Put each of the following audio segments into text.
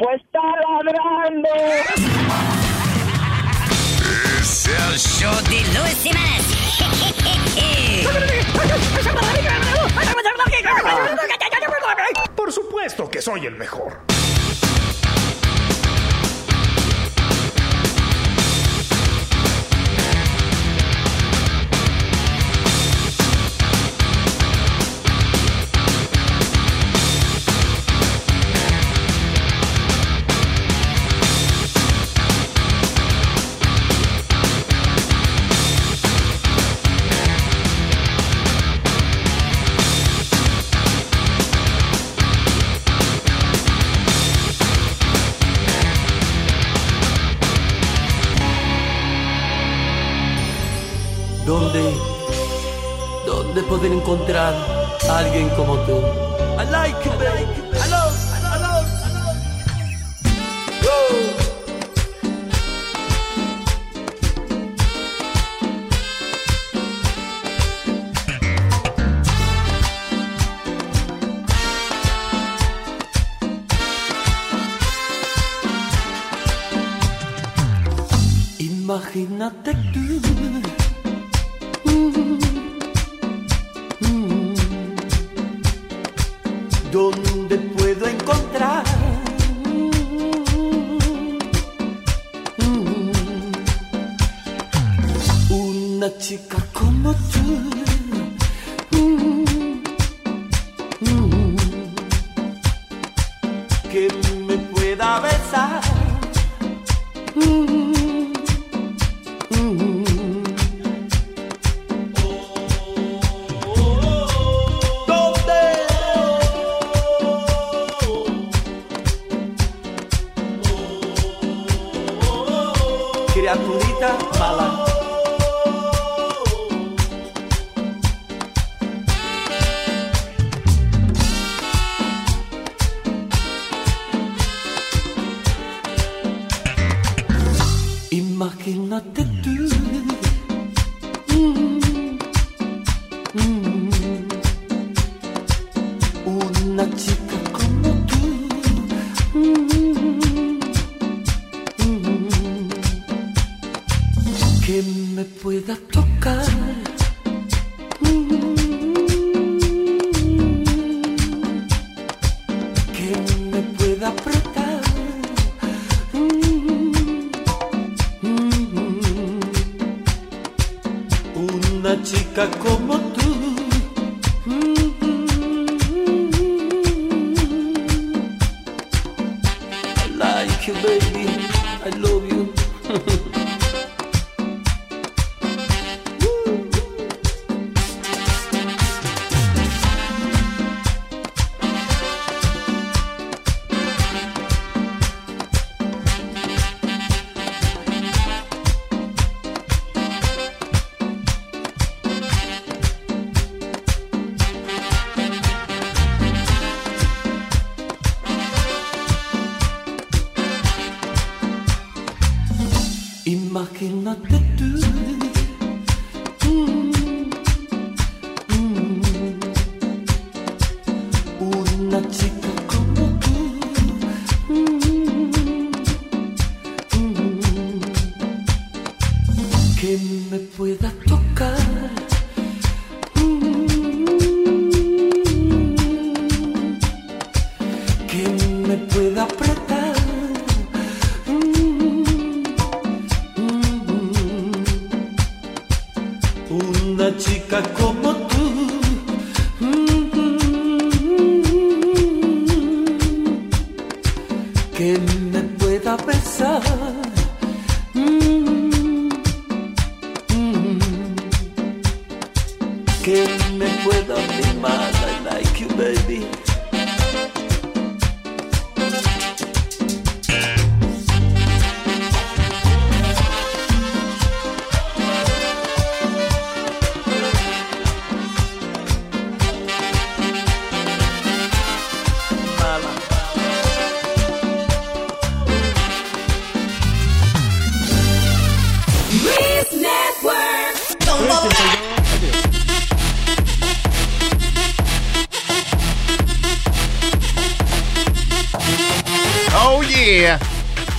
Pues está ladrando. Es el show de Luis Semanas. Por supuesto que soy el mejor. ¿Dónde, dónde poder encontrar a alguien como tú? I like! Imagínate tú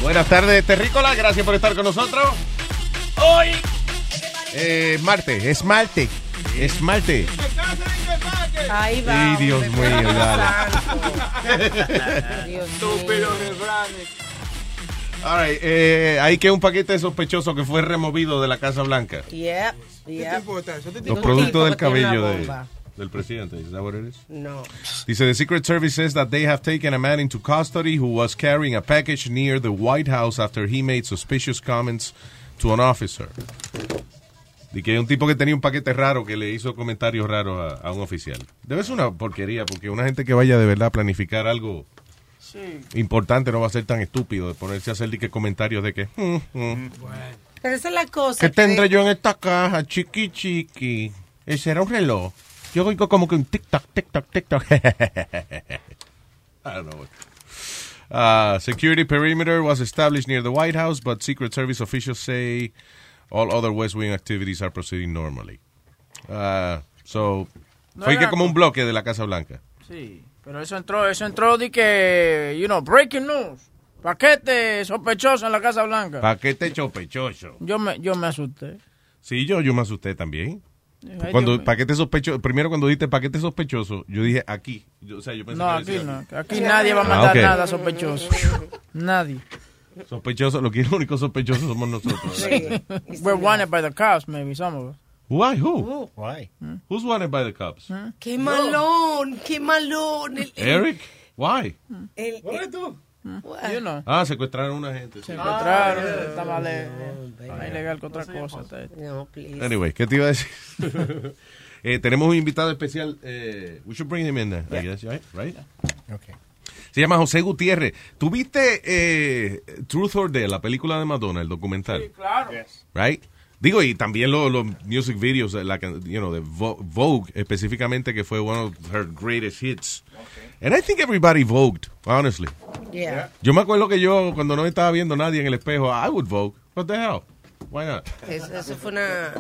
Buenas tardes, Terrícola. Gracias por estar con nosotros. Hoy. Eh, Marte, es Marte. Es Marte. Ahí va. Ay, Dios mío, dale. mío. All right, eh, hay que un paquete sospechoso que fue removido de la Casa Blanca. Yep, yep. Los productos del cabello una de, bomba. Del presidente. ¿Is that what it is? No. Dice, the Secret Service says that they have taken a man into custody who was carrying a package near the White House after he made suspicious comments to an officer. Y que un tipo que tenía un paquete raro que le hizo comentarios raros a, a un oficial. Debe ser una porquería, porque una gente que vaya de verdad a planificar algo importante no va a ser tan estúpido de ponerse a hacer de que comentarios de que... "Mm, mm, Pero esa es la cosa. ¿Qué que- tendré yo en esta caja, chiqui chiqui? Ese era un reloj. Yo oigo como que un tic-tac, tic-tac, tic-tac. I don't know. Uh, security perimeter was established near the White House, but Secret Service officials say all other West Wing activities are proceeding normally. Uh, so, No fue que como un bloque de la Casa Blanca. Sí, pero eso entró, eso entró de que, you know, breaking news. Paquete sospechoso en la Casa Blanca. Paquete chopechoso. Yo me, yo me asusté. Sí, yo, yo me asusté también. Cuando paquete sospechoso, primero cuando dijiste paquete sospechoso, yo dije aquí. Yo- o sea, yo pensé No, que aquí decía- no. Aquí nadie va a mandar Ah, ok. nada sospechoso. Nadie. Sospechoso, lo que es único sospechoso somos nosotros. We're wanted by the cops, maybe, some of us. Why? Who? Why? Who's wanted by the cops? Qué malón, qué malón. El, el- Eric? Why? el- el- You know. Ah, secuestraron a una gente. sí. Se encontraron, está le- más ilegal que otra cosa. No, please. Anyway, ¿qué te iba a decir? Eh, tenemos un invitado especial. eh, we should bring him in, uh, I guess, right? right? Okay. Se llama José Gutiérrez. ¿Tuviste eh, Truth or Dare, la película de Madonna, el documental? Claro. Right? Digo, y también los los music videos, eh, like, you know, de Vo- Vogue, específicamente, que fue one of her greatest hits. And I think everybody vogued, honestly. Yeah. Yo me acuerdo que yo, cuando no estaba viendo nadie en el espejo, I would vogue. What the hell? Why not? Eso, eso fue una,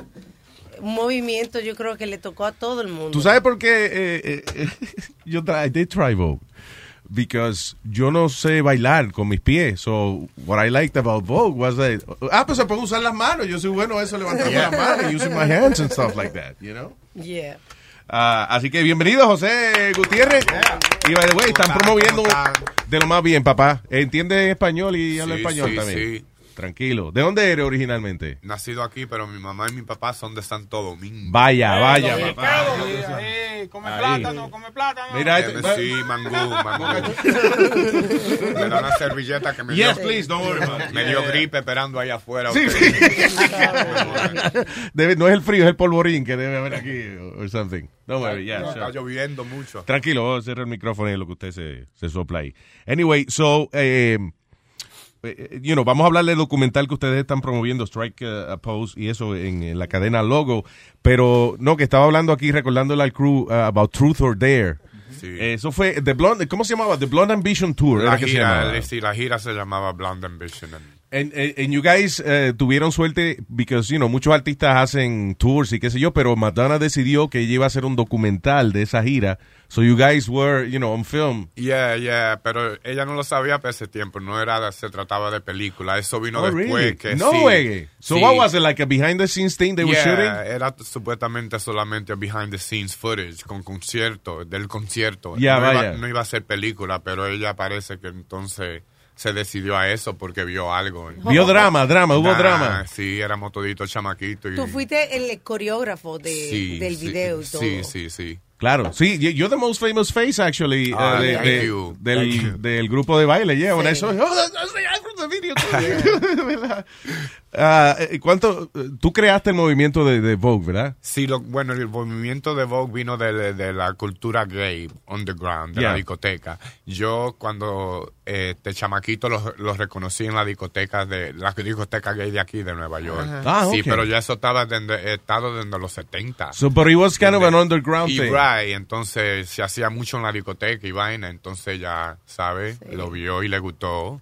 un movimiento, yo creo que le tocó a todo el mundo. ¿Tú sabes por qué eh, eh, eh, yo I did try Vogue? Because yo no sé bailar con mis pies. So, what I liked about Vogue was that, ah, pues se puede usar las manos. Yo soy bueno a eso, levantando las manos, using my hands and stuff like that, you know? Yeah. Ah, así que bienvenido, José Gutiérrez. Y by the way, están promoviendo de lo más bien, papá. ¿Entiende español y habla Sí, español sí, también? sí. Tranquilo. ¿De dónde eres originalmente? Nacido aquí, pero mi mamá y mi papá son de Santo Domingo. Vaya, vaya, papá. come Ahí. plátano, come plátano. Mira, Eh, este- sí, mangú, mangú. me da una servilleta que me Yes, dio, please, don't worry me dio gripe esperando ahí afuera. Sí, sí. Debe- no es el frío, es el polvorín que debe haber aquí or something. Don't worry, yeah, Está sure. lloviendo mucho. Tranquilo, vamos a cerrar el micrófono y lo que usted se, se sopla ahí. Anyway, so, eh, eh, you know, vamos a hablar del documental que ustedes están promoviendo, Strike uh, a Pose y eso en, en la cadena Logo. Pero, no, que estaba hablando aquí, recordándole al crew uh, about Truth or Dare. Sí. Eso fue, The Blonde, ¿cómo se llamaba? The Blonde Ambition Tour. La era que se gira, llamaba. eh, sí, la gira se llamaba Blonde Ambition. And, and- you guys eh, tuvieron suerte, because, you know, muchos artistas hacen tours y qué sé yo, pero Madonna decidió que ella iba a hacer un documental de esa gira. So you guys were, you know, on film. Yeah, yeah, pero ella no lo sabía para ese tiempo, no era, se trataba de película, eso vino Oh, después really? que no sí. way. So sí. what was it, like a behind the scenes thing they were Yeah, shooting? era supuestamente solamente behind the scenes footage con concierto, del concierto. No. Iba, no iba a ser película, pero ella parece que entonces se decidió a eso porque vio algo. Vio drama, drama, hubo Nah, drama. Sí, éramos toditos chamaquitos. y- Tú fuiste el coreógrafo de, Sí, del sí, video y todo. Sí, sí, sí. Claro, sí, y- you're the most famous face actually Ah, uh, de- del, del grupo de baile. Yeah, when I Sí. oh, that's- that's the video eh, ¿Cuánto? Tú creaste el movimiento de, de Vogue, ¿verdad? Sí, lo, bueno, el movimiento de Vogue vino de, de- de la cultura gay underground, de Yeah. la discoteca. Yo cuando este chamaquito los los reconocí en la discoteca de la discoteca gay de aquí de Nueva York. Ah, sí, ok. pero ya eso estaba desde, estado desde los 70. So, but it was kind of an underground y thing. right, entonces se hacía mucho en la discoteca y vaina, entonces ya, ¿sabe? Lo vio y le gustó.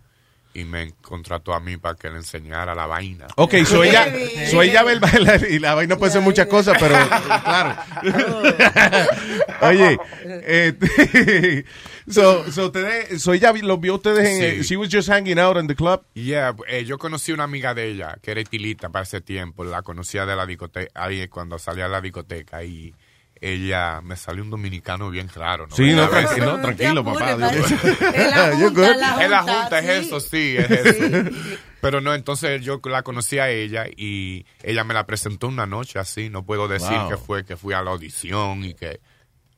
Y me contrató a mí para que le enseñara la vaina. Ok, so ella, so ella ve el bailar y la vaina puede ser muchas cosas, pero claro. Oye, este, so, so, ustedes, so ella los vio ustedes en, Sí. she was just hanging out in the club. Yeah, eh, yo conocí una amiga de ella, que era estilista para ese tiempo. La conocía de la discoteca, ahí cuando salía a la discoteca. Y ella me salió un dominicano bien raro. ¿no? Sí, no, tranqui- tranquilo, papá. Es la junta, Es la junta, junta, sí. es eso, sí, es eso. Pero no, entonces yo la conocí a ella y ella me la presentó una noche así. No puedo decir Wow. que fue que fui a la audición y que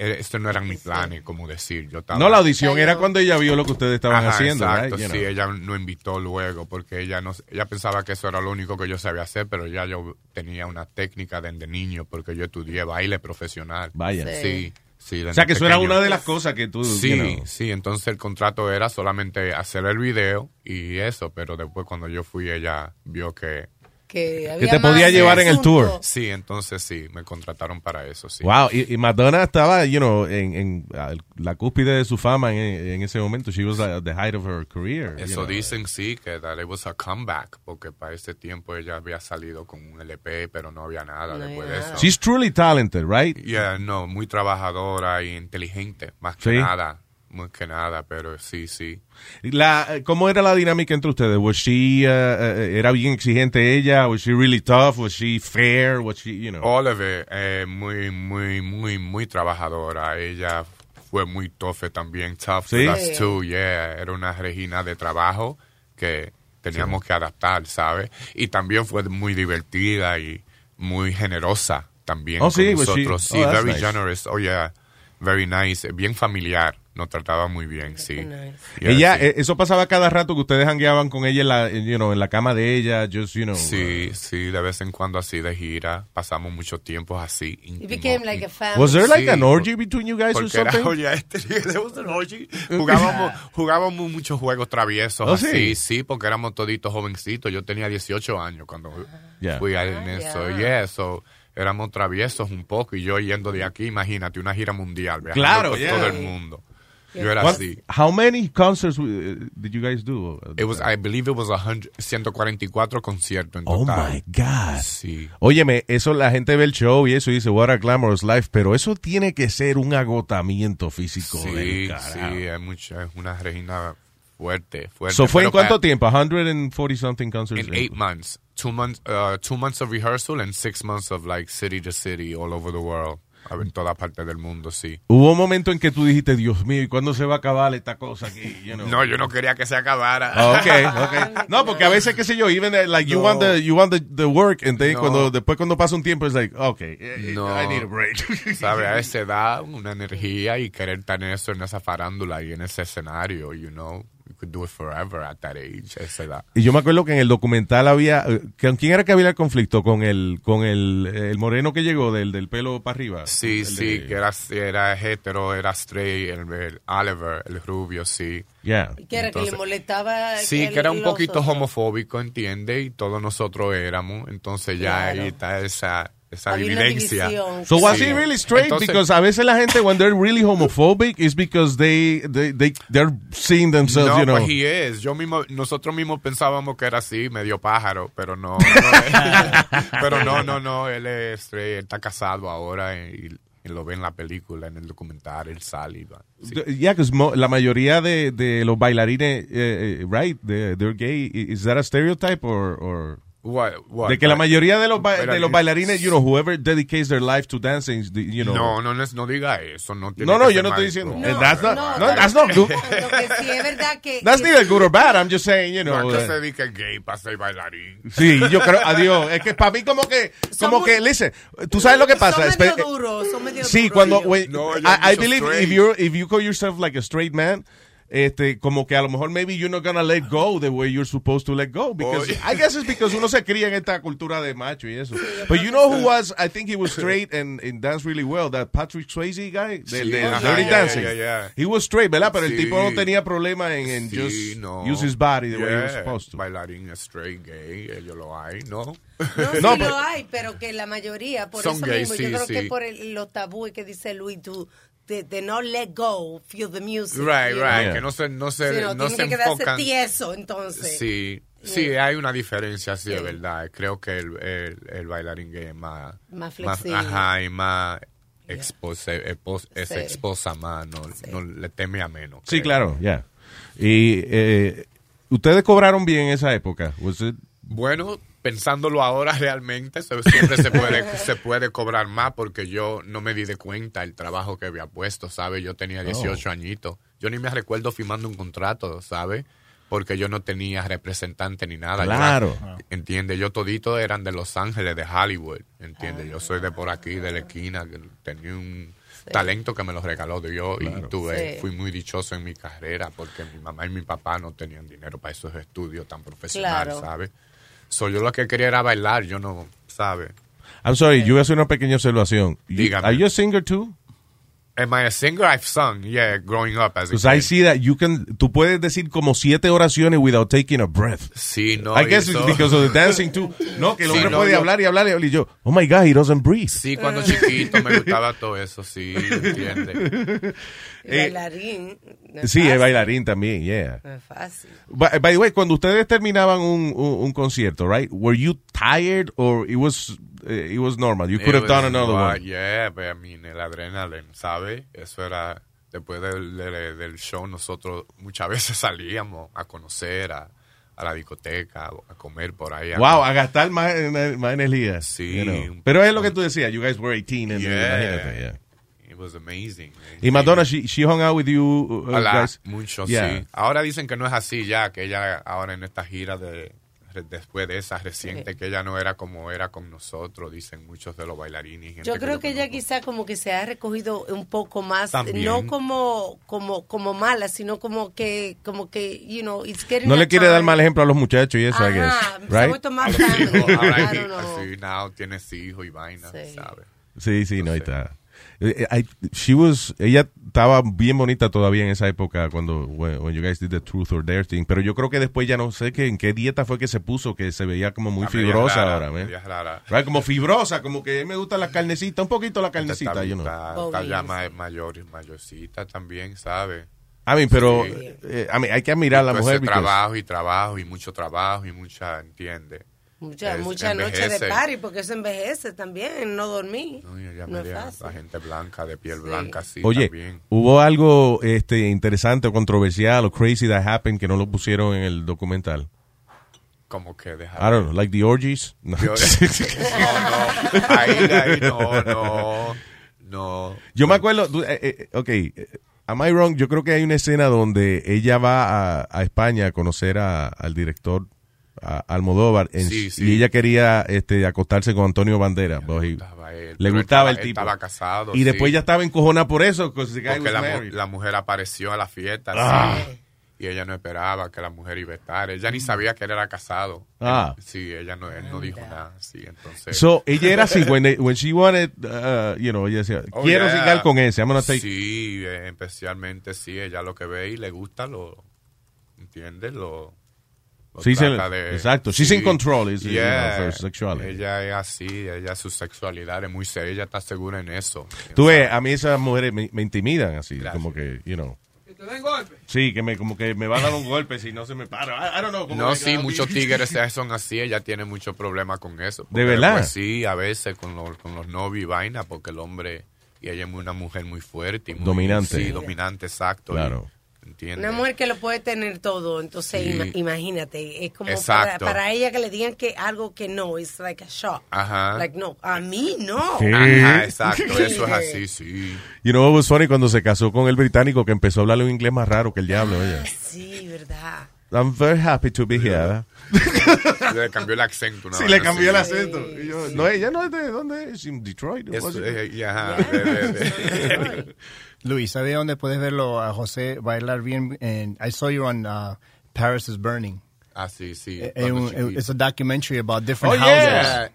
eh, esto no eran mis planes, como decir. Yo estaba, No, la audición era cuando ella vio lo que ustedes estaban Ajá, haciendo, exacto, right? Sí, know. ella no invitó luego porque ella no, ella pensaba que eso era lo único que yo sabía hacer, pero ya yo tenía una técnica desde niño porque yo estudié baile profesional. Vaya. Sí, sí. O sea, que eso era una de las cosas que tú, Sí, you know. sí, entonces el contrato era solamente hacer el video y eso, pero después cuando yo fui ella vio que... Que, Que te podía llevar en el tour. Sí, entonces sí, me contrataron para eso, sí. Wow, y, y Madonna estaba, you know, en, en ah, la cúspide de su fama en, en ese momento. She was at the height of her career. you Eso know. dicen sí, que that it was a comeback, porque para ese tiempo ella había salido con un LP, pero no había nada después de eso. She's truly talented, right? Yeah, no, muy trabajadora y inteligente, más que Sí. nada, más que nada, pero sí, sí. La, ¿Cómo era la dinámica entre ustedes? Was she, uh, ¿Era bien exigente ella? Was she really tough? Was she fair? Was she, you know? All of it, eh, muy, muy, muy, muy trabajadora. Ella fue muy tough también, tough ¿Sí? us too, yeah. Era una Regina de trabajo que teníamos que adaptar, ¿sabes? Y también fue muy divertida y muy generosa también Oh, con sí, she- nosotros. Sí, oh, that's very nice. generous. Oh, yeah. Very nice. Bien familiar. Nos trataba muy bien, sí. Yeah, ella, sí. eh, eso pasaba cada rato que ustedes hangueaban con ella en la, you know, en la cama de ella, just, you know. Sí, sí, de vez en cuando así de gira. Pasamos muchos tiempos así. It became like a family. Was there like Sí, an orgy between you guys or Porque era, something? oye, este, there was an orgy. Jugábamos, jugábamos muchos juegos traviesos Oh, así, sí. sí. porque éramos toditos jovencitos. Yo tenía 18 años cuando Yeah. fui a Ah, en eso. ya. Yeah, so, éramos traviesos un poco. Y yo yendo de aquí, imagínate, una gira mundial. viajando Claro, por yeah. todo el mundo. Yo era What- así. How many concerts uh, did you guys do? It was, I believe it was a hundred- 144 conciertos en Oh total. my God. Sí. Óyeme, eso la gente ve el show y eso dice, what a glamorous life, pero eso tiene que ser un agotamiento físico. Sí, del carajo. sí, es, mucha, una Regina fuerte, fuerte. So fue en cuánto tiempo? 140 something concerts. In eight months, two months, uh, two months of rehearsal and six months of like city to city all over the world, en toda parte del mundo, sí. Hubo un momento en que tú dijiste, Dios mío, ¿y cuándo se va a acabar esta cosa aquí? You know? No, yo no quería que se acabara. Oh, okay, okay. No, porque a veces, qué sé yo, even uh, like you No. want the you want the, the work and then No. cuando después cuando pasa un tiempo es like, okay, eh, No. I need a break. ¿Sabes? A esa edad, una energía y querer en eso, en esa farándula y en ese escenario, you know. Could do it forever at that age, a esa edad. Y yo me acuerdo que en el documental había, eh, ¿con quién era que había el conflicto? Con el, con el, el moreno que llegó del, del pelo para arriba. Sí, El sí, de- que era, era hetero, era straight, el, el Oliver, el rubio, sí. Yeah. Que era que le molestaba. Sí, el- que era un poquito otros. homofóbico, ¿entiende? Y todos nosotros éramos. Entonces ya Claro. ahí está esa, esa evidencia. So was Sí. he really straight? Entonces- because a veces la gente when they're really homophobic is because they they they they're seeing themselves, no, you know. pues he is. Yo mismo, nosotros mismos pensábamos que era así, medio pájaro, pero no. no pero no, no, no. Él es straight, él está casado ahora y, y lo ve en la película, en el documental, él sale y va. Sí. Yeah, because la mayoría de, de los bailarines, eh, eh, right, they- they're gay. Is that a stereotype or, or What, what? de que la mayoría de los ba- de los bailarines, you know, whoever dedicates their life to dancing, you know. No, no, no, no diga eso. No, tiene No, no, yo no estoy diciendo. No, eh, that's not, no, no, no. that's not good. Lo que sí es verdad que. That's que- neither good or bad. I'm just saying, you No know. es que eh, se dedique gay para ser bailarín. Sí, yo creo, adiós. Es que para mí como que, como Son que, muy- listen, tú sabes lo que pasa. Son medio duros, son medio Sí, cuando, when- No, I, I believe straight. if you if you call yourself like a straight man, este, como que a lo mejor maybe you're not gonna let go the way you're supposed to let go because Oye. I guess it's because uno se cría en esta cultura de macho y eso. But you know who was, I think he was straight and, and danced really well, that Patrick Swayze guy, del Sí, de ajá, Dirty yeah, Dancing. yeah, yeah. He was straight, ¿verdad? Pero el Sí. tipo no tenía problema en, en Sí, just no. use his body the way he was supposed to. Bailarín straight gay, ellos lo hay, ¿no? No, No, sí pero- lo hay, pero que la mayoría, por eso mismo, sí, yo creo sí. que por el- los tabúes que dice Luis, tú, de, de no let go, feel the music. Right, right. know. Que no se, no se, Sí, no, no tiene se que quedarse enfocan. tieso, entonces. Sí, sí, hay una diferencia, sí, es verdad. Creo que el, el, el bailarín gay es más... Más flexible. ajá, y más... Exposa, expos- es Sí. exposa más, no, no le teme a menos. Sí, claro, ya. Y eh, ustedes cobraron bien en esa época. Was it- Bueno, pensándolo ahora realmente, se- siempre se puede, se puede cobrar más porque yo no me di de cuenta el trabajo que había puesto, ¿sabes? Yo tenía 18 añitos. Yo ni me recuerdo firmando un contrato, ¿sabes? Porque yo no tenía representante ni nada. Yo- Claro. ¿Entiendes? Yo todito eran de Los Ángeles, de Hollywood, ¿entiendes? Yo soy de por aquí, de la esquina, que tenía un talento que me lo regaló Dios y tuve, Sí. fui muy dichoso en mi carrera porque mi mamá y mi papá no tenían dinero para esos estudios tan profesionales, Claro. ¿sabes? So, yo lo que quería era bailar, yo no, ¿sabes? I'm sorry, yo voy a hacer una pequeña observación. You- Dígame. Are you a singer too? Am I a singer? I've sung, yeah, growing up as a Because I see that you can, tú puedes decir como siete oraciones without taking a breath. Sí, no. I guess it's because of the dancing too. No, que el Sí, hombre no, puede yo- hablar y hablar y hablar y yo, oh my God, he doesn't breathe. Sí, cuando chiquito me gustaba todo eso, sí, ¿entiendes? Y bailarín. no Eh, Sí, es fácil. bailarín también, yeah. No es fácil. By, by the way, cuando ustedes terminaban un, un, un concierto, right? Were you tired or it was eh, it was normal? You could have done another wild, one. Yeah, but I mean, el adrenaline, ¿sabes? Eso era, después del, del- del show, nosotros muchas veces salíamos a conocer, a, a la discoteca, a comer por ahí. a- Wow, a gastar más, más energía. Sí. you know. Pero es lo que tú decías, you guys were 18 and Yeah. yeah. It was amazing. Y Madonna, she, she hung out with you uh, A la- guys. mucho, Yeah. sí. Ahora dicen que no es así ya, que ella ahora en esta gira de después de esa reciente, que ella no era como era con nosotros, dicen muchos de los bailarines. gente Yo creo que ella conozco. quizá como que se ha recogido un poco más, También. no como como como mala, sino como que como que you know, it's getting No le quiere dar mal ejemplo a los muchachos y eso, I guess. Ajá, se ha Right? vuelto más ahora I now tienes hijos y vainas, Sí. ¿sabes? Sí, sí, no, ahí está. Eh, eh, I- she was, ella estaba bien bonita todavía en esa época cuando when, when you guys did the truth or dare thing, pero yo creo que después ya no sé que en qué dieta fue que se puso que se veía como muy fibrosa rara, ahora, media rara. Right, como fibrosa, como que me gusta la carnecita, un poquito la carnecita, está, you know. está- está ya ma- mayor, mayorcita también, ¿sabes? I mean, pero Sí. eh, I mean, hay que admirar a la Pues mujer because- trabajo y trabajo y mucho trabajo y mucha, ¿entiendes? Mucha, Es- mucha noche de party, porque eso envejece también, no dormir. No, y ella No es María, fácil. la gente blanca, de piel Sí. blanca, sí, Oye, también. hubo algo este interesante o controversial o crazy that happened que no lo pusieron en el documental. Como que dejar. I don't know, like the orgies. No. Yo- no, no, ahí, ahí, no, no, no. Yo me acuerdo, tú, eh, eh, ok, eh, am I wrong? Yo creo que hay una escena donde ella va a, a España a conocer a- al director a Almodóvar en- Sí, sí. y ella quería este, acostarse con Antonio gustaba él, le gustaba el tipo. estaba casado, y después ya estaba encojona por eso. Porque la, mujer apareció a la fiesta Ah. sí, y ella no esperaba que la mujer iba a estar. Ella ni sabía que él era casado. Ah. Sí, ella no, él no dijo nada. Sí, entonces. So, ella era así, when, they- when she wanted, uh, you know, ella decía, Oh, quiero yeah. con ese, I'm gonna take... Sí, eh, especialmente sí, ella lo que ve y le gusta lo, ¿entiendes? Lo, lo Sí, se de- exacto. She's in control, is, you know, Yeah. sexuality. Ella es así, ella su sexualidad es muy seria, ella está segura en eso. Tú ves, a mí esas mujeres me, me intimidan así, Gracias. como que, you know. Que te den golpe. Sí, que me, como que me va a dar un golpe si no se me para. I, I don't know. como No, sí, muchos tigres son así, ella tiene muchos problemas con eso. ¿De verdad? pues, sí, a veces con los, con los novios y vaina, porque el hombre, y ella es una mujer muy fuerte. Y muy, Dominante. Sí, dominante, exacto. Claro. y- ¿Entiendes? Una mujer que lo puede tener todo, entonces Sí. ima- imagínate, es como para, para ella que le digan que algo que no, es like a shock. Ajá. Like, no, a mí no. ¿Qué? Ajá, exacto, eso es así, sí. You know what was funny cuando se casó con el británico que empezó a hablarle un inglés más raro que el diablo, ella. Sí, verdad. I'm very happy to be here. Le cambió el acento. Una Sí, le cambió el así. acento. Y yo, no, ella no es de, ¿dónde es? In Detroit. Eso, it? eh, y ajá, de- de- de- Luis, ¿sabe dónde puedes verlo a José bailar bien? En, I saw you on uh, Paris is Burning. Ah, sí, sí. Eh, un- it's a documentary about different Oh, houses. yeah.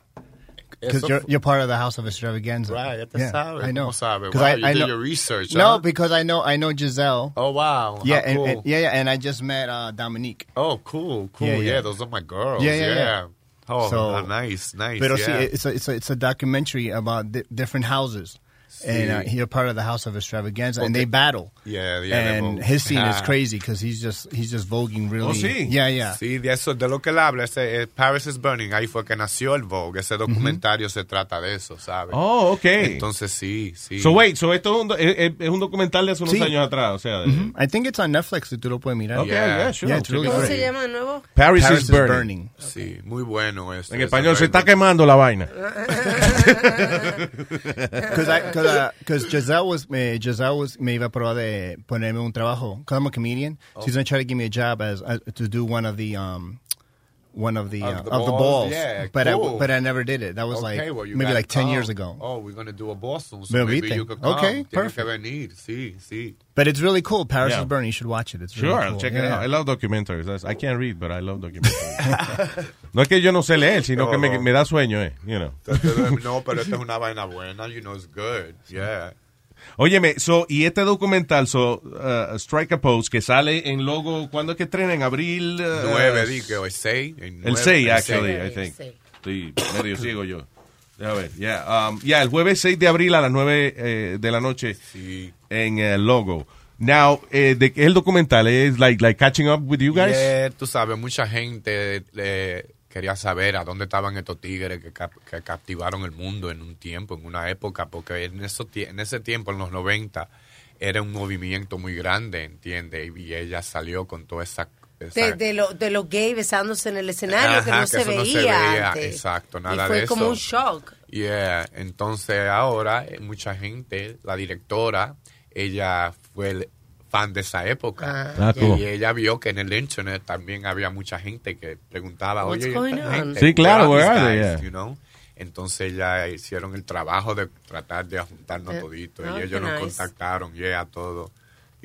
Because you're, you're part of the House of Extravaganza. Right, ya te Yeah, sabes, I know. ¿cómo sabes? 'Cause Wow, I, you I did know, your research, No, huh? because I know I know Giselle. Oh, wow. Yeah, and, cool. and- yeah, yeah, and I just met uh, Dominique. Oh, cool, cool. Yeah, Yeah, yeah. those are my girls. Yeah, Yeah. Oh, So- nice, nice. Pero yeah. sí, it's a, it's a, it's a documentary about di- different houses. And uh, he's a part of the House of Extravaganza, and they battle. Yeah, yeah, they and his scene is Ah. crazy because he's just he's just voguing really. Oh, sí. Yeah, yeah. Sí, de eso, de lo que él habla, ese eh, Paris is Burning, ahí fue que nació el Vogue. Ese documentario se trata de eso, ¿sabes? Oh, ok. Entonces sí, sí. So wait, so esto es un, do- es, es- es un documental de hace unos Sí. años atrás, o sea, de- Mhm. I think it's on Netflix. Si tú lo puedes mirar. Okay, yeah, sure, Yeah, I'll it's check really it ¿Cómo great. se llama de nuevo? Paris, Paris is is burning. burning. Sí, muy bueno eso. En español se está quemando la vaina. Because I, cause, uh, 'cause Giselle was, me, Giselle was, me iba a probar de ponerme un trabajo. Because I'm a comedian, Oh. she's gonna try to give me a job as uh, to do one of the um, one of the Of uh, the of the balls? balls. Yeah, but cool. I but I never did it. That was Okay, like well, maybe got- like ten oh, years ago. Oh, we're going to do a Boston. So Me maybe you could come. Okay, Tienes que perfect. venir, sí, sí. But it's really cool. Paris Yeah. is burning. You should watch it. It's Sure, really I'll cool. check it out. I love documentaries. That's- I can't read, but I love documentaries. no es que yo no sé leer, sino que me, No. me da sueño, eh, you know. No, pero esta es una vaina buena. You know, it's good. Yeah. Óyeme, so, y este documental, so, uh, Strike a Pose, que sale en logo, ¿cuándo es que estrena? En abril. uh, Nueve, di que hoy seis. en El nueve, 6, el actually, seis. I think. Estoy medio ciego yo. A ver, yeah, um, yeah, el jueves 6 de abril a las 9 eh, de la noche Sí. en el logo. Now, eh, de el documental es like, like catching up with you guys. Yeah, tú sabes, mucha gente eh, quería saber a dónde estaban estos tigres que, cap- que captivaron el mundo en un tiempo, en una época, porque en, eso, en ese tiempo, en los 90, era un movimiento muy grande, ¿entiendes? Y ella salió con toda esa... esa- De, de, lo, de los gays besándose en el escenario que Ajá, no que se eso veía no se veía, antes. exacto, y nada fue de como eso. un shock. Yeah, entonces ahora eh, mucha gente, la directora, ella fue el fan de esa época. Ah, cool. Y ella vio que en el internet también había mucha gente que preguntaba, oye, gente? Sí, claro, Where are they? guys?" Yeah. You know? Entonces ya hicieron el trabajo de tratar de juntarnos Eh, toditos. oh, y ellos qué nos nice. contactaron, yeah, todo.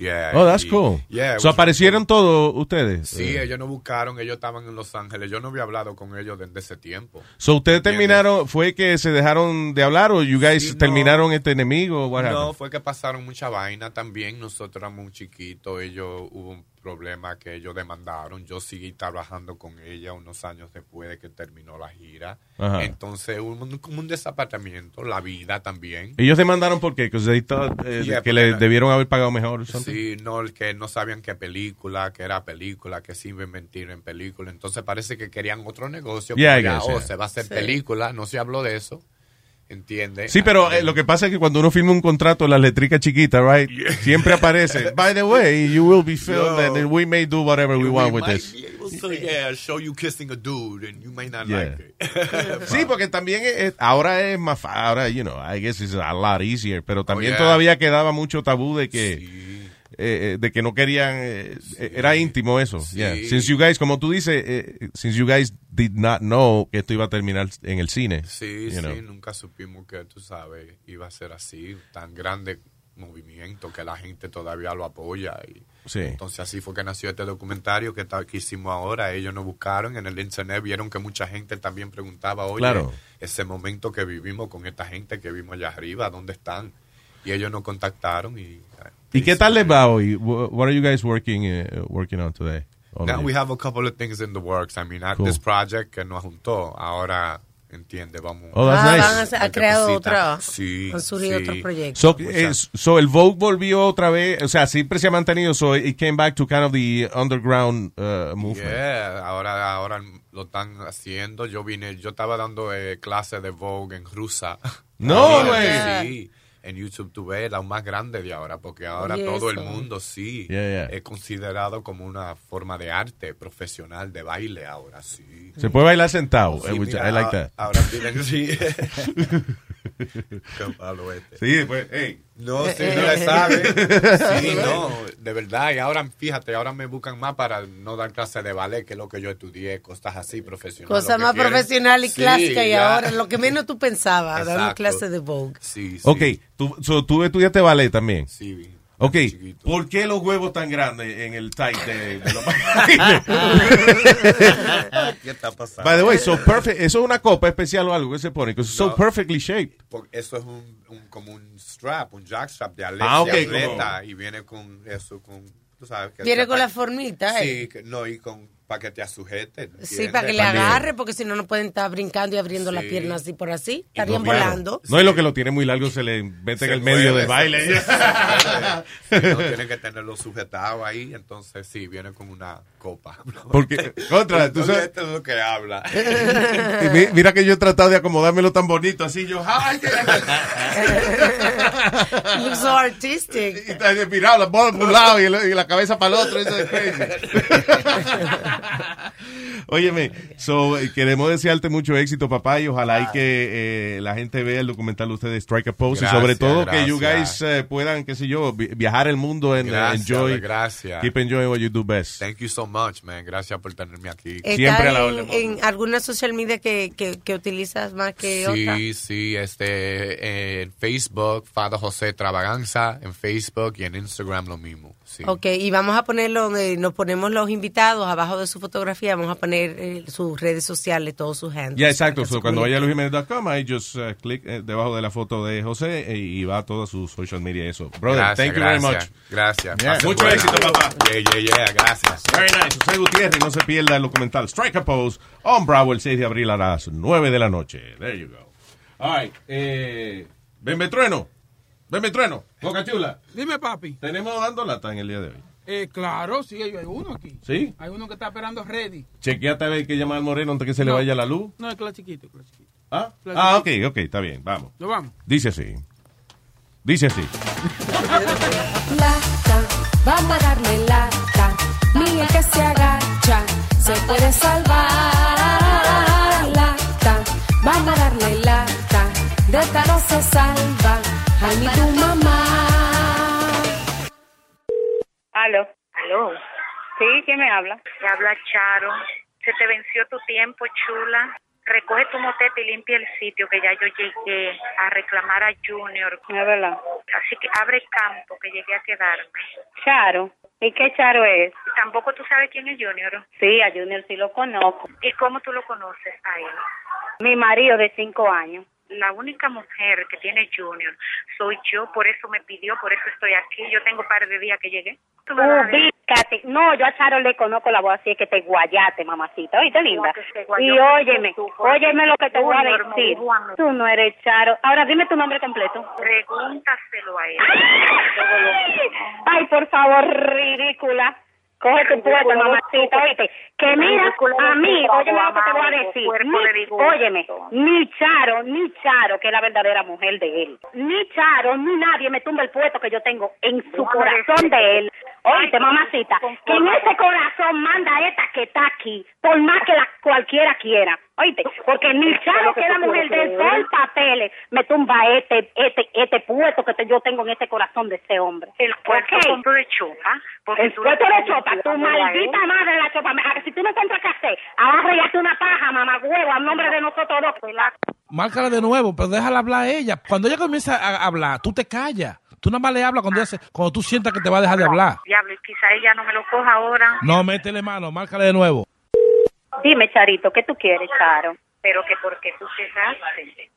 Yeah, Oh, that's y- cool. Yeah, so aparecieron todos ustedes. Sí, Eh, ellos nos buscaron, ellos estaban en Los Ángeles. Yo no había hablado con ellos desde ese tiempo. So ustedes ¿Entiendes? terminaron, fue que se dejaron de hablar o you guys Sí, no. terminaron este enemigo? What No, happened? fue que pasaron mucha vaina también. Nosotros éramos muy chiquitos. Ellos hubo un problema que ellos demandaron. Yo seguí trabajando con ella unos años después de que terminó la gira. Ajá. Entonces hubo un- como un desapartamiento. La vida también. Ellos demandaron por qué, Because they thought, eh, Yeah, que le debieron haber pagado mejor. Sí, no, el que no sabían qué película, que era película, que a invertir en película. Entonces parece que querían otro negocio. Yeah, ya, guess, oh, yeah. se va a hacer Sí. película. No se habló de eso. Sí, pero eh, lo que pasa es que cuando uno firma un contrato, las letricas chiquitas, right? Siempre aparece. By the way, you will be filmed Yo. and we may do whatever we want with this. yeah, show you kissing a dude and you may not Yeah. like it. Sí, porque también es- ahora es más fa- ahora, you know, I guess it's a lot easier, pero también Oh, yeah. todavía quedaba mucho tabú de que Sí. Eh, eh, de que no querían eh, eh, era íntimo eso. Sí. yeah. Since you guys, como tú dices, eh, since you guys did not know que esto iba a terminar en el cine. Sí, know. sí, nunca supimos que, tú sabes, iba a ser así, tan grande movimiento que la gente todavía lo apoya. Y Sí. Entonces así fue que nació este documentario que, que hicimos ahora. Ellos nos buscaron en el internet, vieron que mucha gente también preguntaba, oye, Claro. ese momento que vivimos con esta gente que vimos allá arriba, ¿dónde están? Y ellos nos contactaron y... ¿Y qué tal les va hoy? Wh- What are you guys working uh, working on today? Now we have a couple of things in the works. I mean, at Cool. this project que nos juntó, ahora, entiende, vamos... Oh, that's Ah, nice. van a, hacer- ha creado cosita. otra. Sí, Han surgido sí. otros proyectos. So, eh, so el Vogue volvió otra vez, o sea, siempre se ha mantenido, so it came back to kind of the underground uh, movement. Yeah, ahora, ahora lo están haciendo. Yo vine, yo estaba dando eh, clases de Vogue en rusa. No, güey. Sí, en YouTube tuve la más grande de ahora, porque ahora todo el mundo sí Yeah, yeah. es considerado como una forma de arte profesional de baile ahora sí. Se puede bailar sentado, Sí, eh, mira, I like that. Ahora tienen sí. Este. Sí, pues, hey. No, sí, no le sabe. Sí, no, de verdad. Y ahora, fíjate, ahora me buscan más para no dar clases de ballet, que es lo que yo estudié, cosas así profesionales. Cosa lo que más quieren. profesional y Sí, clásica y ahora lo que menos tú pensabas, dar una clase de Vogue. Sí, sí. Ok, tú, so, tú estudiaste ballet también. Sí, Ok. ¿por qué los huevos tan grandes en el tight de, de los ¿Qué está pasando? By the way, so perfect, eso es una copa especial o algo que se pone, because it's so No. perfectly shaped. Eso es un, un- como un strap, un jackstrap de atleta, Ah, ok, atleta y viene con eso, con, tú sabes. Que Viene con la formita, ¿eh? Sí, que- no, y con, para que te sujeten. Sí, para que le agarre, porque si no, no pueden estar brincando y abriendo las piernas así por así. Estarían No, claro. volando. No, es lo que lo tiene muy largo, se le mete Se en el medio mueve, de baile. no tienen que tenerlo sujetado ahí, entonces sí, viene con una copa. Porque, contra, tú sabes- esto es lo que habla. Y mi- mira que yo he tratado de acomodármelo tan bonito así, yo, ¡ay! que- Looks so artistic. Y está mirado, la bola por un lado y, la cabeza para el otro. Eso es crazy. Óyeme, so, eh, queremos desearte mucho éxito, papá, y ojalá y que eh, la gente vea el documental de ustedes, Strike a Pose, y sobre Gracias, todo que you guys eh, puedan, qué sé yo, vi- viajar el mundo and uh, Gracias, enjoy, gracias. keep enjoying what you do best. Thank you so much, man. Gracias por tenerme aquí. ¿Está en, en alguna social media que, que, que utilizas más que otra? Sí, sí, este, en Facebook, Fado José Extravaganza, en Facebook y en Instagram lo mismo. Sí. Ok, y vamos a ponerlo donde nos ponemos los invitados, abajo de su fotografía, vamos a poner eh, sus redes sociales, todos sus handles. Ya, exacto. para que So, cuando vaya a comuniquen. losjimenez.com, ahí just uh, click eh, debajo de la foto de José eh, y va a todas sus social media y eso. Brother, Gracias, thank you very gracias, much. Gracias. Yeah. Mucho buena. éxito, papá. Yeah, yeah, yeah, gracias. Very nice. José Gutiérrez, no se pierda el documental Strike a Pose on Bravo el 6 de abril a las 9 de la noche. There you go. All right. Eh, Bembe Bembe Trueno. Boca Chula. Dime, papi. Tenemos dando lata en el día de hoy. Eh, claro, sí, hay uno aquí. ¿Sí? Hay uno que está esperando ready. Chequeate a ver que llamar al moreno antes que se le vaya la luz. No, es que la chiquito, que la chiquito. Ah, La ah ok, chiquito. ok, está bien, vamos. ¿Lo vamos? Dice así. Dice así. Lata, vamos a darle lata. El que se agacha se puede salvar. Sí, ¿quién me habla? Te habla Charo. Se te venció tu tiempo, chula. Recoge tu motete y limpia el sitio que ya yo llegué a reclamar a Junior. Es verdad. Así que abre campo que llegué a quedarme. Charo. ¿Y qué Charo es? Tampoco tú sabes quién es Junior. Sí, a Junior sí lo conozco. ¿Y cómo tú lo conoces a él? Mi marido de cinco años. La única mujer que tiene Junior soy yo, por eso me pidió, por eso estoy aquí. Yo tengo un par de días que llegué. Ubícate. No, yo a Charo le conozco la voz, así es que te guayate, mamacita. Oíste, linda. Y óyeme, óyeme lo que te voy a decir. Tú no eres Charo. Ahora dime tu nombre completo. Pregúntaselo a él. Ay, por favor, ridícula. Coge tu puesto, Ridícula, mamacita, oíste. Que mira, a mí, óyeme lo que te voy a decir. Ni, óyeme, ni Charo, ni Charo, que es la verdadera mujer de él. Ni Charo, ni nadie me tumba el puesto que yo tengo en su corazón de él. Oíste, mamacita, que en ese corazón manda esta que está aquí, por más que la cualquiera quiera. Oíste, porque ni Charo, que es la mujer de él, por papeles, me tumba este, este, este puesto que te- yo tengo en ese corazón de ese hombre. El puesto de chopa. porque El puesto de chopa, tu maldita madre la chopa. A que Si tú no encuentras qué hacer, una paja, mamá huevo, a nombre de nosotros dos. Márcala de nuevo, pero déjala hablar a ella. Cuando ella comienza a hablar, tú te callas. Tú nada más le hablas cuando, se- cuando tú sientas que te va a dejar de hablar. Diablo, y quizá ella no me lo coja ahora. No, métele mano, márcala de nuevo. Dime, Charito, ¿qué tú quieres, Charo? Pero que porque tú cerraste.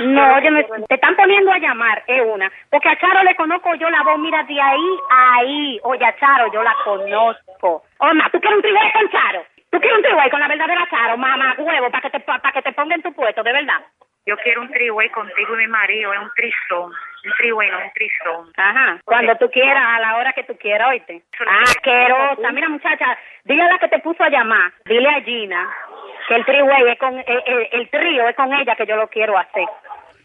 No, oye, me- te están poniendo a llamar, es una. Porque a Charo le conozco yo la voz, mira, de ahí a ahí. Oye, a Charo yo la conozco. Oma, ¿tú quieres un tribuay con Charo? ¿Tú quieres un tribuay con la verdadera Charo, mamá huevo, para que te para que te ponga en tu puesto, de verdad? Yo quiero un triway contigo y mi marido, es un trisón. Un triway, no un trisón. Ajá, cuando tú quieras, a la hora que tú quieras, oíste. Asquerosa. Mira, muchacha, dile a la que te puso a llamar, dile a Gina que el triway es con, el, el- el trío es con ella que yo lo quiero hacer.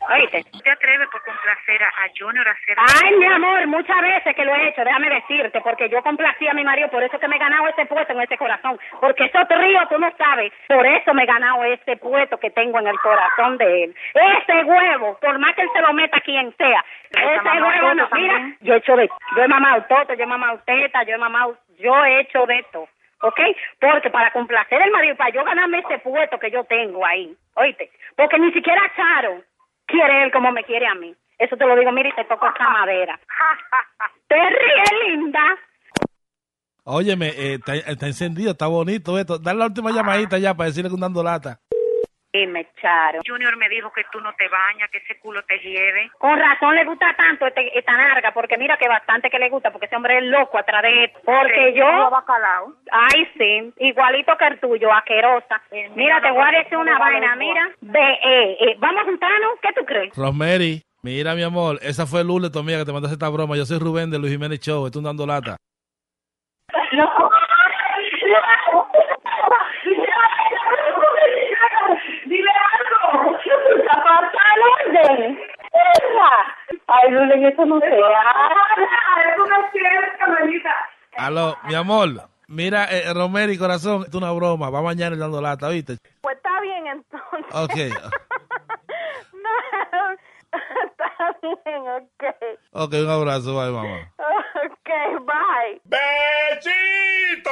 Oíste. ¿Tú te atreves por complacer a, a Junior a hacer Ay, mi amor, muchas veces que lo he hecho, déjame decirte, porque yo complací a mi marido, por eso que me he ganado ese puesto en ese corazón, porque esos tríos tú no sabes, por eso me he ganado ese puesto que tengo en el corazón de él. Ese huevo, por más que él se lo meta a quien sea, ese huevo no, mira, también. yo he hecho de, yo he mamado toto, yo he mamado teta, yo he mamado, yo he hecho de esto. ¿Ok? Porque para complacer al marido, para yo ganarme ese puesto que yo tengo ahí, oíste, porque ni siquiera Charo quiere él como me quiere a mí. Eso te lo digo, mira, y te toco esta madera. Te ríes, linda. Óyeme, eh, está, está encendido, está bonito esto. Dale la última llamadita ya para decirle que un dando lata. Dime, Charo. Junior me dijo que tú no te bañas, que ese culo te hiede. Con razón le gusta tanto este- esta narga, porque mira que bastante que le gusta, porque ese hombre es loco atrás de esto. Porque Sí, yo... bacalao. Ay, sí, igualito que el tuyo, asquerosa. Mira, te voy a decir una vaina, mira. Ve, eh, eh, vamos a juntarnos, ¿qué tú crees? Rosemary, mira mi amor, esa fue Lule, tu amiga, que te mandaste esta broma. Yo soy Rubén de Luis Jiménez Show, estoy dando lata. No. El orden. Ay, Lule, eso no se habla. Eso no es cierto, Carmelita. Aló, mi amor, mira, eh, Rosemary, corazón, esto es una broma. Va mañana dando lata, ¿viste? Pues está bien entonces. Ok, No, está bien, ok. ok, un abrazo, bye, mamá. Ok, bye. ¡Bechito!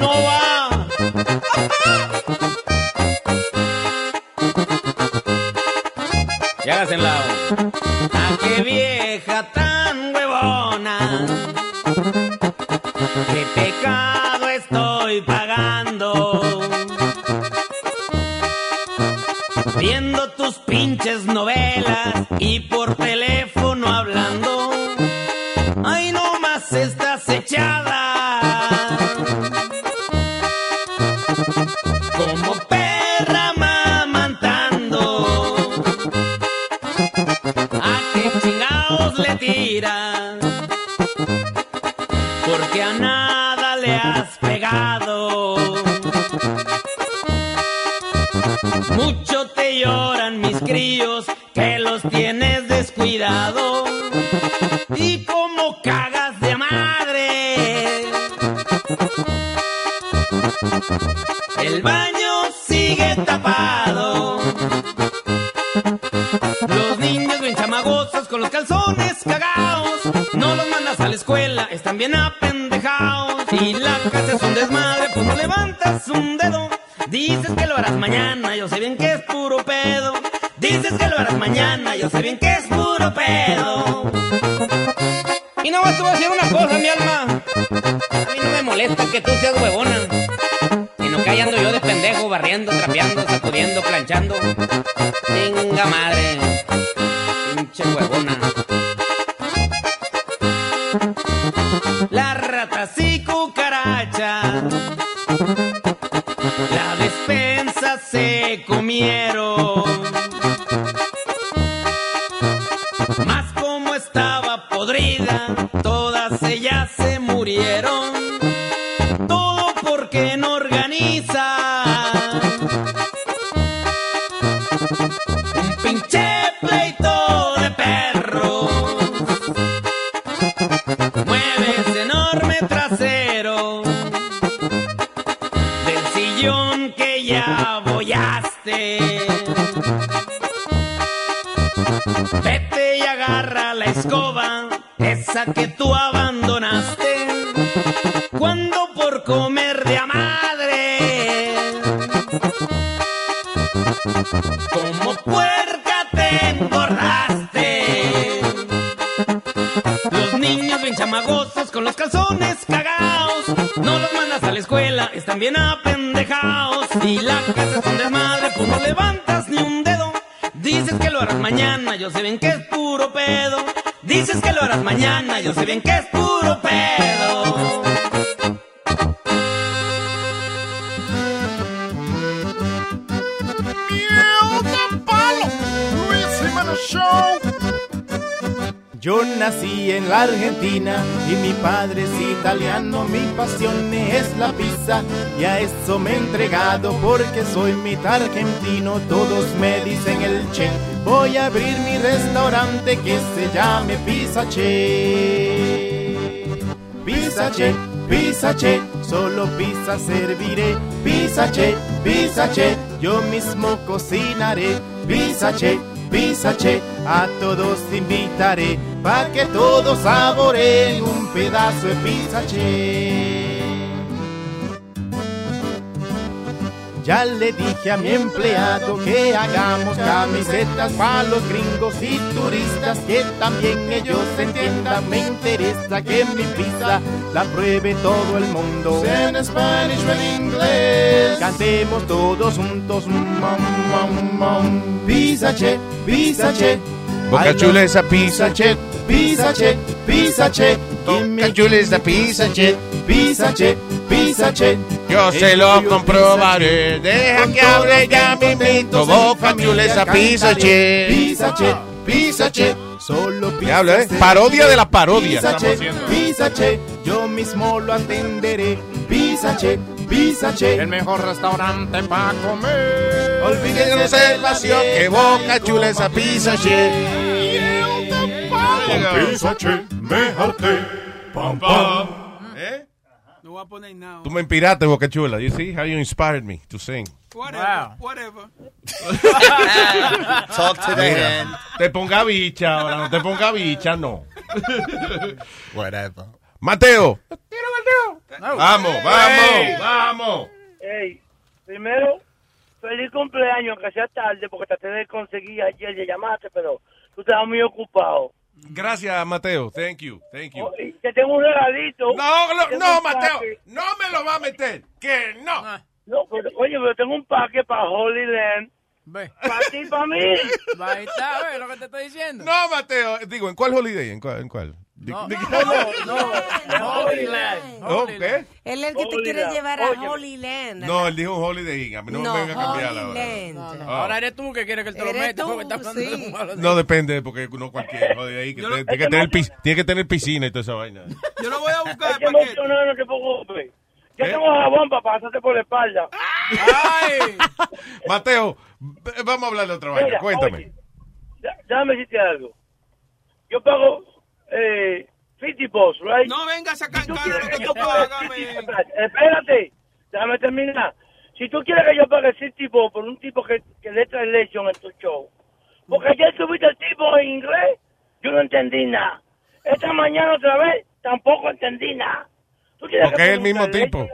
Lado. Ah, qué vieja tan huevona. Qué pecado estoy pagando. Viendo tus pinches novelas y por teléfono hablando. Ay, no más estás echada. Escuela, están porque soy mitad argentino, todos me dicen el che. Voy a abrir mi restaurante que se llame Pizza Che. Pizza Che, Pizza Che, solo pizza serviré. Pizza Che, Pizza Che, yo mismo cocinaré. Pizza che, pizza che, a todos invitaré, pa' que todos saboreen un pedazo de pizza che. Ya le dije a mi empleado que hagamos camisetas para los gringos y turistas, que también ellos entiendan. Me interesa que mi pizza la pruebe todo el mundo. En Spanish o en inglés. Cantemos todos juntos. Mom, mom, mom. Pizza che, pizza che. Boca Chula esa pizza che. Pizza che, pizza che. Boca Chula esa pizza che. Pizza che, pizza che. Yo se lo comprobaré. Deja que hable ya mi mito. Boca Chula esa pizza che. Pizza che, pizza che. Solo Diablo, ¿eh? Parodia de la parodia. Pizza che. Yo mismo lo atenderé. Pizza che, pizza che. El mejor restaurante para comer. Olvídense Qué reservación, que Boca Chula esa pizza che. Con pizza che, me harté. Pam, pam. ¿Eh? No voy a poner nada. Tú me inspiraste, Boca Chula. You see how you inspired me to sing. Whatever, whatever. Talk to the Mira, hand. Te ponga bicha ahora, no te ponga bicha, no. Whatever. Mateo. No. Vamos, Hey. vamos, vamos. Ey, primero, feliz cumpleaños, que sea tarde, porque traté de conseguir ayer de llamarte, pero tú estabas muy ocupado. Gracias, Mateo. Thank you, thank you. Y Te tengo un regalito. No, no, Mateo. No me lo va a meter. Que no. No, pero, oye, pero tengo un paque para Holy Land. Para ti y para mí. Ahí está, ve lo que te estoy diciendo. No, Mateo. Digo, ¿en cuál holiday? ¿En cuál? ¿En cuál? No, no, no, no, Holy Land. ¿qué? Él es el que te quiere Land. llevar a Oye. Holy Land. No, él dijo un holiday. A mí no, No, me venga a cambiar Holy ahora. Land. No, no, Ah. Ahora eres tú que quieres que él te lo meta porque está hablando. No depende, porque no cualquier holiday. Que Yo te- lo- tiene, que tener, pis- tiene que tener piscina y toda esa vaina. Yo lo voy a buscar Es que emocionado, no te preocupes. Yo ¿Eh? tengo jabón para pasarte por la espalda. Ay, Mateo, vamos a hablar de otra vaina. Cuéntame. oye, ya- déjame decirte algo. Yo pago eh, 50 bucks, right? No vengas a quieres lo que tú yo pague pagas, 50 men. espérate, déjame terminar. Si tú quieres que yo pague 50 bucks por un tipo que, que le trae leche en tu show, porque ayer subiste el tipo en inglés, yo no entendí nada. Esta mañana otra vez, tampoco entendí nada. Porque que es el mismo tipo.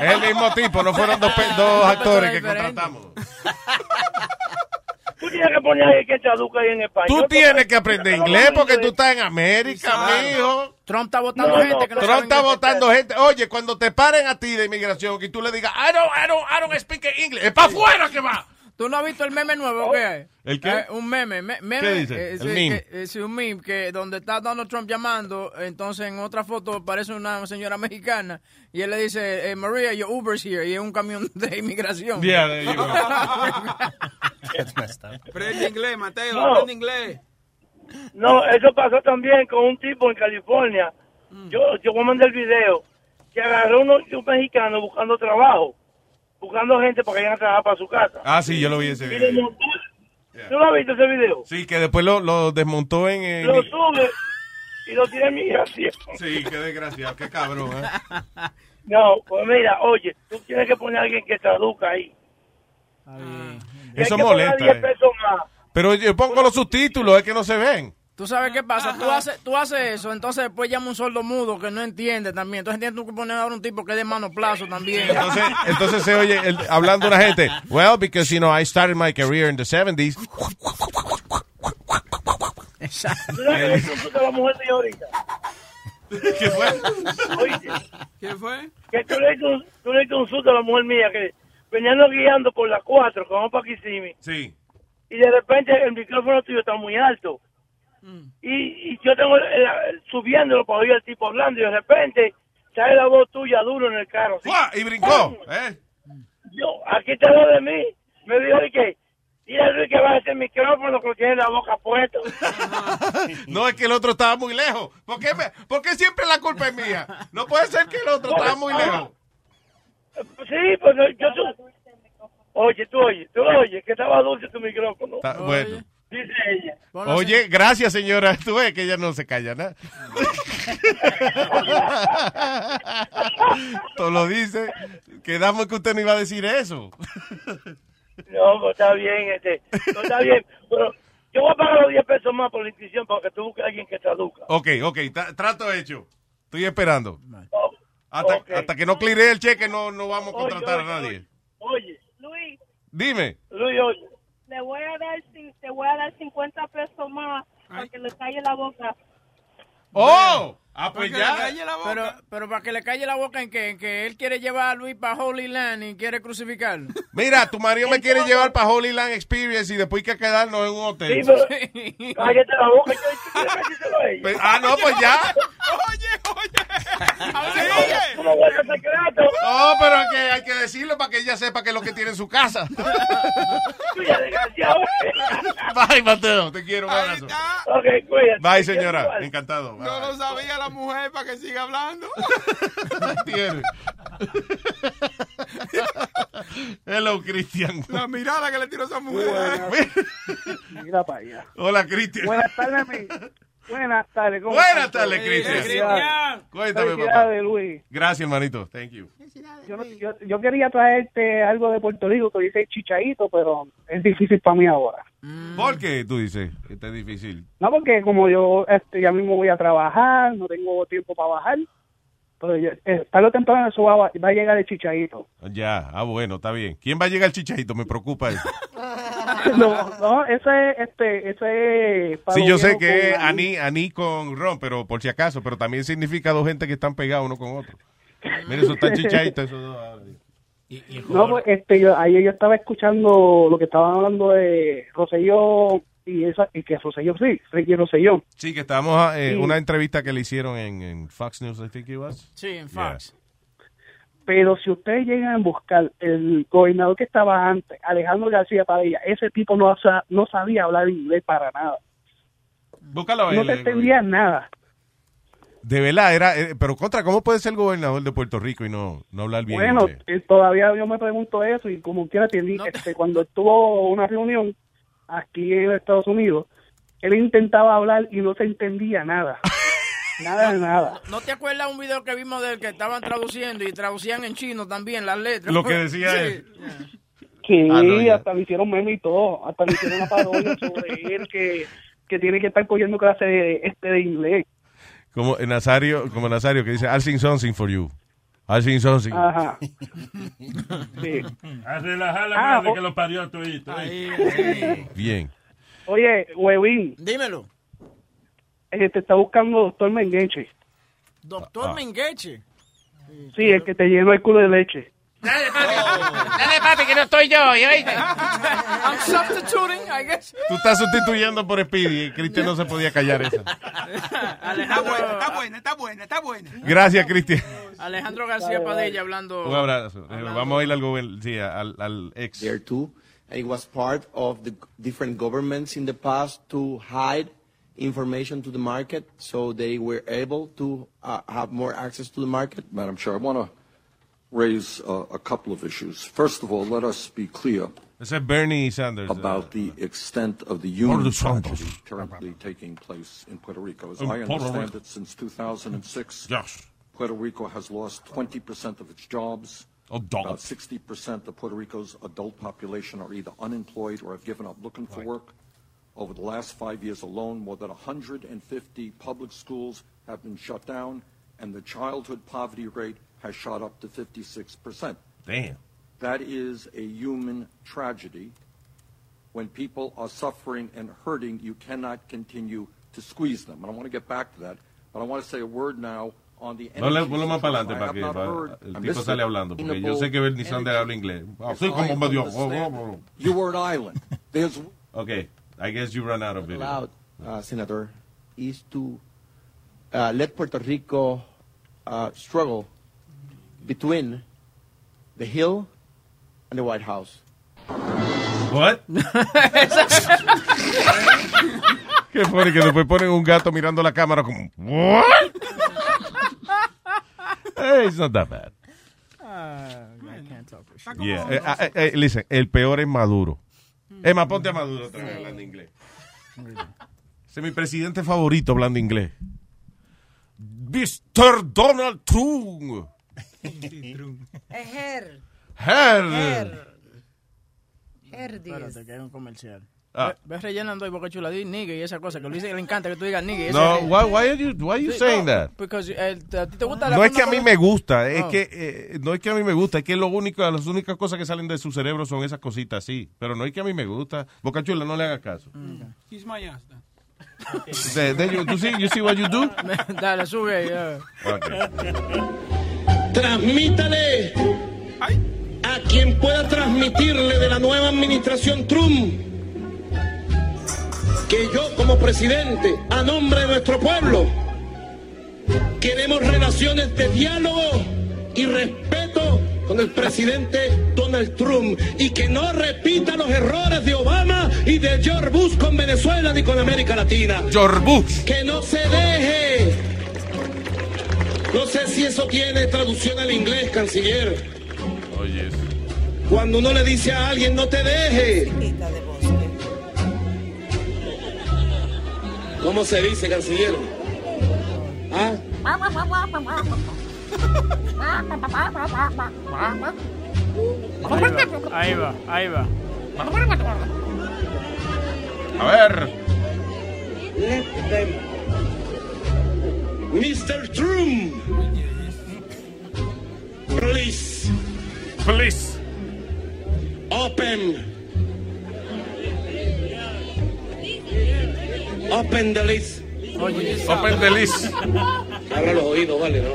Es el mismo tipo, no fueron dos, dos actores que contratamos. Tú tienes que poner ahí que traduzca ahí en español. Tú tienes que aprender inglés porque tú estás en América, mijo. Trump está votando No, gente no, que no Trump está votando gente. Oye, cuando te paren a ti de inmigración y tú le digas, I don't, I don't, I don't speak English, es para afuera que va. ¿Tú no has visto el meme nuevo que hay? ¿El qué? Eh, un meme. me- meme ¿Qué dice? eh, El sí, meme. que- eh, sí, un meme que donde está Donald Trump llamando, entonces en otra foto parece una señora mexicana y él le dice, eh, María, your Uber's here, y es un camión de inmigración. Yeah, there you go. That's messed up. Aprende inglés, Mateo, No. aprende inglés. No, eso pasó también con un tipo en California. Yo, yo voy a mandar el video que agarró uno, un mexicano buscando trabajo, buscando gente para que vayan a trabajar para su casa. Ah, sí, yo lo vi ese Y le video. montó- ¿Tú lo has visto ese video? Sí, que después lo, lo desmontó en... en- Lo sube y lo tiene en migración. Sí, qué desgraciado, qué cabrón, ¿eh? No, pues mira, oye, tú tienes que poner a alguien que traduzca ahí. Eso molesta, 10 eh. Pero yo pongo los subtítulos, es que no se ven. ¿Tú sabes qué pasa? Tú haces, tú haces eso, entonces después llama un sordo mudo que no entiende también. Entonces tienes tú que poner ahora un tipo que es de mano plazo también. Entonces, entonces se oye el- hablando una gente, well, because, you know, I started my career in the 70s. ¿Tú sabes que tú la mujer de ahorita? ¿Qué fue? Oíste, ¿Qué fue? que tú le diste un, susto a la mujer mía que veníamos guiando por las 4, como para Kissimmee, Sí. y de repente el micrófono tuyo está muy alto. Y, y yo tengo subiéndolo para oír al tipo hablando, y de repente sale la voz tuya duro en el carro. ¡Fua! Y brincó, ¿eh? Yo, aquí te lo de mí. Me dijo, ¿y qué? Dile a Luis que baje ese micrófono que tiene en la boca puesto. No, es que el otro estaba muy lejos. ¿Por qué, me- por qué siempre la culpa es mía? No puede ser que el otro estaba muy lejos. Sí, pues yo tú... Oye, tú oye, tú oye, que estaba dulce tu micrófono. Bueno. Dice ella. Oye, gracias señora. Tú ves que ella no se calla nada. Todo lo dice. Quedamos que usted no iba a decir eso. No, pues está bien, este, no está bien. Pero yo voy a pagar los 10 pesos más por la inscripción para que tú busques a alguien que traduzca. Ok, ok, tra- trato hecho. Estoy esperando. Hasta, hasta que no cleare el cheque no, no vamos a contratar a nadie. Oye, Luis, Dime. Luis, oye. Le voy a dar, te voy a dar 50 pesos más para que le calle la boca. ¡Oh! Ah, pues ya. le calle la boca. Pero, pero para que le calle la boca en que, en que él quiere llevar a Luis para Holy Land y quiere crucificarlo. Mira, tu marido me quiere llevar para Holy Land Experience y después hay que quedarnos en un hotel. Sí, pero cállate la boca, yo yo. Pues- ah, no, pues ya. Tú no guardas secreto. No, pero hay que, hay que decirlo para que ella sepa que es lo que tiene en su casa. Desgraciado. Bye, Mateo. Te quiero. Un abrazo. Ok, cuídate. Bye, señora. Encantado. Bye. No lo sabía la mujer para que siga hablando. Tiene. Hello, Cristian. La mirada que le tiró esa mujer. Mira para allá. Hola, Cristian. Buenas tardes, mi. Buenas tardes. ¿cómo Buenas tardes? Cristian. Cuéntame, papá. Luis. Gracias, hermanito. Thank you. Yo, no- yo, yo quería traerte algo de Puerto Rico que dice chichaito, pero es difícil para mí ahora. ¿Por qué tú dices que está difícil? No, porque como yo este, ya mismo voy a trabajar, no tengo tiempo para bajar, pero yo, eh, tarde o temprano eso va, va a llegar el chichaito. Ya, ah, bueno, está bien. ¿Quién va a llegar al chichadito? Me preocupa eso. No, no, eso es, este, eso es... Sí, yo sé que es aní, aní con ron, pero por si acaso, pero también significa dos gente que están pegados uno con otro. Mira, eso está chichadito, eso dos. ah, No, pues este, yo, ayer yo estaba escuchando lo que estaban hablando de Roselló y esa y que Roselló sí, Ricky Roselló. Sí, que estábamos en Sí. una entrevista que le hicieron en, en Fox News, I think it was. Sí, en Fox. Pero si ustedes llegan a buscar el gobernador que estaba antes, Alejandro García Padilla, ese tipo no, sa- no sabía hablar inglés para nada. Búscalo No se eh, entendía nada. De verdad, era, eh, pero contra, ¿cómo puede ser gobernador de Puerto Rico y no, no hablar bien Bueno, inglés? eh, todavía yo me pregunto eso y como quiera te di- este, cuando estuvo una reunión aquí en Estados Unidos, él intentaba hablar y no se entendía nada. nada de nada. ¿No te acuerdas un video que vimos del que estaban traduciendo y traducían en chino también las letras? Lo que decía Sí. él. Sí, Ah, no, hasta le hicieron meme y todo, hasta le hicieron una parodia sobre él que, que tiene que estar cogiendo clase de, este de inglés. Como Nazario, como Nazario que dice, I'll sing something for you. I'll sing something. Ajá. Sí. A relajar la Ah, madre que lo parió tu hito. Bien. Oye, Huevín. Dímelo. Eh, te está buscando doctor Mengeche. Doctor Ah. Mengeche. Sí, el que te llenó el culo de leche. Dale, papi, que no estoy yo, ¿y oíste? I'm substituting, I guess. Tú estás sustituyendo por Speedy y Cristian no se podía callar esa. Alejandro, Está buena, está buena, está buena. Gracias, Cristian. Alejandro García Padilla hablando. Un abrazo. Eh, Vamos a ir al, sí, al, al ex. there too. And it was part of the different governments in the past to hide information to the market so they were able to uh, have more access to the market. Madam Chair, I want to raise uh, a couple of issues. First of all, let us be clear Sanders. about the extent of the Sanders. tragedy currently taking place in Puerto Rico. As In I understand it, since 2006, Yes. Puerto Rico has lost 20% of its jobs. About 60% of Puerto Rico's adult population are either unemployed or have given up looking for work. Over the last five years alone, more than 150 public schools have been shut down, and the childhood poverty rate has shot up to 56%. Damn. That is a human tragedy. When people are suffering and hurting, you cannot continue to squeeze them. And I want to get back to that, but I want to say a word now on the No le energy ponlo más sector. para adelante para have que not pa- el a tipo sale hablando. Porque yo sé que Bernie Sanders habla inglés. Así If como medio. understand, You were an island. There's Okay, I guess you ran out of video. allowed, uh, Senator, is to uh, let Puerto Rico uh, struggle between the Hill and the White House. What? Qué funny que después ponen un gato mirando la cámara como, what? Hey, it's not that bad. Yeah. Eh, eh, eh, listen, el peor es Maduro. Es más, ponte a Maduro otra vez hablando inglés. Ese es mi presidente favorito hablando inglés. Mr. Donald Trump. Es her. Her. Herdis. Espérate, que hay un comercial. Ah. Ve- Ves rellenando y boca chula, nigga y esa cosa, que Luis le encanta que tú digas nigga. No, why, why are you, why are you Sí, saying no, that? Because a ti te gusta la No es que a mí me gusta, es Oh. que eh, no es que a mí me gusta, es que lo único, las únicas cosas que salen de su cerebro son esas cositas así. Pero no es que a mí me gusta. Boca Chula, no le haga caso. Kiss my ass. then. De- you, you see, you see what you do? Dale, sube ahí. eh. Transmítale a quien pueda transmitirle de la nueva administración Trump que yo como presidente, a nombre de nuestro pueblo, queremos relaciones de diálogo y respeto con el presidente Donald Trump y que no repita los errores de Obama y de George Bush con Venezuela ni con América Latina. George Bush. Que no se deje. No sé si eso tiene traducción al inglés, canciller. Oye, Cuando uno le dice a alguien no te deje. ¿Cómo se dice, canciller? ¿Ah? Ahí va, ahí va. A ver. Mr. Trump. Please. Please. Open. Open the list. Open the list. Abra los oídos, vale. No,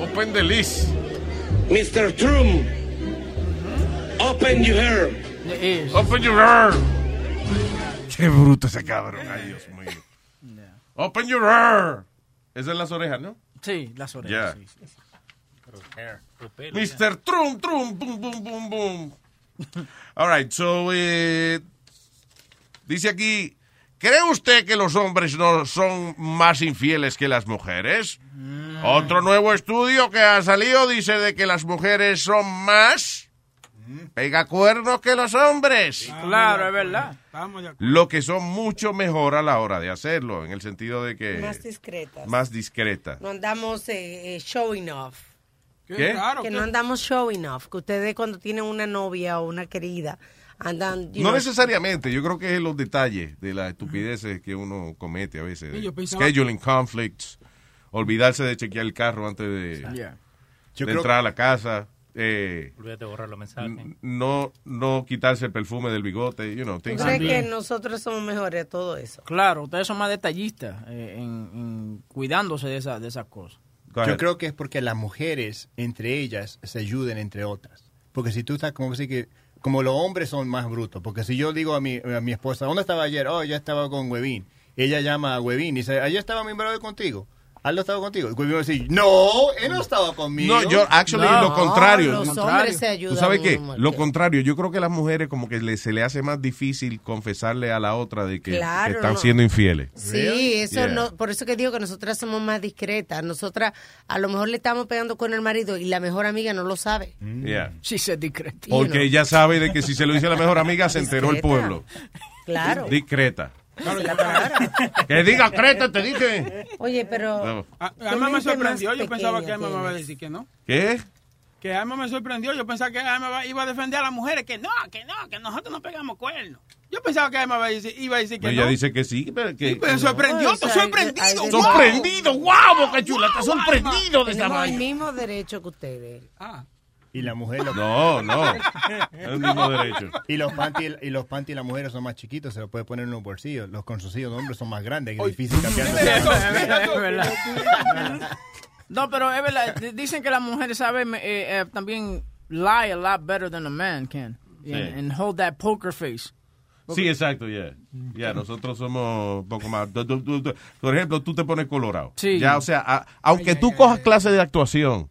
Open the list. Mr. Trump. Open your hair. Open your hair. Qué bruto ese cabrón. Ay, Dios mío. Open your hair. Esa es las orejas, ¿no? Sí, las orejas. Ya. sí, sí. Mr. Trump, Trump, boom, boom, boom, boom. All right, so, eh, dice aquí, ¿cree usted que los hombres no son más infieles que las mujeres? Otro nuevo estudio que ha salido dice de que las mujeres son más pegacuernos que los hombres. Claro, es verdad. Estamos de Lo que son mucho mejor a la hora de hacerlo, en el sentido de que... Más discretas. Más discreta. No andamos eh, eh, showing off. ¿Qué? Claro, que ¿qué? no andamos showing off. Que ustedes cuando tienen una novia o una querida andan... No know, necesariamente, yo creo que es los detalles de las estupideces que uno comete a veces. Scheduling conflicts, olvidarse de chequear el carro antes de, Yeah. de Yo creo- entrar a la casa, eh, Olvídate de borrar los mensajes. n- no, no quitarse el perfume del bigote, you know, ¿Tú things crees like que nosotros somos mejores de todo eso? Claro, ustedes son más detallistas eh, en, en cuidándose de, esa, de esas cosas. Yo creo que es porque las mujeres, entre ellas, se ayuden entre otras. Porque si tú estás como así que, como los hombres son más brutos. Porque si yo digo a mi, a mi esposa, ¿dónde estaba ayer? Oh, ya estaba con Huevín. Ella llama a Huevín y dice, ayer estaba mi brother contigo. Aldo estaba contigo. Y va a decir, no, él no estaba conmigo. No, yo, actually, lo contrario. los hombres se ayudan ¿Tú sabes qué? Lo contrario, yo creo que a las mujeres como que le- se le hace más difícil confesarle a la otra de que, Claro, que están no. siendo infieles. Sí, eso Yeah. no, por eso que digo que nosotras somos más discretas. Nosotras a lo mejor le estamos pegando con el marido y la mejor amiga no lo sabe. Yeah. Sí, se discreta. Porque ella sabe de que si se lo dice a la mejor amiga, se enteró el pueblo. Claro. Discreta. Que diga creta, te dije. Oye, pero No. A, Tu a mí me sorprendió. Yo pensaba que Emma me iba a decir que no. ¿Qué? Que Emma me sorprendió. Yo pensaba que Emma iba- iba a defender a las mujeres. Que no, que no, que nosotros no pegamos cuernos. Yo pensaba que Emma iba a decir, iba a decir que Ella no. dice que sí, pero que... pero sorprendió, estoy sorprendido. wow. Sorprendido, guau, boca chula, está Wow, sorprendido de esta el vaina. mismo derecho que ustedes. Y la mujer... lo- No, no. Es el mismo derecho. Y los panties y los panty de las mujeres son más chiquitos, se los puede poner en los bolsillos. Los calzoncillos de hombres son más grandes, que es difícil cambiar. Es verdad. No, pero es verdad. Dicen que las mujeres saben eh, eh, también lie a lot better than a man can. Sí. And, and hold that poker face. Sí, exacto, ya. Ya, nosotros somos un poco más... tú- tú- tú- tú- Por ejemplo, tú te pones colorado. Sí. Ya, o sea, a- aunque tú cojas clase de actuación,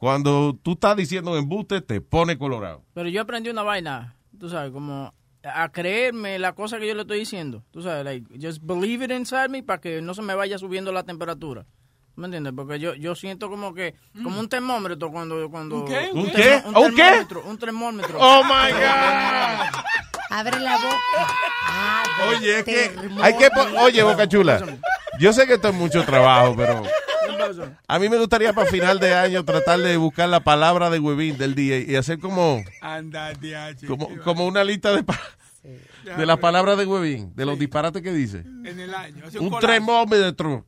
cuando tú estás diciendo embuste, te pone colorado. Pero yo aprendí una vaina, tú sabes, como a creerme la cosa que yo le estoy diciendo. Tú sabes, like, just believe it inside me para que no se me vaya subiendo la temperatura. ¿Me entiendes? Porque yo, yo siento como que, como un termómetro cuando... cuando ¿Un qué? ¿Un qué? Un ¿Un qué? termómetro, Un termómetro. Oh, my God. Abre la boca. Abre Oye, es que termómetro. hay que... Oye, Boca Chula, Yo sé que esto es mucho trabajo, pero a mí me gustaría para final de año tratar de buscar la palabra de huevín del día y hacer como, Anda, como, como una lista de, de las palabras de huevín, de los disparates que dice. En el año. hace Un collage. termómetro.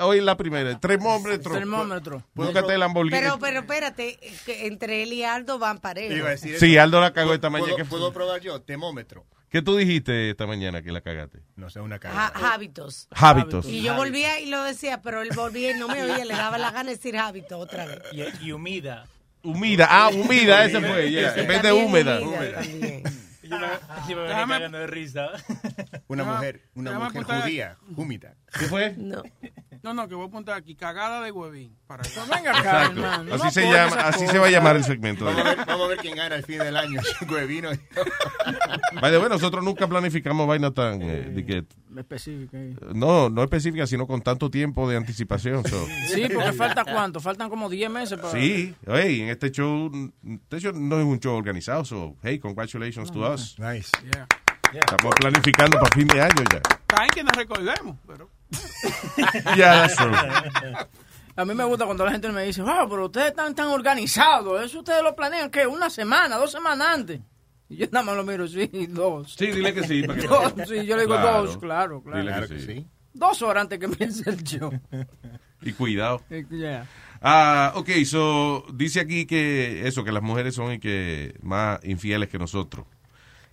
Hoy es la primera. Termómetro. Termómetro. Búscate el Lamborghini. Pero, pero espérate, que entre él y Aldo van parejos. Iba a decir Sí. Aldo la cagó esta ¿Puedo- mañana. ¿Qué ¿Puedo, fue? probar yo? Termómetro. ¿Qué tú dijiste esta mañana que la cagaste? No sé, una Ha- hábitos. Hábitos. Y yo volvía y lo decía, pero él volvía y no me oía, le daba la gana de decir hábitos otra vez. Y, y humida. Humida. Ah, humida, ese fue. yeah. En vez de húmeda. también. Yo me, yo me venía cagando de risa. Una mujer, una mujer judía, húmida. ¿Qué fue? No. No, no, que voy a apuntar aquí. Cagada de huevín. Para allá. Venga acá, Exacto. hermano. Así No se llama, así se va a llamar el segmento. Vamos a ver, vamos a ver quién gana al fin del año. Huevino. Vaya, bueno, nosotros nunca planificamos vainas tan eh, de que Específica ahí. no, no específicas, sino con tanto tiempo de anticipación. so. Sí, porque falta cuánto? Faltan como 10 meses para... Sí, hey, en este show, este show no es un show organizado, so hey, congratulations to us. Nice. Yeah. Estamos planificando para fin de año ya. Está bien que nos recordemos, pero. That's true. A mí me gusta cuando la gente me dice, wow, pero ustedes están tan organizados. Eso ustedes lo planean, ¿qué? Una semana, dos semanas antes. Y yo nada más lo miro, sí, dos. Sí, dile que sí. para que- Dos, sí, yo le digo Claro. dos, claro, claro. Dile que sí. Dos horas antes que empiece el show. Y cuidado. Yeah. Ah, ok, so, dice aquí que eso, que las mujeres son y que más infieles que nosotros.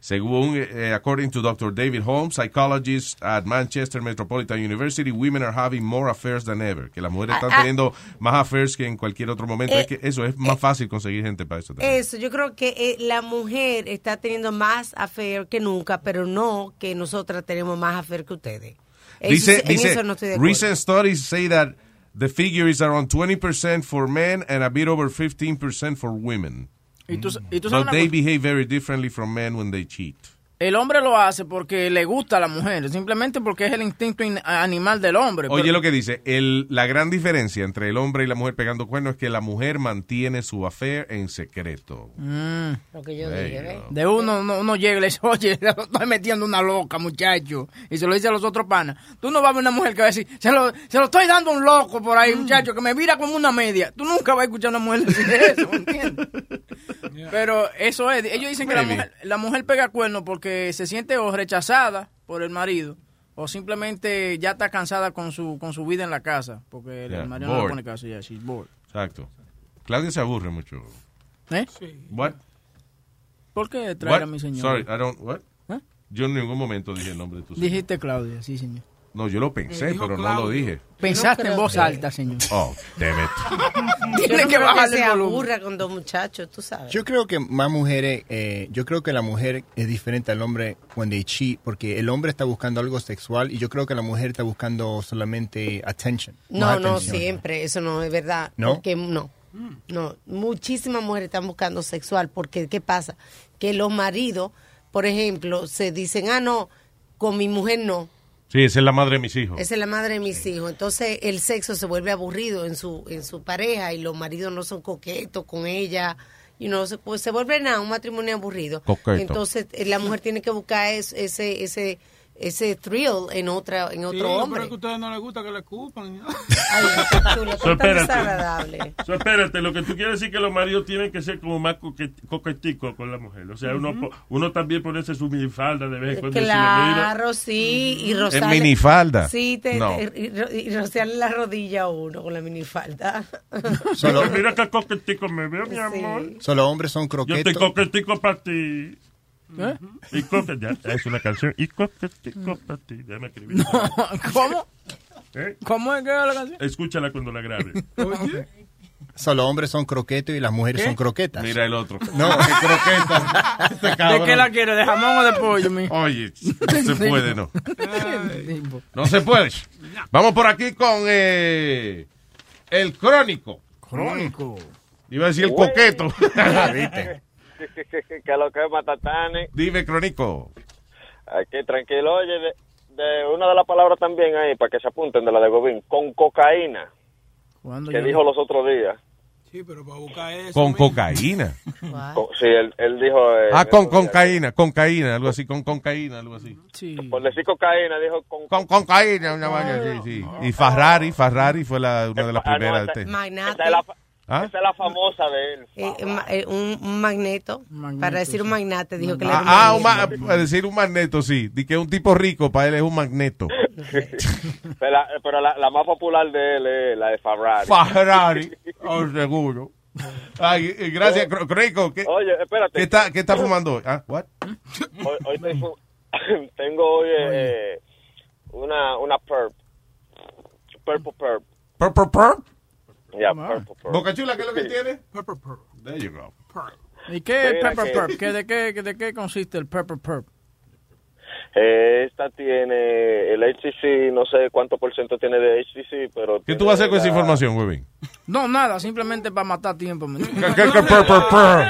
Según, eh, according to Dr. David Holmes, psychologist at Manchester Metropolitan University, women are having more affairs than ever. Que las mujeres están Ah, ah. teniendo más affairs que en cualquier otro momento. Eh, es que eso es más fácil conseguir gente para eso también. Eso, yo creo que eh, la mujer está teniendo más affair que nunca, pero no que nosotras tenemos más affair que ustedes. Eso dice, en dice, eso no estoy de acuerdo. recent studies say that the figure is around 20% for men and a bit over 15% for women. Y tú, y tú they behave very differently from men when they cheat. El hombre lo hace porque le gusta a la mujer, simplemente porque es el instinto in- animal del hombre. Oye pero- lo que dice, el, la gran diferencia entre el hombre y la mujer pegando cuernos es que la mujer mantiene su affair en secreto. Mm. Lo que yo dije. De uno, uno, uno llega y le dice, oye, estoy metiendo una loca, muchacho. Y se lo dice a los otros panas. Tú no vas a ver una mujer que va a decir, se lo, se lo estoy dando a un loco por ahí, muchacho, que me mira como una media. Tú nunca vas a escuchar a una mujer decir eso, ¿me entiendes? Pero eso es, ellos dicen que la mujer, la mujer pega cuernos porque se siente o rechazada por el marido o simplemente ya está cansada con su con su vida en la casa porque Yeah, el marido no le pone caso, ya, she's bored. Exacto. Claudia se aburre mucho. ¿Eh? What? ¿Por qué traer What? a mi señor? Sorry, I don't, what? ¿Eh? Yo en ningún momento dije el nombre de tu señor. Dijiste Claudia, sí, señor. No, yo lo pensé, pero no lo dije. Pensaste en voz que- alta, señor. Oh, damn it. Tiene no que bajarle se el volumen. aburra con dos muchachos, tú sabes. Yo creo que más mujeres, eh, yo creo que la mujer es diferente al hombre cuando they cheat, porque el hombre está buscando algo sexual y yo creo que la mujer está buscando solamente attention. No, no, atención. siempre, eso no es verdad. ¿No? Porque no, no, muchísimas mujeres están buscando sexual, porque ¿qué pasa? Que los maridos, por ejemplo, se dicen, ah, no, con mi mujer no, Sí, esa es la madre de mis hijos. esa es la madre de mis hijos. Entonces el sexo se vuelve aburrido en su, en su pareja y los maridos no son coquetos con ella. Y no se, pues se vuelve nada, un matrimonio aburrido. Coqueto. Entonces eh, la mujer tiene que buscar es- ese, ese, ese thrill en otra, en otro Sí, pero hombre. es que a ustedes no les gusta que le escupan. Ay, tú lo So, desagradable. So, espérate, lo que tú quieres decir que los maridos tienen que ser como más coque- coqueticos con la mujer. O sea, uno, uno también ponerse su minifalda de vez en cuando. Claro, sí, y ¿En rozarle. minifalda? Sí, te, No. te- y, ro- y rociarle la rodilla a uno con la minifalda. Solo, mira qué coquetico me veo, mi amor. solo hombres son Yo estoy croquetos. coquetico para ti. ¿Eh? Y es una canción. Y para ti. Déjame escribir. ¿Cómo? ¿Eh? ¿Cómo es que va la canción? Escúchala cuando la grabe. Solo hombres son croquetos y las mujeres ¿Qué? son croquetas. Mira el otro. No, Qué croqueta. Este ¿De qué la quiere? ¿De jamón o de pollo, mi? Oye, no se puede, no. No se puede. Vamos por aquí con eh, el crónico. Crónico. Iba a decir el coqueto. ¿Viste? que lo que es matatane. Dime, crónico. Aquí, tranquilo. Oye, de, de una de las palabras también ahí, para que se apunten de la de Gobín, con cocaína, ¿Cuándo que dijo los otros días. Sí, pero para buscar eso. Con mismo. cocaína. Con- Sí, él, él dijo... eh, Ah, con cocaína, con cocaína, algo así, con cocaína, algo así. Por decir cocaína, dijo con... Con cocaína, una vaina, sí, sí. Y Ferrari, Ferrari fue la, una de las Ah, no, primeras. este. Es la, ¿Ah? esa es la famosa de él. Eh, ma- eh, un, un magneto, para decir un magnate, dijo que le era un Ah, ah, un magneto. ma- para decir un magneto, sí. Di que un tipo rico, para él es un magneto. Pero, la, pero la, la más popular de él es la de Ferrari. Ferrari, oh, seguro. Ay, eh, gracias, Cro- Crico. ¿Qué, Oye, espérate. qué está, ¿Qué está fumando hoy? Ah, what? Hoy, hoy tengo, tengo hoy eh, una, una perp. Purple perp. Purple Purp. Ya, purple perp. Boca Chula, ¿qué es lo que Sí. tiene? There you go. ¿Y qué es Pepper que- Perp? ¿Qué, de, qué, ¿De qué consiste el Pepper Perp? Eh, esta tiene el HCC, no sé cuánto por ciento tiene de HCC, pero... ¿Qué tú vas a hacer con esa información, huevín? No, nada, simplemente para matar tiempo. ¿me ¿Qué, qué, qué, pur, pur, pur?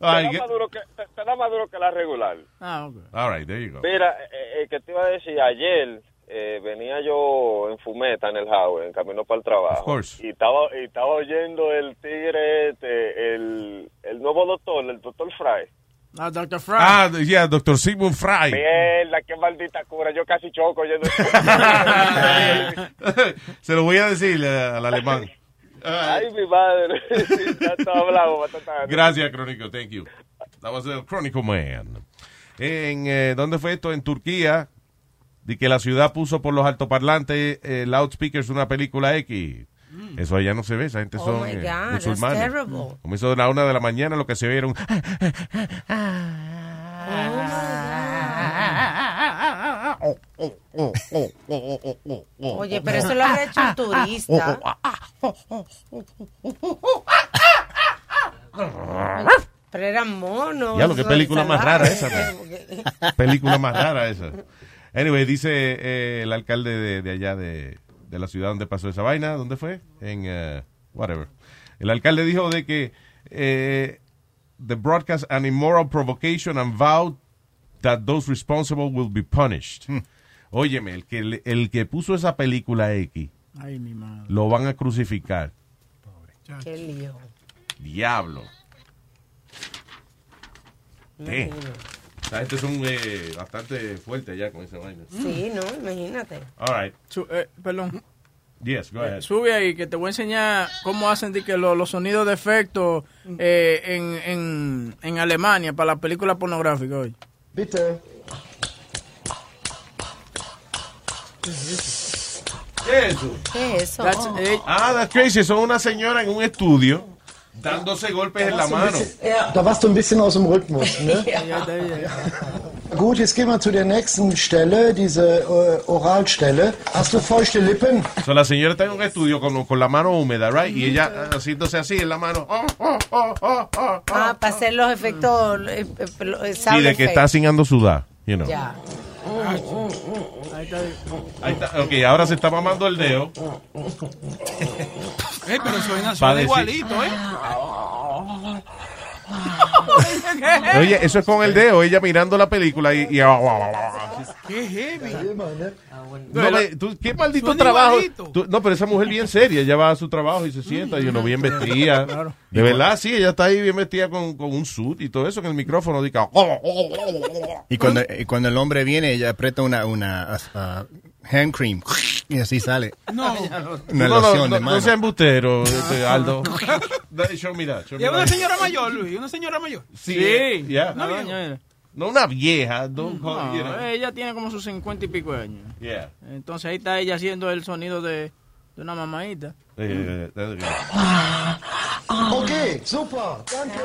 Ah. Te da, duro que, te, te da más duro que la regular. Ah, ok. All right, there you go. Mira, eh, eh, que te iba a decir, ayer eh, venía yo en fumeta en el highway, en camino para el trabajo. Y estaba, y estaba oyendo el tigre, este, el, el nuevo doctor, el doctor Fry. Ah, Dr. Fry. Ah, yeah, Dr. Sigmund Fry. Mierda, qué maldita cura. Yo casi choco oyendo Se lo voy a decir eh, al alemán. Ay, mi madre. ya está hablado. Gracias, Crónico. Thank you. That was the Chronicle Man. En, eh, ¿Dónde fue esto? En Turquía. De que la ciudad puso por los altoparlantes eh, loudspeakers una película X. Eso allá no se ve, esa gente Oh son my eh, God, musulmanes. terrible. Como eso de la una de la mañana, lo que se era un... Oye, pero eso lo habría hecho un turista. Pero eran monos. Ya lo que película más rara esa. Película más rara esa. Anyway, dice eh, el alcalde de, de allá de, de la ciudad donde pasó esa vaina. ¿Dónde fue? En eh, whatever. El alcalde dijo de que eh, the broadcast an immoral provocation and vowed that those responsible will be punished. Óyeme, el que, el que puso esa película X Ay, mi madre. lo van a crucificar. Qué lío. Diablo. Damn. La gente son eh, bastante fuertes ya con esa vaina. Sí, no, imagínate. All right. Su- eh, perdón. Yes, go ahead. Sube ahí que te voy a enseñar cómo hacen que lo- los sonidos de efecto eh, en, en, en Alemania para la película pornográfica hoy. Bitte. ¿Qué es eso? ¿Qué es eso? That's- eh, Ah, that's crazy. Son una señora en un estudio dándose golpes en la mano. Da warst du ein bisschen aus dem Rhythmus, ne? Gut, jetzt gehen wir zu der nächsten Stelle, diese äh, Oralstelle. Hast du feuchte Lippen? So, la señora está en un estudio con, con la mano húmeda, right? Y ella haciéndose así en la mano. Oh, oh, oh, oh, oh, oh. Ah, para hacer los efectos. eh, eh, eh, sound Sí, de que está haciendo sudar, you know. Ya. Ahí está. Ahí está. Ok, ahora se está mamando el dedo. Eh, pero suena, suena igualito, ¿eh? Oye, eso es con el dedo, ella mirando la película y... y- Qué heavy. No, tú- qué maldito trabajo. Tú- no, pero esa mujer bien seria, ella va a su trabajo y se sienta y uno bien vestida. De verdad, sí, ella está ahí bien vestida con, con un suit y todo eso en el micrófono. Dica, Y cuando, y cuando el hombre viene, ella aprieta una, una uh, hand cream y así sale. No. Una no, no, loción no, de no sea embustero, este, Aldo. Show me that, show Y me es una that. señora mayor, Luis, una señora mayor. Sí, eh, yeah. Una doña, No una vieja, don't call- No, you know. ella tiene como sus cincuenta y pico de años. Yeah. Entonces ahí está ella haciendo el sonido de, de una mamadita. Eh, eh, Okay, super.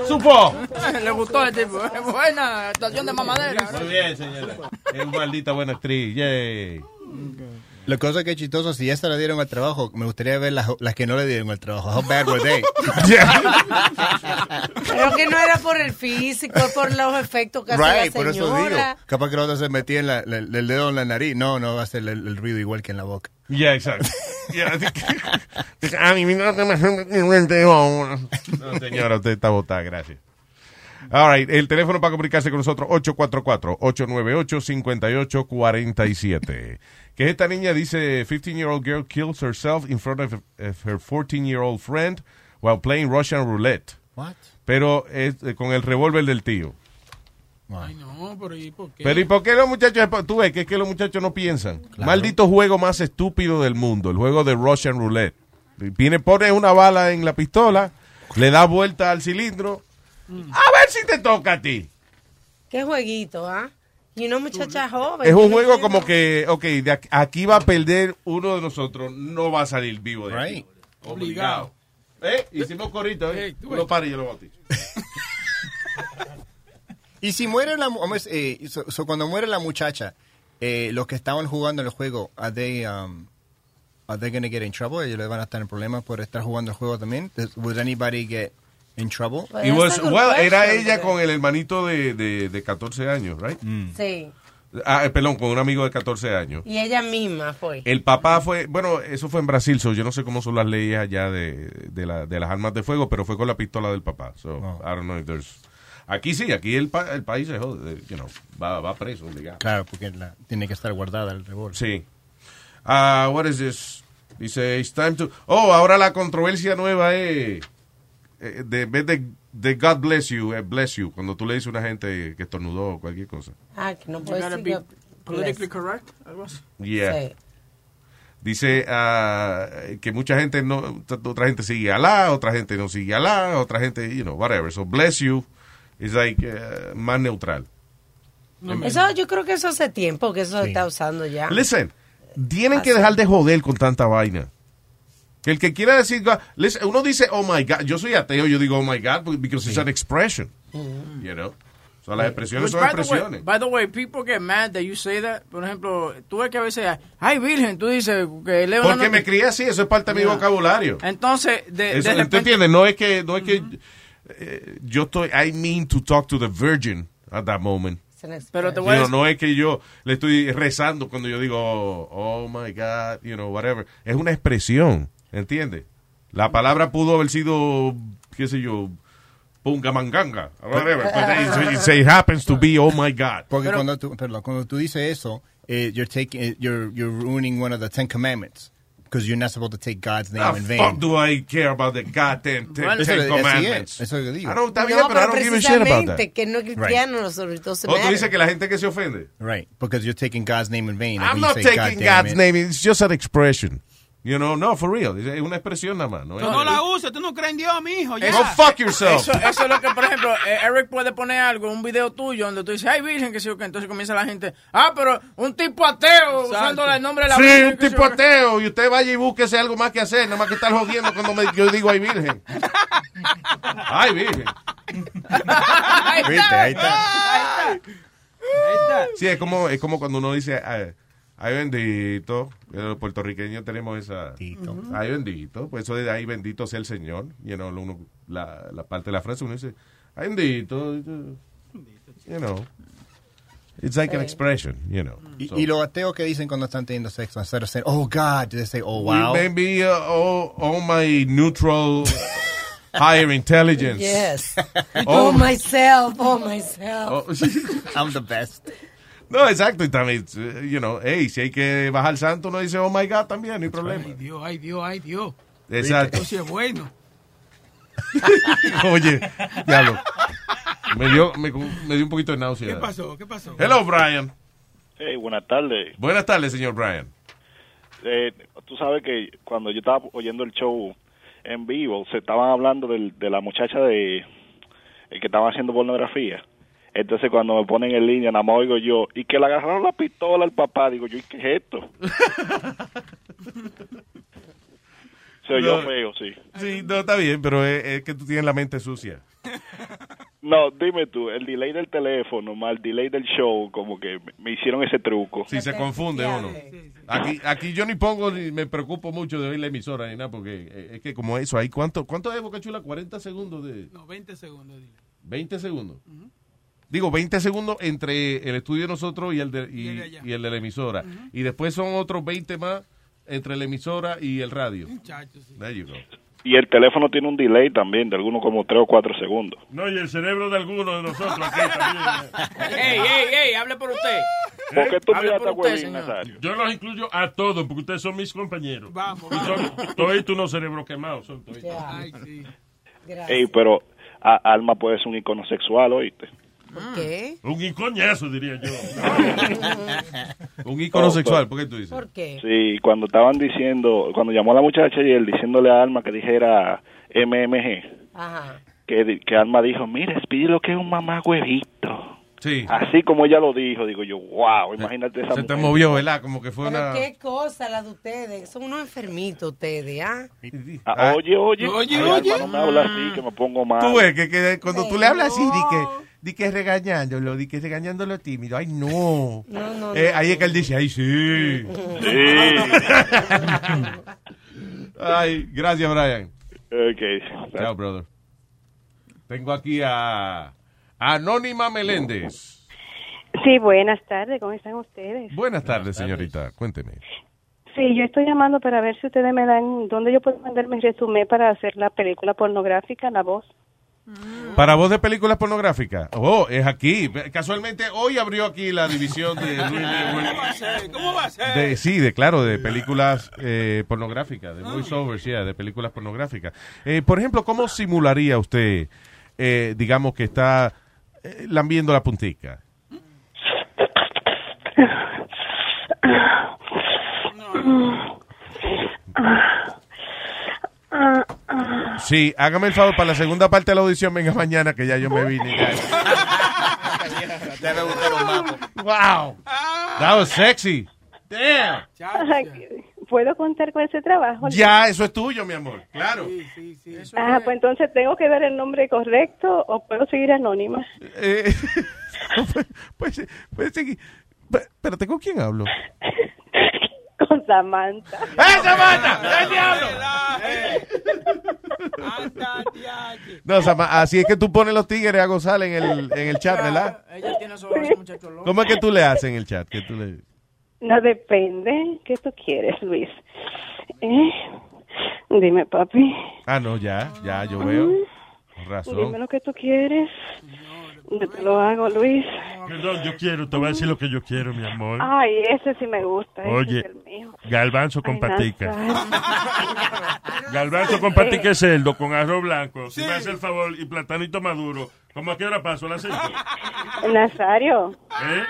¡Supo! Le gustó el tipo. Buena estación de mamadera. Muy bien, señora. Es una maldita buena actriz. Yay. La cosa que es chistoso, si esta le dieron al trabajo, me gustaría ver las, las que no le dieron al trabajo. How bad were they? Pero que no era por el físico, es por los efectos que hace right, la por eso digo. señora. Capaz que la otra se metía en la- la- el dedo en la nariz. No, no va a hacer el, el ruido igual que en la boca. Ya, exacto. Ya, así que- A mí no se me No, señora, usted está botada, gracias. All right, el teléfono para comunicarse con nosotros, 844-898-5847. Que esta niña dice, 15-year-old girl kills herself in front of, of her 14-year-old friend while playing Russian roulette. What? Pero es, eh, con el revólver del tío. Ay, no, pero ¿y por qué? Pero ¿y por qué los muchachos, tú ves que es que los muchachos no piensan? Maldito juego más estúpido del mundo, el juego de Russian Roulette. Viene, pone una bala en la pistola, le da vuelta al cilindro, a ver si te toca a ti. Qué jueguito, ¿ah? Y una muchacha joven. Es un juego como que, ok, de aquí, aquí va a perder uno de nosotros, no va a salir vivo de aquí. Obligado. ¿Eh? Hicimos corito, ¿eh? Tú lo pares y yo lo bautizo. Y si muere la eh, so- so cuando muere la muchacha, eh, los que estaban jugando el juego, are they, um, are they gonna get in trouble? Ellos le van a estar en problemas por estar jugando el juego también. Does- Would anybody get in trouble? Was- well, era ella con el hermanito de, de, de 14 años, right? Sí. Ah, eh, perdón, con un amigo de 14 años. Y ella misma fue. El papá fue, bueno, eso fue en Brasil, so yo no sé cómo son las leyes allá de, de, la- de las armas de fuego, pero fue con la pistola del papá. So, I don't know if there's... Aquí sí, aquí el, pa- el país se jode, you know, va, va preso, obligado. Claro, porque la- tiene que estar guardada el revólver. Sí. Ah, what is this? Dice, it's time to... Oh, ahora la controversia nueva es, eh, de en vez de, de God bless you, eh, bless you, cuando tú le dices a una gente que estornudó o cualquier cosa. Ah, que no You puede gotta ser be que- politically correct, algo así. Yeah. Sí. Dice ah, que mucha gente no, otra gente sigue a Alá, otra gente no sigue a Alá, otra gente, you know, whatever. So bless you is like eh, más neutral. Eso, yo creo que eso hace tiempo que eso se está usando ya. Listen, tienen que dejar de joder con tanta vaina. Que el que quiera decir, God- listen, uno dice, oh my God, yo soy ateo, yo digo, oh my God, because it's an expression, you know. So, las expresiones Which, son by, the way, expresiones. by the way, people get mad that you say that. Por ejemplo, tú ves que a veces, ay, virgen, tú dices que leo Porque me crié así, eso es parte de mi vocabulario. Entonces, de, Eso, de ¿tú repente... entiendes? No es que, no es que eh, yo estoy, I mean to talk to the virgin at that moment. Pero te voy a know, decir- no es que yo le estoy rezando cuando yo digo, oh, oh my God, you know, whatever. Es una expresión, ¿entiendes? La palabra pudo haber sido, qué sé yo, pungamanganga, whatever. But it, it- it happens to be, oh my God. Porque cuando, tú, perdón, cuando tú dices eso, eh, you're, taking, eh, you're, you're ruining one of the Ten Commandments. Because you're not supposed to take God's name The in vain. fuck do I care about the goddamn ten, Bueno, ten eso- commandments? es, eso yo digo. I don't, está bien, no, pero I pero don't give a shit about that. que no es cristiano, sobre todo se O tú dices que la gente que se ofende. Right, because you're taking God's name in vain. I'm not taking "God God's it." name. It's just an expression. You know, no, for real. Es una expresión nada más. No, No, la uses, tú no crees en Dios, mijo. Ya. Go fuck yourself. Eso, eso es lo que, por ejemplo, eh, Eric puede poner algo, un video tuyo donde tú dices, ay, virgen, que sí o qué. Entonces comienza la gente, ah, pero un tipo ateo usando el nombre de la Sí, virgen. un sí tipo o qué". ateo. Y usted vaya y búsquese algo más que hacer. Nada más que estar jodiendo cuando me- yo digo ay virgen. Ay virgen. Ahí Viste, está. ahí está. Ahí está. Sí, es como, es como cuando uno dice ay, ay bendito. Los puertorriqueños tenemos esa. Ay bendito. Pues eso de ay bendito sea el Señor. You know, uno- la, la parte de la frase uno dice ay bendito. You know. It's like an expression, you know. Y, So- y los ateos que dicen cuando están teniendo sexo, instead of saying, oh God, they say, oh wow. Maybe uh, all, all my neutral higher intelligence. Yes. Oh, Oh, myself, oh myself. Oh. I'm the best. No, exacto. Y también, uh, you know, hey, si hay que bajar santo, uno dice, oh my God, también, no hay problema. Ay, Dios, ay, Dios, ay, Dios. Exacto. Eso sí es bueno. Oye, diablo. Me dio, me, me dio un poquito de náusea. ¿Qué pasó? ¿Qué pasó? Hello, Brian. Hey, buenas tardes. Buenas tardes, señor Brian. Eh, tú sabes que cuando yo estaba oyendo el show en vivo, se estaban hablando del- de la muchacha de el que estaba haciendo pornografía. Entonces cuando me ponen en línea, nada más oigo yo, y que le agarraron la pistola al papá, digo yo, ¿y qué es esto? Se oyó No. feo, sí. Sí, no, está bien, pero es, es que tú tienes la mente sucia. No, dime tú, el delay del teléfono más el delay del show, como que me- me hicieron ese truco. Si se confunde uno. Aquí, aquí yo ni pongo ni me preocupo mucho de oír la emisora ni nada, porque eh, es que como eso, hay cuánto, ¿cuánto es Boca Chula? 40 segundos de. No, 20 segundos. dile. 20 segundos. Digo, 20 segundos entre el estudio de nosotros y el de, y, Y el de allá. y el de la emisora. Y después son otros 20 más entre la emisora y el radio. Muchachos, sí. There you go. Y el teléfono tiene un delay también de algunos como 3 o 4 segundos. No, y el cerebro de alguno de nosotros aquí también. ¡Ey, ey, ey! Hable por usted. ¿Por qué tú por a Huevín. Nazario? Yo los incluyo a todos porque ustedes son mis compañeros. Vamos, Y son toditos unos cerebros quemados. Son toditos. Ay, sí. Ey, pero a- Alma puede ser un icono sexual, ¿oíste? ¿Por qué? Un icoñazo, diría yo. Un icono No, sexual, pero- ¿por qué tú dices? ¿Por qué? Sí, cuando estaban diciendo, cuando llamó a la muchacha ayer diciéndole a Alma que dijera MMG, Ajá. que, que Alma dijo, mire, pide lo que es un mamá huevito. Sí. Así como ella lo dijo, digo yo, wow, imagínate esa Se te mujer. movió, ¿verdad? Como que fue Pero una... qué cosa la de ustedes. Son unos enfermitos ustedes, ¿ah? Ah, oye, oye, Oye, Ay, oye. Alma, no me habla así, que me pongo mal. Tú ves que, que cuando tú le hablas así, di que, di que regañándolo, di que regañándolo tímido. Ay, no. No, no, Eh, no. ahí es que él dice, ay, sí. ay, gracias, Brian. Ok. Chao, brother. Tengo aquí a Anónima Meléndez. Sí, buenas tardes, ¿cómo están ustedes? Buenas tardes, señorita. Cuénteme. Sí, yo estoy llamando para ver si ustedes me dan, ¿dónde yo puedo mandar mi resumen para hacer la película pornográfica, La Voz? Para voz de películas pornográficas. Oh, es aquí. Casualmente hoy abrió aquí la división de, ¿Cómo va a ser? ¿Cómo va a ser? de sí, de claro, de películas eh, pornográficas, de voiceovers, yeah, de películas pornográficas. Eh, por ejemplo, ¿cómo simularía usted, eh, digamos que está eh, lambiendo la puntica? Sí, hágame el favor para la segunda parte de la audición, venga mañana que ya yo me vine. Ya. Un mapo. Wow. That was sexy. Damn. ¿Puedo contar con ese trabajo? Ya, eso es tuyo, mi amor. Claro. Ah, pues entonces tengo que dar el nombre correcto o puedo seguir anónima. Eh, pues, pues seguir. Pe- Espérate, ¿con quién hablo? Con Samantha. ¡Eh, Samantha! ¡El diablo! No, Sama, así es que tú pones los tigres a gozar en el, en el chat, ¿verdad? Ella tiene ese muchacho loco. ¿Cómo es que tú le haces en el chat? Que tú le... No depende. ¿Qué tú quieres, Luis? ¿Eh? Dime, papi. Ah, no, ya, ya, yo veo. Con Dime razón. lo que tú quieres. Yo te lo hago, Luis. Perdón, yo quiero, te voy a decir lo que yo quiero, mi amor. Ay, ese sí me gusta. ese Oye, es el mío. galbanzo con Ay, patica. Galbanzo con patica de cerdo, con arroz blanco. Si me hace el favor, y platanito maduro. ¿Cómo a qué hora paso? ¿A las cinco? Nazario, ¿Eh?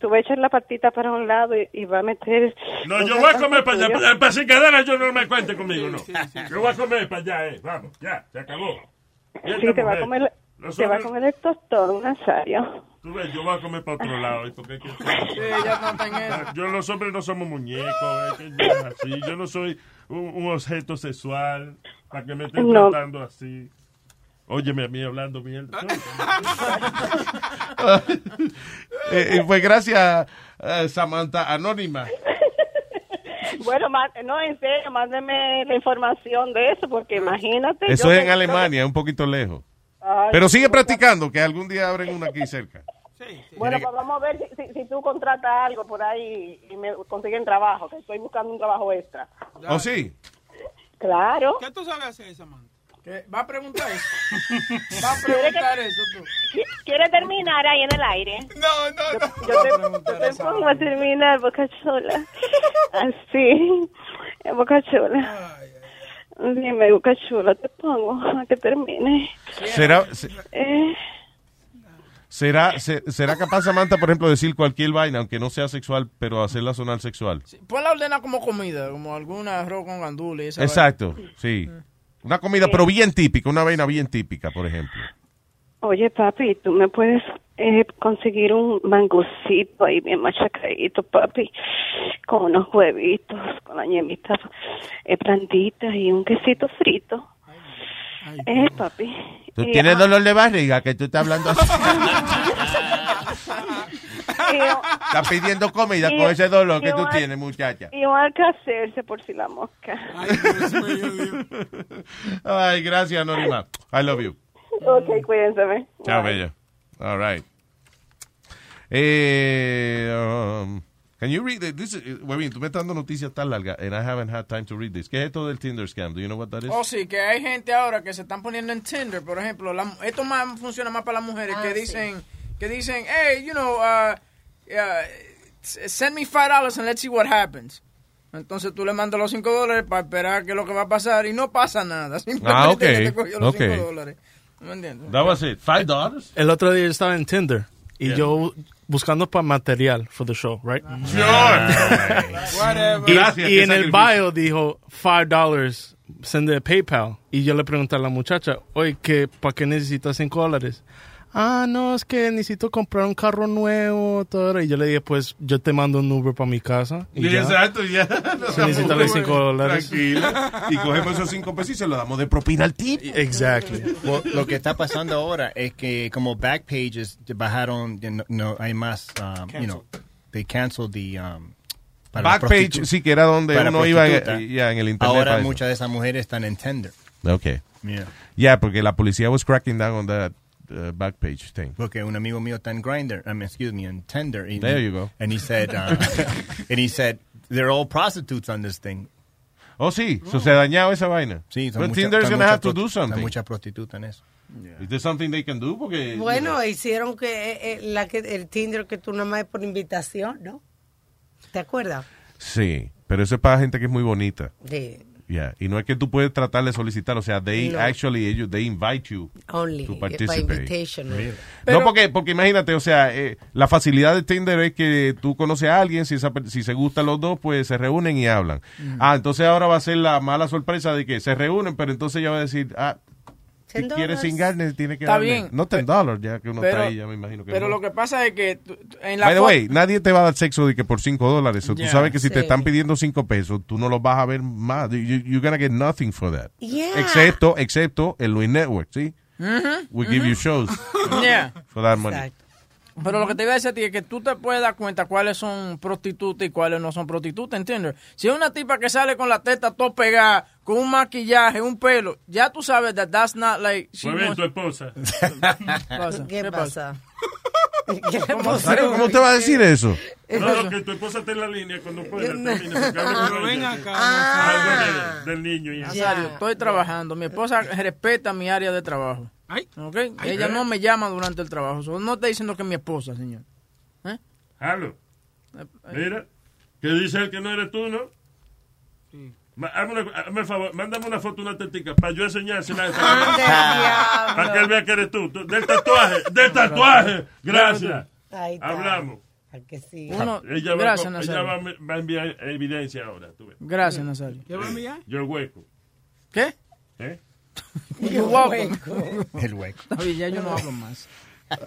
tú vas a echar la patita para un lado y, y va a meter... No, yo voy a comer para allá. Para, para sin cadena yo no me cuente conmigo, no. Yo voy a comer para allá, eh. Vamos, ya, se acabó. Sí, te va a comer, los te va a comer el tostón, Nazario. Tú ves, yo voy a comer para otro lado. ¿y por qué que- ella no está en eso. Yo, los hombres no somos muñecos, que no así. yo no soy un, un objeto sexual para que me estén No. tratando así. Óyeme a mí hablando mierda. Eh, eh, pues gracias, eh, Samantha Anónima. Bueno, no, en serio, mándeme la información de eso, porque imagínate... Eso yo es en que- Alemania, un poquito lejos. Ay, Pero sigue practicando, que algún día abren una aquí cerca. Bueno, pues vamos a ver si, si, si tú contratas algo por ahí y me consiguen trabajo, que estoy buscando un trabajo extra. ¿O sí? Claro. ¿Qué tú sabes hacer, Samantha? ¿Qué? ¿Va a preguntar eso? ¿Va a preguntar eso tú? ¿Quieres terminar ahí en el aire? No, no, no. Yo, te, yo te pongo a terminar, Boca Chula. Así, en Boca Chula. Dime, Boca Chula, te pongo a que termine. ¿Será, se- Eh, será, se- ¿Será capaz Samantha, por ejemplo, decir cualquier vaina, aunque no sea sexual, pero hacerla sonar sexual? Ponla ordena como comida, como alguna arroz con gandules. Exacto, sí. Una comida, pero bien típica, una vaina bien típica, por ejemplo. oye, papi, tú me puedes eh, conseguir un mangocito ahí bien machacadito, papi, con unos huevitos, con la ñemita eh, blandita y un quesito frito. Eh, papi. Tú Y, tienes ah, dolor de barriga, que tú estás hablando así. Estás pidiendo comida Y- con ese dolor que tú tienes, muchacha. Y un alcacerse por si la mosca. Ay, gracias, Anónima. I love you. Ok, cuídense. Chao, bella. All right. Eh, um, Can you read? This is, Webin, tú me estás dando noticias tan largas and I haven't had time to read this. ¿Qué es esto del Tinder scam? Do you know what that is? Oh, sí, que hay gente ahora que se están poniendo en Tinder, por ejemplo. la- esto más funciona más para las mujeres Ah, que sí. dicen, que dicen, hey, you know, uh, uh, send me five dollars and let's see what happens. Entonces tú le mandas los cinco dólares para esperar que lo que va a pasar y no pasa nada. Simplemente Ah, ok, que te cogió los ok. cinco dólares. ¿Me entiendes? That was it. Five dollars? El otro día yo estaba en Tinder y Yeah. yo buscando para material for the show, right? Whatever. Y, Gracias, y en el bio dijo five dollars send de PayPal y yo le pregunté a la muchacha, oye, que ¿para qué necesitas cinco dólares? Ah, no, es que necesito comprar un carro nuevo, todo. Y yo le dije, pues yo te mando un Uber para mi casa. Y Y ya. exacto, ya. Si necesitas los cinco dólares. Tranquilo. Y cogemos esos cinco pesos y se los damos de propina al tipo. Exactly. Well, lo que está pasando ahora es que como Backpages bajaron, no, no hay más, um, you know, they canceled the um, Backpage, sí, que era donde para uno iba, eh, ya, en el internet Ahora muchas de esas mujeres están en Tinder. Okay. Yeah. Yeah, porque la policía was cracking down on that uh, Backpage thing. Porque un amigo mío está en Grindr, I mean, excuse me, en Tinder. y- There you go. And he said, uh, and he said, they're all prostitutes on this thing. Oh, sí, so se ha dañado esa vaina. Sí, son But mucha- Tinder's gonna mucha have to do something. muchas prostitutas en eso. Is there something they can do? Porque, Bueno, hicieron que, eh, eh, la que el Tinder que tú nada más es por invitación, ¿no? ¿Te acuerdas? Sí, pero eso es para gente que es muy bonita. Sí. Yeah. Y no es que tú puedes tratar de solicitar, o sea, they No. actually, ellos, they invite you Only, to by participate. invitation. ¿no? no, porque, porque imagínate, o sea, eh, la facilidad de Tinder es que tú conoces a alguien, si, esa per- si se gustan los dos, pues se reúnen y hablan. Ah, entonces ahora va a ser la mala sorpresa de que se reúnen, pero entonces ella va a decir, ah, si Ten quieres dollars. cingarne, tiene que Está darme. bien. No ten dólares, ya que uno Pero, está ahí, ya me imagino que pero no. lo que pasa es que en la By the way, nadie te va a dar sexo de que por 5 dólares. Yeah. tú sabes que si te Sí. están pidiendo 5 pesos, tú no los vas a ver más. You, you're gonna get nothing for that. Yeah. Excepto, excepto el Luis Network, ¿sí? Ujú, We give you shows Yeah. for that money. Pero lo que te iba a decir a ti es que tú te puedes dar cuenta cuáles son prostitutas y cuáles no son prostitutas, ¿entiendes? Si es una tipa que sale con la teta todo pegada, con un maquillaje, un pelo, ya tú sabes that that's not like... Muy bien, tu esposa. pasa? ¿Qué pasa? ¿Cómo ¿Cómo, cómo te va a decir eso? No, no, que tu esposa está en la línea cuando pueda. Pero ven ella. acá, Algo de- del niño y estoy trabajando. Mi esposa respeta mi área de trabajo. ¿Ok? Ay, Ella ¿eh? no me llama durante el trabajo. So, no está diciendo que es mi esposa, señor. ¿Eh? Halo. Mira, que dice él que no eres tú, ¿no? Ma- Hazme, una- hazme el favor, mándame una foto, una tetica, para yo enseñársela a esa diablo. Para que él vea que eres tú. tú- Del tatuaje, del tatuaje. Gracias. Ahí está. Hablamos. ¿A que sí? Uno- ella va, gracias, a- Nazario. ella va, a- va a enviar evidencia ahora. Tú ves. Gracias, Nazario. ¿Qué va a enviar? Yo el hueco. ¿Qué? ¿Eh? El hueco. Está bien, ya yo no hablo más.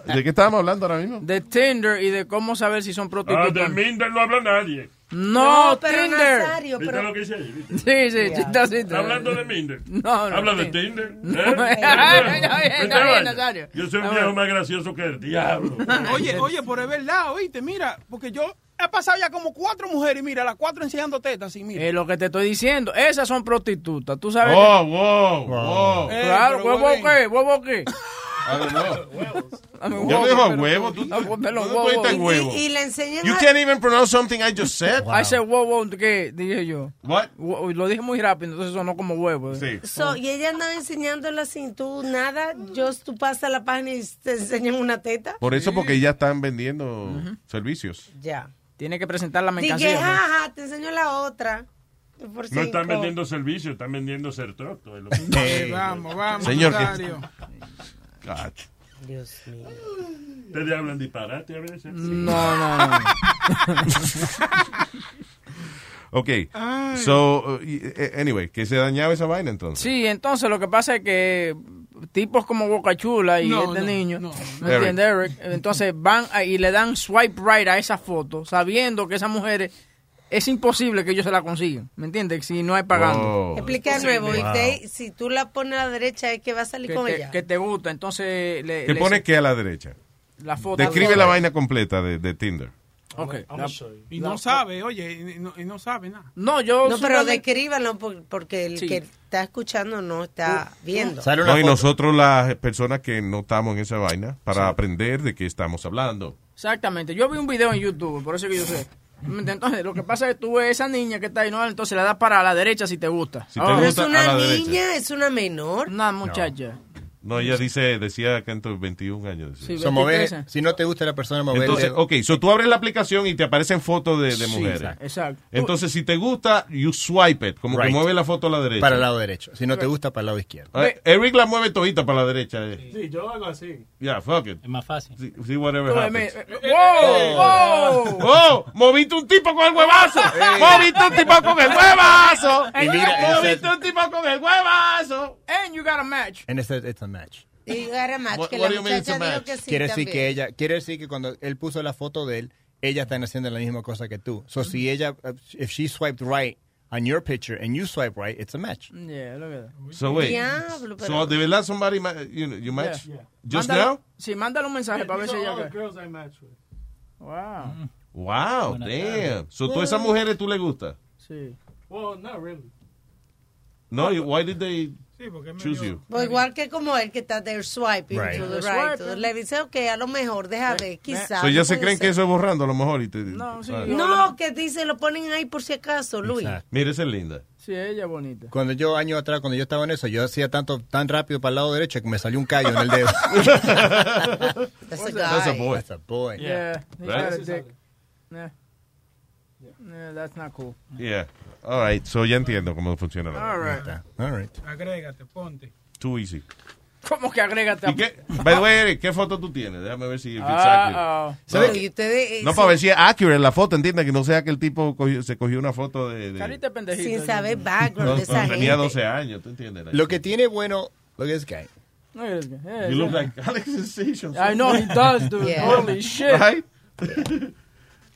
¿De qué estábamos hablando ahora mismo? De Tinder y de cómo saber si son Ah, prostitutas. de Minder no habla nadie. No, No, pero Tinder. Nazario, ¿Viste pero- lo que dice ahí? ¿Viste? Sí, sí, Ya. chistacito. ¿Está hablando de Minder? No, no. Habla de. Tinder. No, ¿eh? Nazario. Yo soy un viejo más gracioso que el diablo. Oye, oye, pero es verdad, oíste, mira, porque yo he pasado ya como cuatro mujeres y mira, las cuatro enseñando tetas, así, mira. Es lo que te estoy diciendo. Esas son prostitutas. Tú sabes. Oh, que- wow, wow. Eh, Claro, huevo qué, huevo qué. I don't know. I mean, Yo digo huevo. Tú, Ah, pues, huevo. Y, y le enseñan You can't even pronounce something I just said. I said huevo, ¿qué? Dije yo. What? Lo dije muy rápido, entonces sonó como huevo. Sí. So, y ella andaba enseñándola sin tú nada. Yo, tú pasas la página y te enseñan una teta. Por eso, porque ya están vendiendo servicios. Ya. Tiene que presentar la Dije, mercancía. ¿no? jaja, te enseño la otra. Por No están vendiendo servicios, están vendiendo lo que- Eh, vamos, vamos, Señor, ¿qué- Nazario. God. Dios mío. Ustedes hablan disparate a veces. No, no, no. Ok. So, uh, eh, anyway, que se dañaba esa vaina entonces. Sí, entonces lo que pasa es que tipos como Boca Chula y No, este no, niño, no. ¿me Eric. entiendes, Eric? Entonces van a- y le dan swipe right a esa foto, sabiendo que esas mujeres es imposible que ellos se la consigan, ¿me entiendes? Si no hay pagando. Oh. Explica de nuevo. Wow. si tú la pones a la derecha, es que va a salir Que con te, ella. que te gusta, entonces le, ¿Qué le- pone que a la derecha? la foto. Describe la vaina completa de, de Tinder. Ok, la- Y no sabe, oye, y no, y no sabe nada. No, yo No, pero descríbanlo por- porque el Sí. que está escuchando no está viendo. Sale una No, y nosotros las personas que no estamos en esa vaina, para aprender de qué estamos hablando. Exactamente. Yo vi un video en YouTube, por eso que yo sé. Entonces, lo que pasa es que tú ves esa niña que está ahí, ¿no? entonces le das para la derecha si te gusta. Si te Oh. gusta, ¿Es una a la derecha. niña? ¿Es una menor? Una muchacha. No, ella dice, decía que entre 21 años. So, mover- si no te gusta la persona, mover Entonces, ok, so tú abres la aplicación y te aparecen fotos de, de Sí, mujeres. Exacto. Entonces, si te gusta, you swipe it, como que mueve la foto a la derecha. Para el lado derecho. Si no te gusta, para el lado izquierdo. Ah, Eric la mueve todita para la derecha. eh. Sí, yo hago así. Yeah, fuck it. Es más fácil. See, see whatever Tú, happens. me- ¡Wow! ¡Wow! ¡Oh! ¡Moviste un tipo con el huevazo! ¡Moviste un tipo con el huevazo! ¡Moviste un tipo con el huevazo! And you got a match. And it's a, it's a match. Y era match, What- que what la do you mean it's a muchacha dijo match? que sí quiere decir que ella, quiere decir que cuando él puso la foto de él, ella está haciendo la misma cosa que tú. So si ella, if she swiped right on your picture and you swipe right, it's a match. Yeah, look at that. So wait. Diablo, pero- So de verdad somebody ma- you, you match? Yeah. Just Mándalo- now? Sí, mándale un mensaje para ver si ella all the cae. girls I match with. Wow. Wow, Buenas damn. So todas esas mujeres tú le gusta? Sí. Well, not really. No, you- why did they Sí, porque es choose medio- you? Pues igual que como él que está there swiping Right. to the right, to the left. Dice, ok, a lo mejor, deja ver, quizás. So ya se creen que ser. eso es borrando a lo mejor y te... No, sí. Ah. No, que dice, lo ponen ahí por si acaso, Luis. Exacto. Mira, esa es linda. Sí, ella es bonita. Cuando yo, años atrás, cuando yo estaba en eso, yo hacía tanto, tan rápido para el lado derecho que me salió un callo en el dedo. That's a That's a guy. boy. That's a boy. Yeah. he Right? Yeah. Yeah, that's not cool. Yeah. All right. So ya entiendo cómo funciona la All right. All right. Agrégate, ponte. Too easy. ¿Cómo que agrégate. ¿Y qué? By the way, Eric, ¿qué foto tú tienes? Déjame ver si it's Ah, ustedes, eh, No, sin- para ver si es accurate la foto, entiende que no sea que el tipo cogió- se cogió una foto de... de- Carita pendejita. sin saber background no, de esa tenía gente. 12 años, ¿tú entiendes? Lo que tiene bueno, look at this guy. No. Yeah, You look yeah. like Alex Sensation. I know he does, dude. Yeah. Holy shit. Right?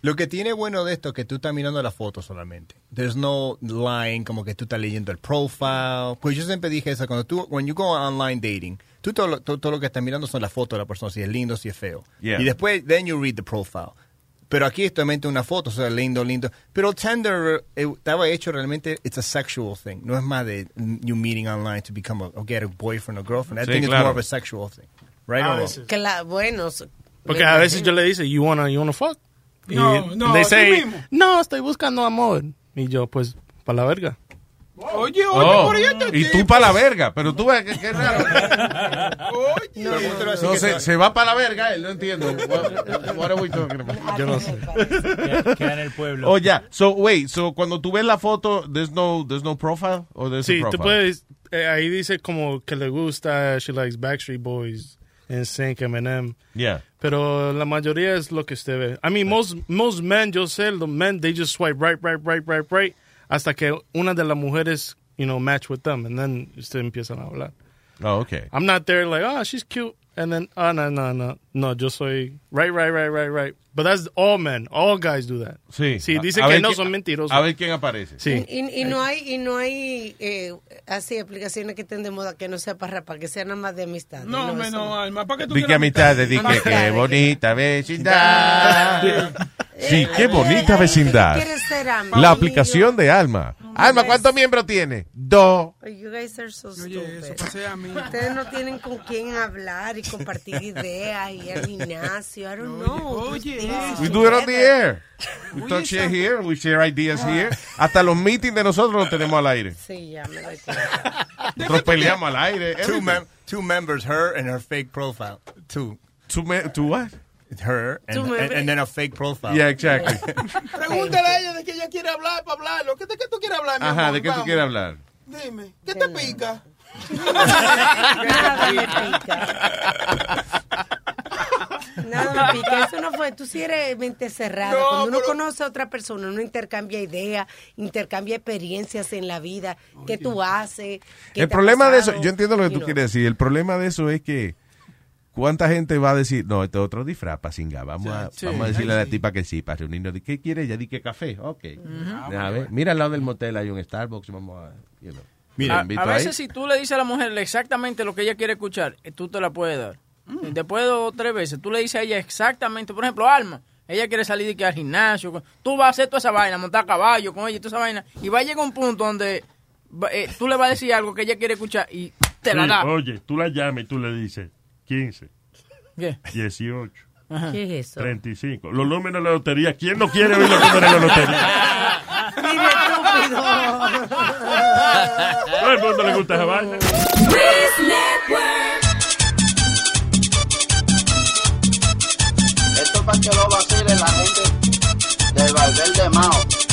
Lo que tiene bueno de esto es que tú estás mirando la foto solamente. There's no line como que tú estás leyendo el profile. Pues yo siempre dije eso, cuando tú, when you go online dating, tú todo, lo- todo, todo lo que estás mirando son las fotos de la persona, si es lindo, si es feo. Yeah. Y después, then you read the profile. Pero aquí es solamente una foto, o sea, lindo, lindo. Pero Tinder eh, estaba hecho realmente, it's a sexual thing. No es más de mm, you meeting online to become a, or get a boyfriend or girlfriend. I Sí, think it's claro. more of a sexual thing. Right A or wrong? veces. Cla- bueno, Porque a veces yo imagino. le dice, you wanna, you wanna fuck? Y No, no, they say, mismo. no, estoy buscando amor. Y yo, pues, para la verga. Oye, oye, Oh, por ahí y tú para la verga, pero tú ves que, que raro. Oye. Pregúntale así No, que se, se va para la verga, él no entiendo. What, what about? Yo no sé. Queda, queda en el pueblo. Oh, ya. So, wait, so cuando tú ves la foto, there's no, there's no profile? Or there's Sí, a tú profile? puedes, eh, ahí dice como que le gusta, she likes Backstreet Boys, NSYNC, Eminem. Yeah. Pero la mayoría es lo que usted ve. I mean, most, most men, yo sé, los men, they just swipe right, right, right, right, right, hasta que una de las mujeres, you know, match with them, and then usted empiezan a hablar. Oh, okay. I'm not there like, oh, she's cute, and then, oh, no, no, no, no, yo soy right, right, right, right, right. But that's all men, all guys do that. Sí. Sí, dicen a que no quién- son mentirosos. A ver quién aparece. Sí. Y, y no hay, y no hay eh, así aplicaciones que estén de moda que no sea para rapar, que sea nada más de amistad. No, eso no, Alma, ¿para qué tú Di que quieres amistad, di que Amistad, qué bonita vecindad. Sí, qué bonita vecindad. ¿Quieres ser amigo? La aplicación de Alma. Alma, ¿cuántos miembros tiene? Dos. You guys are so Oye, eso stupid. pasé a mí. Ustedes no tienen con quién hablar y compartir ideas y ir al. I don't know. oye, These things. We do it on the air. We talk shit here, we share ideas ah. here. Hasta los meetings de nosotros los tenemos al aire. Sí, ya me doy cuenta. Nosotros peleamos al aire. Two, everything. mem- two members, her and her fake profile. Two. Two me- two what? Her and, Two and, and then a fake profile. Yeah, exactly. Pregúntale a ella de que ella quiere hablar para hablarlo. ¿Qué, ¿De qué tú quieres hablar, mi Ajá, amor? ¿de qué tú Vamos. quieres hablar? Dime, ¿qué te pica? Nada me pica. Nada me pica. Eso no fue. Tú sí eres mente cerrada. No, Cuando uno pero- conoce a otra persona, uno intercambia ideas, intercambia experiencias en la vida. ¿Qué tú haces? ¿Qué El problema de eso, yo entiendo lo que tú know. quieres decir. El problema de eso es que ¿cuánta gente va a decir, no, este otro disfraz para singa? Vamos, a, Sí. vamos a decirle a la tipa que sí, para reunirnos. ¿Qué quiere ella? Di que café. Ok. A ver, mira al lado del motel hay un Starbucks. Vamos a, you know. Mira, a, ahí. veces si tú le dices a la mujer exactamente lo que ella quiere escuchar, eh, tú te la puedes dar. Y Después de dos o tres veces, tú le dices a ella exactamente, por ejemplo, Alma, ella quiere salir de que al gimnasio, tú vas a hacer toda esa vaina, montar a caballo con ella y toda esa vaina, y va a llegar un punto donde eh, tú le vas a decir algo que ella quiere escuchar y te la Sí, da. Oye, tú la llamas y tú le dices 15, ¿Qué? 18, ¿Qué es eso? 35. Los números de la lotería. ¿Quién no quiere oír los números de la lotería? Mire, estúpido. Todo el mundo le gusta esa vaina. Para que lo vacile la gente de Valverde Mao.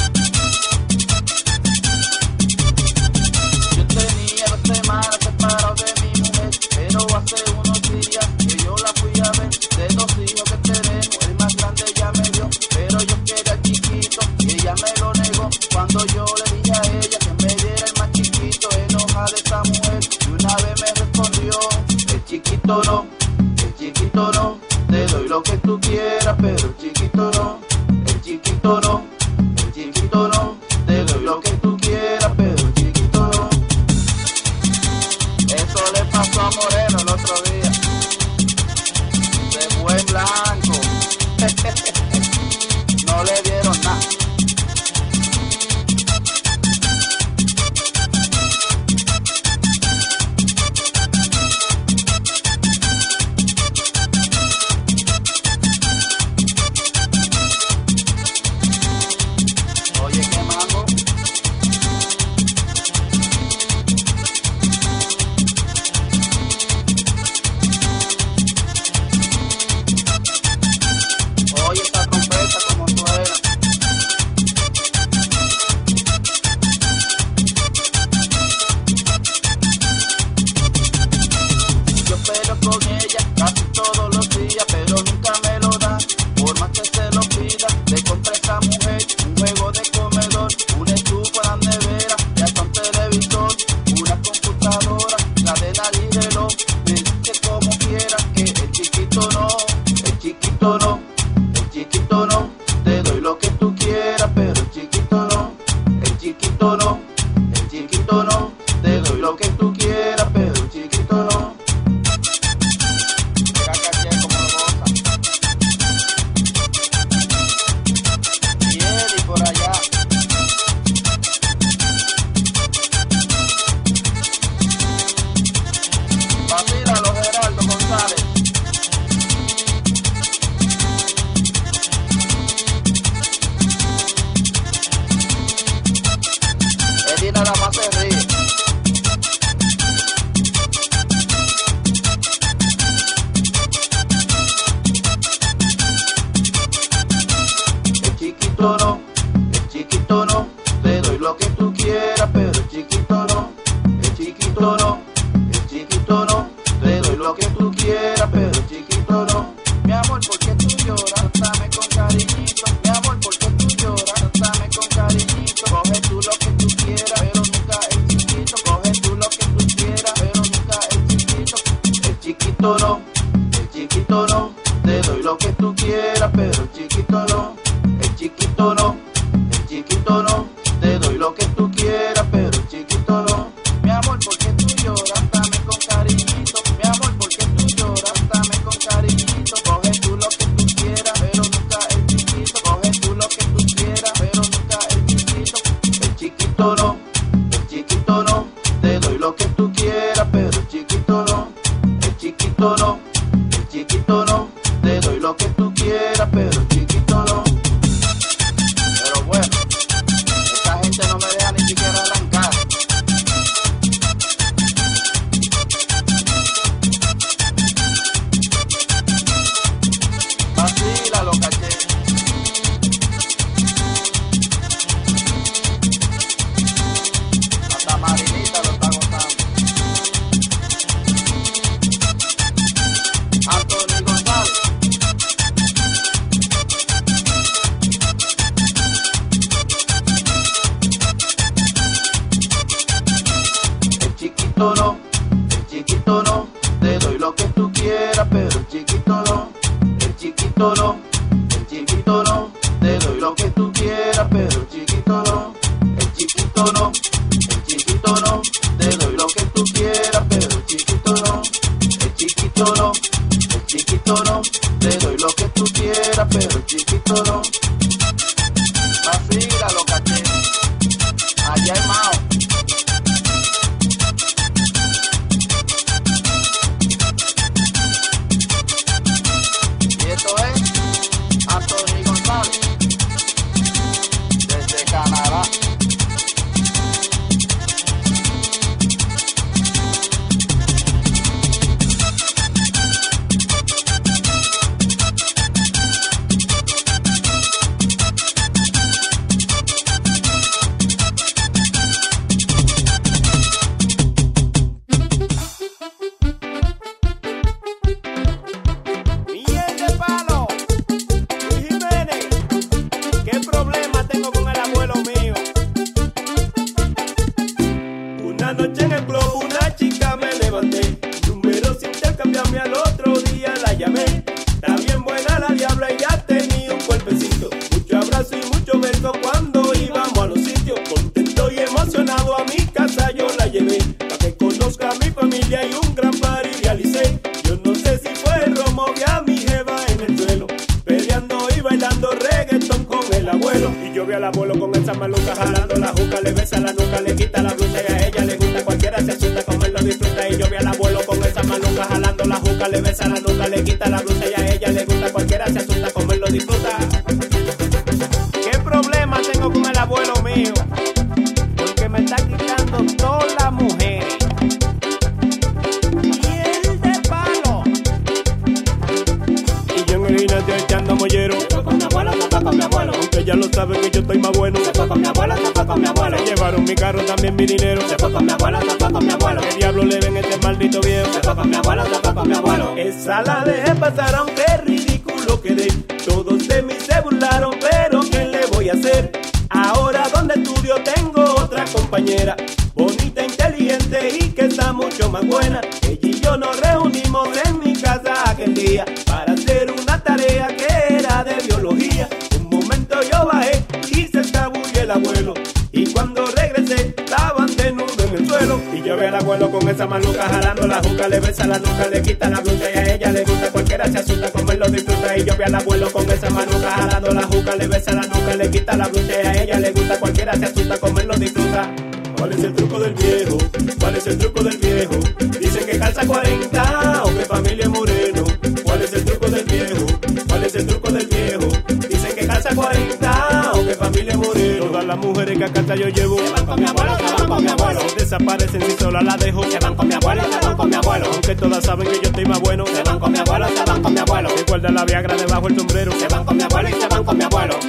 Besa la nuca, le quita la blusa y a ella le gusta. Cualquiera se asusta como él lo disfruta. Y yo vi al abuelo con esa maluca jalando la juca, le besa la nuca, le quita la blusa y a ella le gusta. Cualquiera se asusta como él lo disfruta. ¿Cuál es el truco del viejo? ¿Cuál es el truco del viejo? Dicen que calza 40 o que familia es moreno. ¿Cuál es el truco del viejo? ¿Cuál es el truco del viejo? Dicen que calza 40 o que familia es moreno. Todas las mujeres que a casa yo llevo se van con mi abuelo, mi abuelo. Desaparecen si sola la dejo. Se van con mi abuelo, se van con mi abuelo. Aunque todas saben que yo estoy más bueno. Se van con mi abuelo, se van con mi abuelo. Se guarda la viagra debajo el sombrero. Se van con mi abuelo y se van con mi abuelo.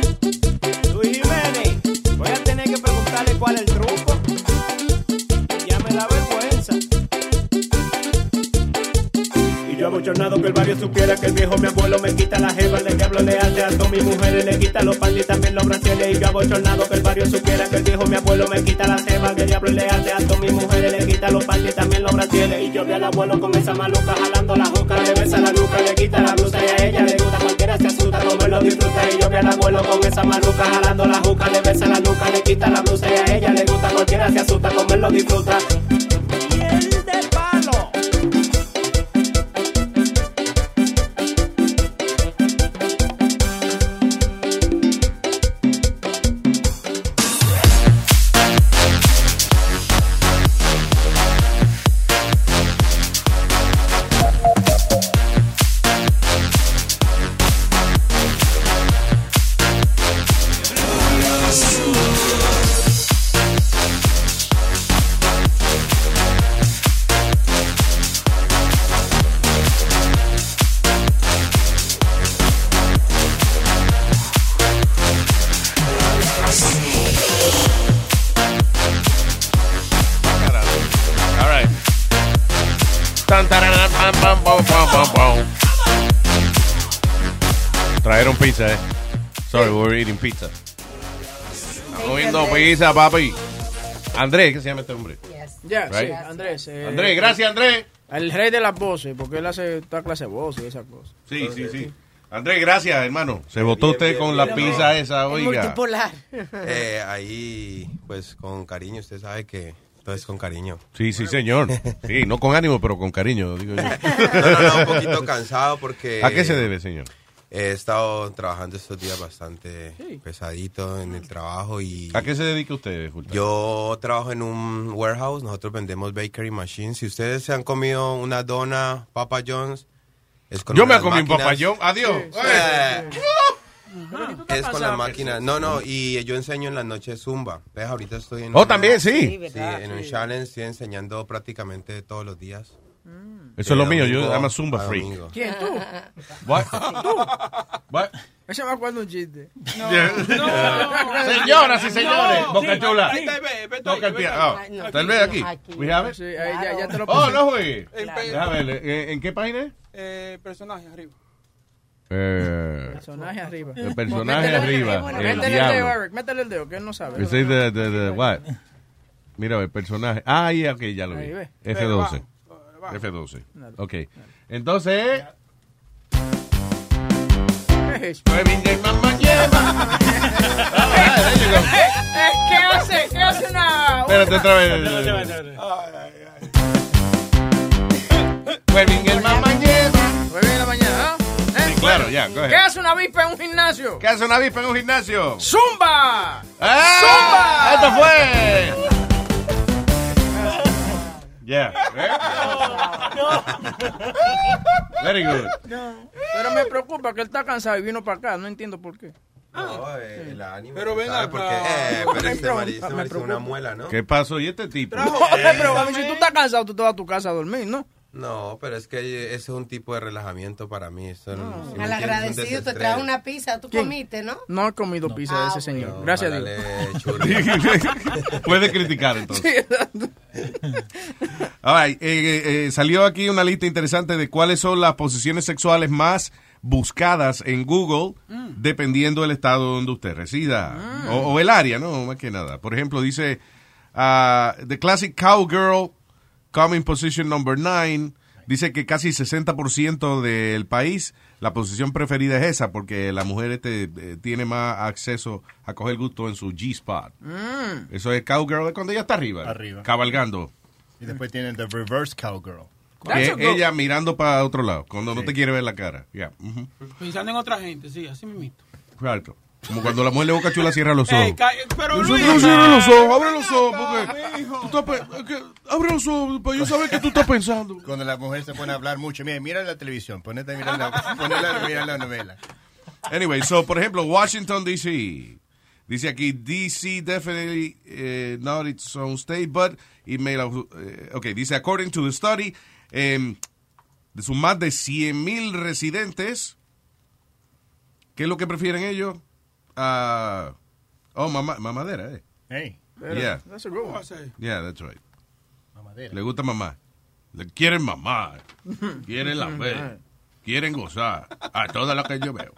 Luis Jiménez, voy a tener que preguntarle cuál es el truco. Ya me da vergüenza. Y yo abochornado que el barrio supiera que el viejo mi abuelo me quita la jeva, el diablo le hace a todas mis mujeres, le quita los panties también los brasiles. Y yo abochornado que el barrio supiera que el viejo mi abuelo Y yo vi al abuelo con esa maluca jalando la juca, le besa la nuca, le quita la blusa y a ella le gusta. Cualquiera se asusta como lo disfruta. Y yo vi al abuelo con esa maluca jalando la juca, le besa la nuca, le quita la blusa y a ella le gusta. Cualquiera se asusta como lo disfruta. Sorry, we're eating pizza. Estamos comiendo pizza, papi. Andrés, ¿qué se llama este hombre? Ya, Right? sí, Andrés. eh, Andrés, gracias, Andrés. El rey de las voces, porque él hace toda clase de voces y esas cosas. Sí, sí, sí. Andrés, gracias, hermano. Se votó usted con la pizza esa, oiga. Multipolar. Eh, ahí, pues con cariño, usted sabe que todo es con cariño. Sí, sí, señor. Sí, no con ánimo, pero con cariño, digo yo. No, no, no, un poquito cansado porque... ¿A qué se debe, señor? He estado trabajando estos días bastante pesadito en el trabajo y... ¿A qué se dedica usted, Julio? Yo trabajo en un warehouse, nosotros vendemos bakery machines. Si ustedes se han comido una dona Papa John's, es con Yo me comí un Papa John. Adiós. Eh, Es con la máquina. No, no, y yo enseño en las noches Zumba. ¿Ves? Ahorita estoy en... Oh, un- también, sí. Sí, Sí, en un challenge estoy enseñando prácticamente todos los días. Eso es lo eh, mío, yo amo Zumba ah, Freak. ¿Quién? ¿Tú? What? ¿Tú? What? Ella me un chiste. No. No. Señoras y señores. Boca Chula. Boca Chula. Tal ah, vez aquí. Sí, ahí ya, te lo oh, puse. Oh, no, güey. Déjame ver, ¿en qué página Eh, personaje arriba. Eh, personaje arriba. El personaje arriba. Métele el dedo, Eric. Métele el dedo, que él no sabe. Is it the, the, the, what? Mira, el personaje. Ah, yeah, ok, ya lo vi. F12. F12. Dale. Ok. Dale. Entonces. ¿Qué hace? ¿Qué hace una.? Espérate otra vez. Jueven el mamá lleva. Jueven ¿ah? en ¿Eh? Sí, claro, ya, ¿Qué hace una avispa en un gimnasio? ¿Qué hace una avispa en un gimnasio? ¡Zumba! ¡Ah! ¡Zumba! ¡Esto fue! Yeah. Very good. Pero me preocupa que él está cansado y vino para acá. No entiendo por qué. No, eh, el ánimo. Pero ven acá. Porque, eh, pero Me este este me Mari es una muela, ¿no? ¿Qué pasó? ¿Y este tipo? pero mami, si tú estás cansado, tú te vas a tu casa a dormir, ¿no? No, pero es que ese es un tipo de relajamiento para mí. Eso, no, si agradecido te trae una pizza, tú ¿Quién? comiste, ¿no? No he comido pizza de ese señor. Gracias a Dios. Puede criticar entonces. Sí, exacto. All right, eh, eh, eh, salió aquí una lista interesante de cuáles son las posiciones sexuales más buscadas en Google, dependiendo del estado donde usted resida o, o el área, ¿no? Más que nada. Por ejemplo, dice ah, The Classic Cowgirl, coming position number 9. Dice que casi 60% del país la posición preferida es esa porque la mujer este, eh, tiene más acceso a coger gusto en su G-spot. Mm. Eso es cowgirl cuando ella está arriba. Arriba. Cabalgando. Y después tienen the reverse cowgirl. Que ella mirando para otro lado, cuando no te quiere ver la cara. Pensando en otra gente, sí, así mismo. Claro. Como cuando la mujer de boca chula cierra los ojos. pero Luis, no cierra los ojos, abre los ojos, porque tú estás abre los ojos para yo saber qué tú estás pensando. Cuando la mujer se pone a hablar mucho, mira, mira la televisión, ponete a mirar la, ponete a mirar la novela. Anyway, so, por ejemplo, Washington, D.C. Dice aquí, D.C. definitely eh, not its own state, but it made... a- eh, ok, dice, according to the study, em, de sus más de 100 mil residentes, ¿qué es lo que prefieren ellos? Ah, oh, mamá, mamadera, eh. Hey. Yeah. That's a good one. Yeah, that's right. Mamadera. Le gusta mamá. Le quieren mamar. Quieren la ver. Quieren gozar. A todas las que yo veo.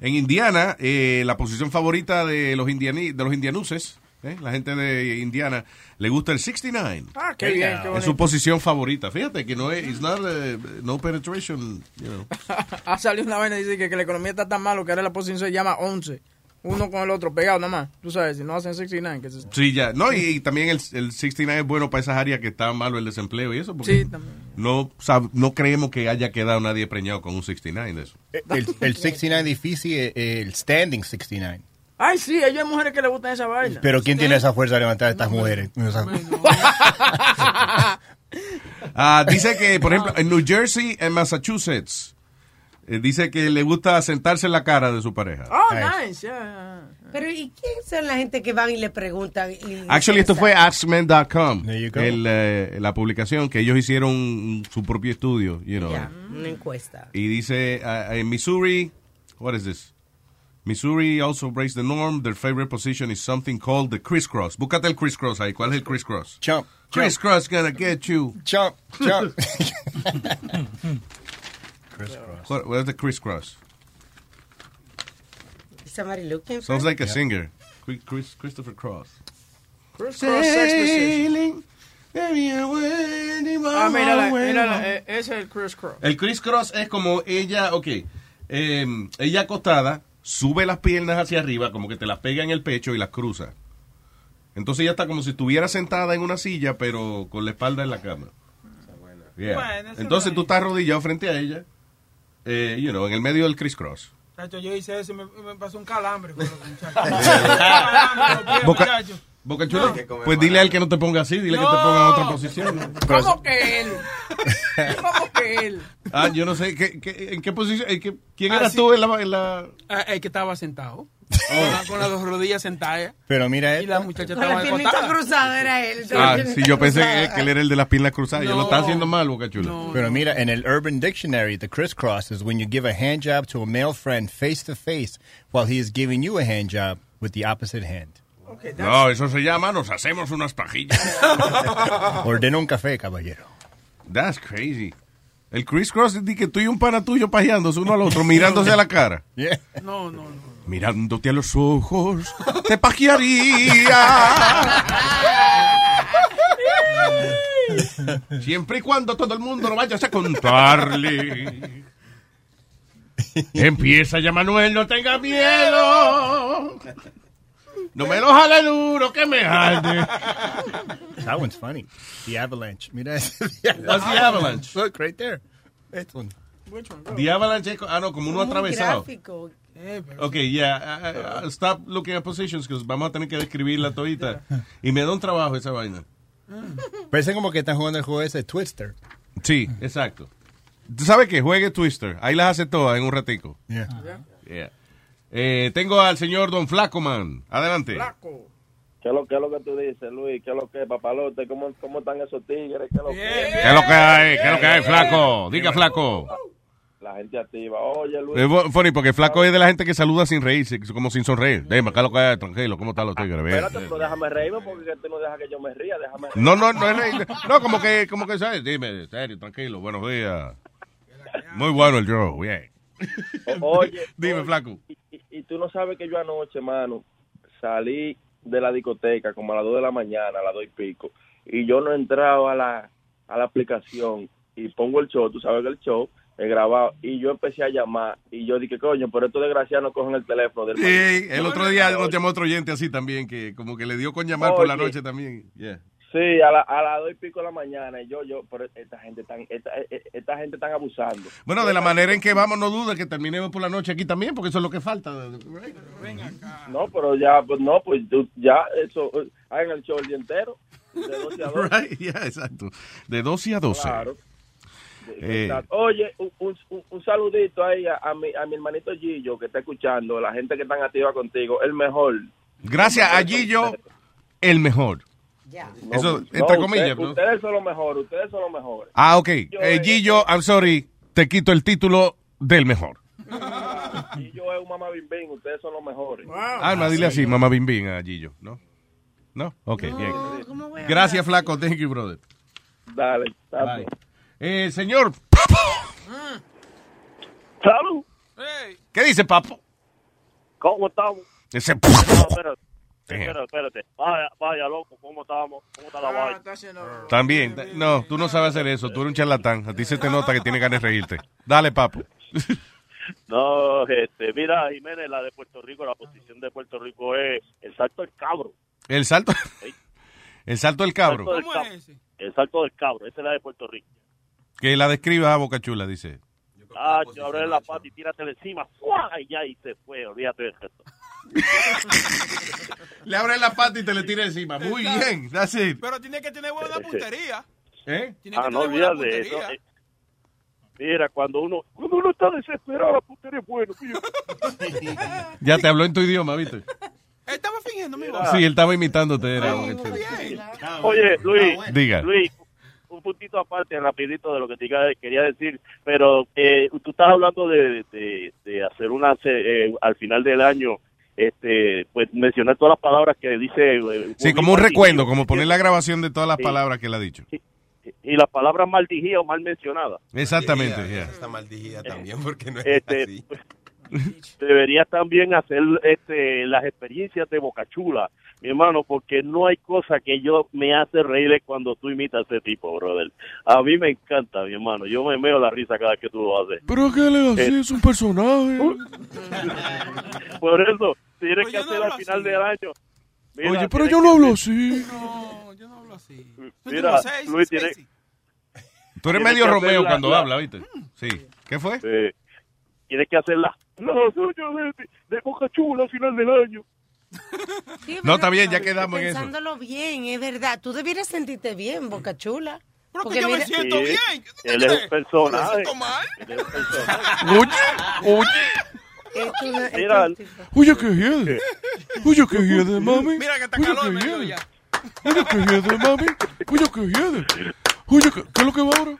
En Indiana, eh, la posición favorita de los, indiani, de los indianuses, eh, la gente de Indiana, le gusta el 69. Ah, qué bien, qué Es su posición favorita. Fíjate que no es, it's not, eh, no penetration, you know. Ha salido una vaina y dice que, que la economía está tan malo que ahora la posición se llama 11. Uno con el otro pegado nada más. Tú sabes, si no hacen 69. Que se... Sí, ya. No, y, y también el, el 69 es bueno para esas áreas que está malo el desempleo y eso. Porque Sí, también. No, sab- no creemos que haya quedado nadie preñado con un 69 de eso. El, el 69 difícil es el standing 69. Ay, sí, hay mujeres que le gustan esa vaina. Pero ¿quién tiene esa fuerza de levantar a estas mujeres? Ah, dice que, por ejemplo, en New Jersey, en Massachusetts, eh, dice que le gusta sentarse en la cara de su pareja. Oh, nice. yeah. Pero ¿y quién son la gente que van y le preguntan? y- Actually, esto fue AskMen.com, There you go. el, eh, la publicación que ellos hicieron su propio estudio, you know. Ya, una encuesta. Y dice, ah, en Missouri, what is this? Missouri also breaks the norm. Their favorite position is something called the crisscross. Búscate el crisscross ahí. ¿Cuál es el crisscross? Chump. Crisscross gonna get you. Chump. Chump. What, what is the crisscross? Is somebody looking for Sounds like a singer. Chris, Chris, Christopher Cross. Crisscross sex Ah, mírala, away. mírala. eh, Ese es el crisscross. El crisscross es como ella, ok, eh, ella acostada, sube las piernas hacia arriba, como que te las pega en el pecho y las cruza. Entonces ella está como si estuviera sentada en una silla, pero con la espalda en la cama. Yeah. Bueno, eso Entonces tú estás arrodillado frente a ella, eh, you know, en el medio del crisscross. Yo hice eso y me, me pasó un calambre. con los muchachos. Boca. Boca Chula, No. pues dile a él que no te ponga así, dile que te ponga en otra posición. ¿Cómo que él? ¿Cómo que él? Ah, yo no sé, ¿qué, qué- en qué posición? en qué- ¿Quién eras Ah, sí. tú en la, en la- Ah, el que estaba sentado. Con, la- con las dos rodillas sentadas. Pero mira Y la muchacha Con estaba piernita acostada. cruzada era él. Ah, sí, yo pensé que, que él era el de las piernas cruzadas. Yo lo No. está haciendo mal, Boca Chula. Pero mira, en el Urban Dictionary, the crisscross is when you give a hand job to a male friend face to face while he is giving you a hand job with the opposite hand. No, eso se llama nos hacemos unas pajillas. Ordena un café, caballero. That's crazy. El crisscross es de que tú y un pana tuyo pajeándose uno al otro, mirándose a la cara. Yeah. No, no, no. Mirándote a los ojos, te pajearía. Siempre y cuando todo el mundo lo vayas a contarle. Empieza ya, Manuel, no tenga miedo. No me lo jale duro, que me jale. That one's funny. The avalanche. Mira ese. What's the avalanche? Look, right there. That one. The avalanche ah, no, como uno Un atravesado. gráfico. Ok, yeah, uh, uh, stop looking at positions, que vamos a tener que describirla todita. Y me da un trabajo esa vaina. Parece como que están jugando el juego ese Twister. Sí, exacto. ¿Tú sabes qué? Juegue Twister. Ahí las hace todas en un ratico. Yeah. Yeah. Eh, tengo al señor Don Flacoman. Adelante. ¿Qué es lo, qué es lo que tú dices, Luis? ¿Qué es lo que es, papalote? ¿Cómo, cómo están esos tigres? ¿Qué es lo que ¿Qué es lo que hay? ¿Qué es lo que hay, Flaco? Diga, Flaco. La gente activa. Oye, Luis. Es bu- funny porque Flaco es de la gente que saluda sin reírse, como sin sonreír. Dime, ¿qué es lo que hay? Tranquilo, ¿cómo están los tigres? Bien. Espérate, pero déjame reírme porque tú no dejas que yo me ría. Déjame No, no, no es reír. No, como que, como que, ¿sabes? Dime, serio, tranquilo, buenos días. Muy bueno el show, bien. Oye, Dime, oye, Flaco. Y, y- y tú no sabes que yo anoche, mano, salí de la discoteca como a las 2 de la mañana, a las 2 y pico, y yo no he entrado a la, a la aplicación y pongo el show, tú sabes que el show he grabado, y yo empecé a llamar, y yo dije, coño, pero estos desgraciados no cogen el teléfono del Sí, el otro día nos llamó otro oyente así también, que como que le dio con llamar por la noche también. Yeah. Sí, a, la, a las 2 y pico de la mañana, y yo, yo, pero esta gente tan, esta, esta gente están abusando. Bueno, de la manera en que vamos, no duda que terminemos por la noche aquí también, porque eso es lo que falta. No, pero ya, pues no, pues ya, eso, eh, hagan el show el día entero, de 12 a 2. Right, yeah, exacto. De 12 a 12. Claro. Eh, Exacto. Oye, un, un- un- un saludito ahí a, a mi, a mi hermanito Gillo que está escuchando, la gente que está activa contigo, el mejor. gracias a Gillo, el mejor. No, Eso, no, entre usted- comillas. ¿no? Ustedes son los mejores, ustedes son los mejores. Ah, ok. Yo, Eh, eh, Gillo, I'm sorry, te quito el título del mejor. Gillo es un mamá bim bim, ustedes son los mejores. Alma, dile así, mamá Bim Bim a Gillo, ¿no? ¿No? Ok, bien. Gracias, Flaco. Thank you, brother. Dale, Bye. Eh, señor, Salud. ¿qué dice, papo? ¿Cómo estamos? Ese... No, espérate, espérate. Vaya, vaya, loco, ¿cómo estamos? ¿Cómo está la vaina? También. No, tú no sabes hacer eso. Tú eres un charlatán. A ti se te nota que tienes ganas de reírte. Dale, papo. No, este, mira, Jiménez, la de Puerto Rico, la posición de Puerto Rico es el salto del cabro. El salto. El salto del cabro. El salto del cabro. El salto del cabro, esa es la de Puerto Rico. Que la describa a Boca Chula, dice. Ah, yo abre la pata y tíratele encima. ¡Fua! Y ya, y se fue, olvídate de esto. Le abre la pata y te le tira encima. Muy bien, that's it. Pero tiene que tener buena puntería. ¿Eh? Tiene Ah, que no tener buena olvides de eso. eh. Mira, cuando uno, cuando uno está desesperado, la puntería es bueno. Ya te habló en tu idioma, ¿viste? Estaba fingiendo mi voz. Sí, él estaba imitándote. Era. Oye, Luis, Diga. Luis, un puntito aparte, rapidito de lo que te quería decir, pero eh, tú estás hablando de, de, de hacer una, eh, al final del año, este, pues mencionar todas las palabras que dice. eh, Sí, como un recuerdo, como poner la grabación de todas las Sí. palabras que él ha dicho. Y las palabras mal digidas o mal mencionadas. Exactamente, Maldijida, yeah. Está maldijida también porque no es Este, así. deberías también hacer este, las experiencias de Boca Chula, mi hermano, porque no hay cosa que yo me hace reír cuando tú imitas a ese tipo, brother. A mí me encanta, mi hermano. Yo me meo la risa cada vez que tú lo haces. Pero que le Eh, es un personaje. Por eso, tienes Pues que hacer al final del año. Mira, Oye, pero yo no hablo así. No, yo no hablo así. Mira, Luis, tiene, Tú eres medio Romeo la- cuando la- habla, ¿viste? Sí. ¿Qué fue? eh, tienes que hacer la, la suya de, de Boca Chula al final del año. Sí, No, está bien, ya quedamos en eso. Pensándolo bien, es verdad. Tú debieras sentirte bien, Boca Chula. Porque yo me mira- siento Sí, bien. Él es un personaje. ¿Me siento mal? Él es un personaje. Oye, oye. Es Mira, Oye, que hiede. Oye, que hiede, mami. Mira que está Oye, calor, que me dio hiede. ya. Oye, que hiede, mami. Oye, que hiede. Oye, ¿qué, qué es lo que va ahora?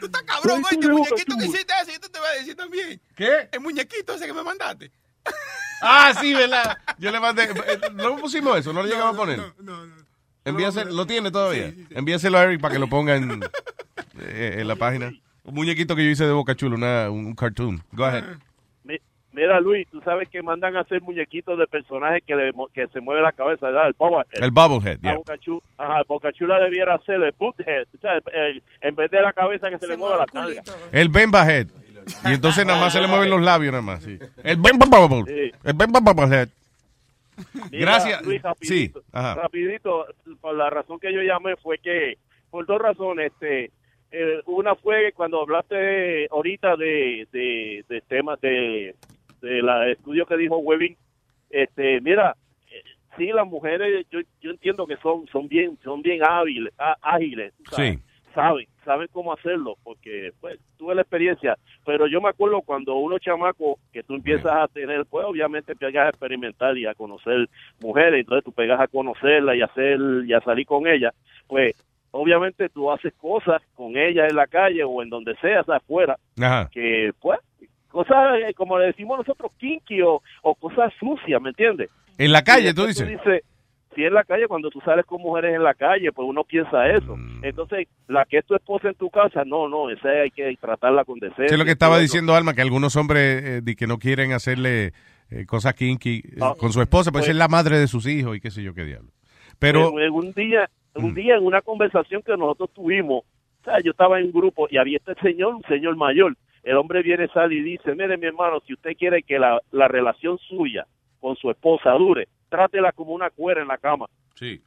Tú estás cabrón, oye, el muñequito que hiciste ese, yo te voy a decir también. ¿Qué? El muñequito ese que me mandaste. Ah, sí, ¿verdad? Yo le mandé. eh, No pusimos eso, no lo llegamos a poner. No, no. Envíaselo, ¿Lo tiene todavía? Envíaselo a Eric para que lo ponga en, eh, en la página. Un muñequito que yo hice de Boca Chula, una, un cartoon. Go ahead. Mi- Mira, Luis, tú sabes que mandan a hacer muñequitos de personajes que, le que se mueve la cabeza, ¿verdad? El Boba Head. El Bobblehead, A yeah. Boca Chula, ajá, Boca Chula debiera hacer el Butthead, o sea, el- el- en vez de la cabeza que se, le mueve la carga. El Bemba Head. Y entonces nada más se le mueven los labios, nada más. Sí. El Bemba Bubble. Sí. El Bemba Bubble Head. Mira, Gracias. Luis, rapidito, Sí, ajá. rapidito, por la razón que yo llamé fue que, por dos razones, este, eh, una fue cuando hablaste ahorita de, de, de temas de, de la estudio que dijo Webin. Este, mira, eh, sí, las mujeres, yo, yo entiendo que son, son bien, son bien hábiles, á- ágiles, sabes. Sí. saben, saben cómo hacerlo, porque pues tuve la experiencia, pero yo me acuerdo cuando uno chamaco que tú empiezas a tener, pues obviamente pegas a experimentar y a conocer mujeres, entonces tú pegas a conocerla y a hacer y a salir con ella, pues obviamente tú haces cosas con ella en la calle o en donde sea, afuera, Ajá. que pues cosas eh, como le decimos nosotros kinky o, o cosas sucias, ¿me entiendes? En la calle, tú después dices. si en la calle, cuando tú sales con mujeres en la calle, pues uno piensa eso. Mm. Entonces, la que es tu esposa en tu casa, no, no, esa hay que tratarla con decencia. Sí, es lo que estaba diciendo Alma, que algunos hombres eh, que no quieren hacerle eh, cosas kinky eh, Ah, con su esposa, pues pues- es la madre de sus hijos y qué sé yo qué diablo. Pero, En, en un día, un Mm. día en una conversación que nosotros tuvimos, o sea, yo estaba en un grupo y había este señor, un señor mayor. El hombre viene, sale y dice, mire mi hermano, si usted quiere que la, la relación suya con su esposa dure, trátela como una cuera en la cama. Sí.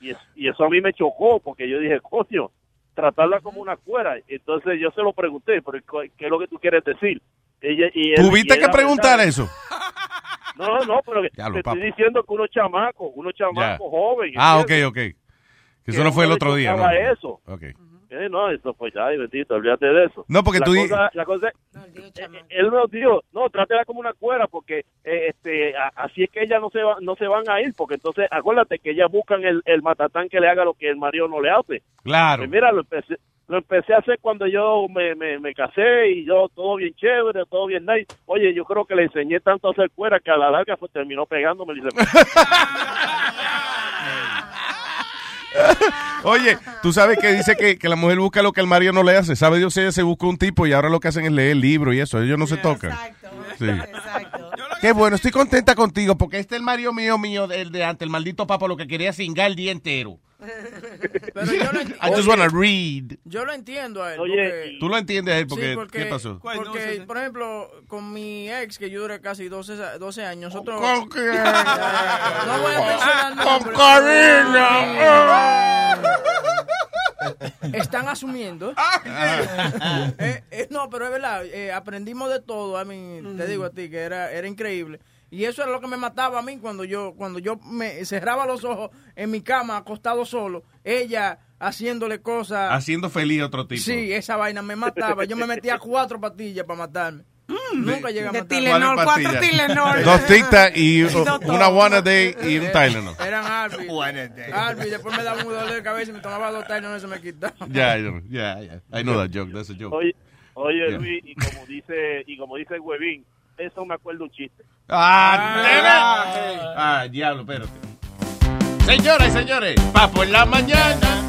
Y, es- y eso a mí me chocó porque yo dije, coño, tratarla como una cuera. Entonces yo se lo pregunté, pero ¿qué es lo que tú quieres decir? Ella, y él- ¿tuviste y que preguntar eso? No, no, pero que- te papo. estoy diciendo que uno chamaco, uno chamaco joven. Ah, ok, ¿entiendes? ok. Que eso no fue el no otro día, ¿no? eso. Ok. Eh, no, eso pues ya, bendito, olvídate de eso. No, porque la tú cosa, la cosa, eh, él nos dijo, no, trátela como una cuera porque eh, este, a- así es que ellas no se, va- no se van a ir, porque entonces acuérdate que ellas buscan el, el matatán que le haga lo que el marido no le hace. Claro. Pues mira, lo empecé, lo empecé a hacer cuando yo me, me, me casé y yo todo bien chévere, todo bien nice. Oye, yo creo que le enseñé tanto a hacer cuera que a la larga pues, terminó pegándome. y dice, Oye, tú sabes que dice que, que la mujer busca lo que el marido no le hace. Sabe Dios si ella se busca un tipo y ahora lo que hacen es leer libros y eso. Ellos no se tocan. Sí. Qué bueno, estoy contenta contigo porque este es el marido mío, mío, el de ante el maldito papa, lo que quería cingar el día entero. Pero yo lo I just wanna read. Yo lo entiendo a él. Oye, porque- Tú lo entiendes a él porque, Sí, porque- ¿qué pasó? Porque, por ejemplo, con mi ex, que yo duré casi 12, a- 12 años, nosotros... ¿Con qué? No voy a mencionar Con nombres. Están asumiendo. Eh, eh, no, pero es verdad, eh, aprendimos de todo. A mí, te digo a ti, que era, era increíble. Y eso era lo que me mataba a mí cuando yo cuando yo me cerraba los ojos en mi cama, acostado solo, ella haciéndole cosas. Haciendo feliz a otro tipo. Sí, esa vaina me mataba. Yo me metía cuatro pastillas para matarme. Nunca llegué a De matarme. Tylenol, ¿Cuál cuatro? Tylenol. Dos tic-tac y dos una one a day y un Tylenol. Eran Albi. One a day. Albi, después me daba un dolor de cabeza y me tomaba dos Tylenol y se me quitaba. Ya, ya, ya, ya. I know that joke. That's a joke. Oye, oye Yeah. Luis, y como dice, y como dice Huevín, eso me acuerdo un chiste. Ah, nena. Ah, diablo, espérate. Señoras y señores, pa' por la mañana.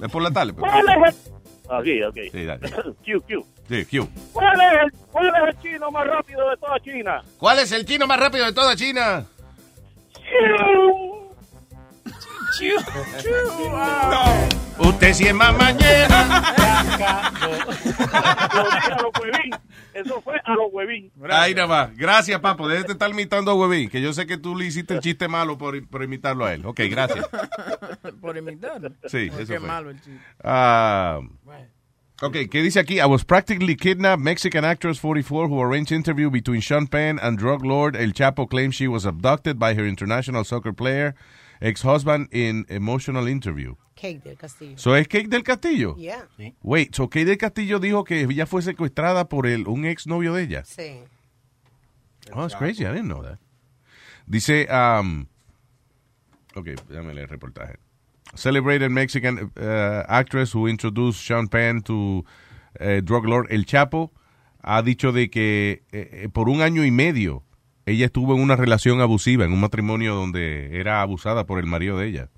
Es por la tarde. pues. ¿Cuál es el... Aquí, ok. Sí, dale. Q, Q. Sí, Q. ¿Cuál es, el, ¿Cuál es el chino más rápido de toda China? ¿Cuál es el chino más rápido de toda China? Usted sí es más mañana. Eso fue a los huevín. Ahí nada más. Gracias, papo. Déjate de estar imitando a Huevín, que yo sé que tú le hiciste el chiste malo por, por imitarlo a él. Ok, gracias. Por imitar. Sí, Porque eso es fue. malo el chiste. Ah, ok, ¿qué dice aquí? I was practically kidnapped. Mexican actress 44 who arranged interview between Sean Penn and drug lord El Chapo claims she was abducted by her international soccer player ex-husband in emotional interview. Cake del Castillo. So es Kate del Castillo. Yeah. Wait, so Kate del Castillo dijo que ella fue secuestrada por el, un ex novio de ella. Sí. Oh, that's crazy. I didn't know that. Dice, um, ok, déjame leer el reportaje. Celebrated Mexican uh, actress who introduced Sean Penn to uh, drug lord El Chapo ha dicho de que eh, eh, por un año y medio ella estuvo en una relación abusiva, en un matrimonio donde era abusada por el marido de ella.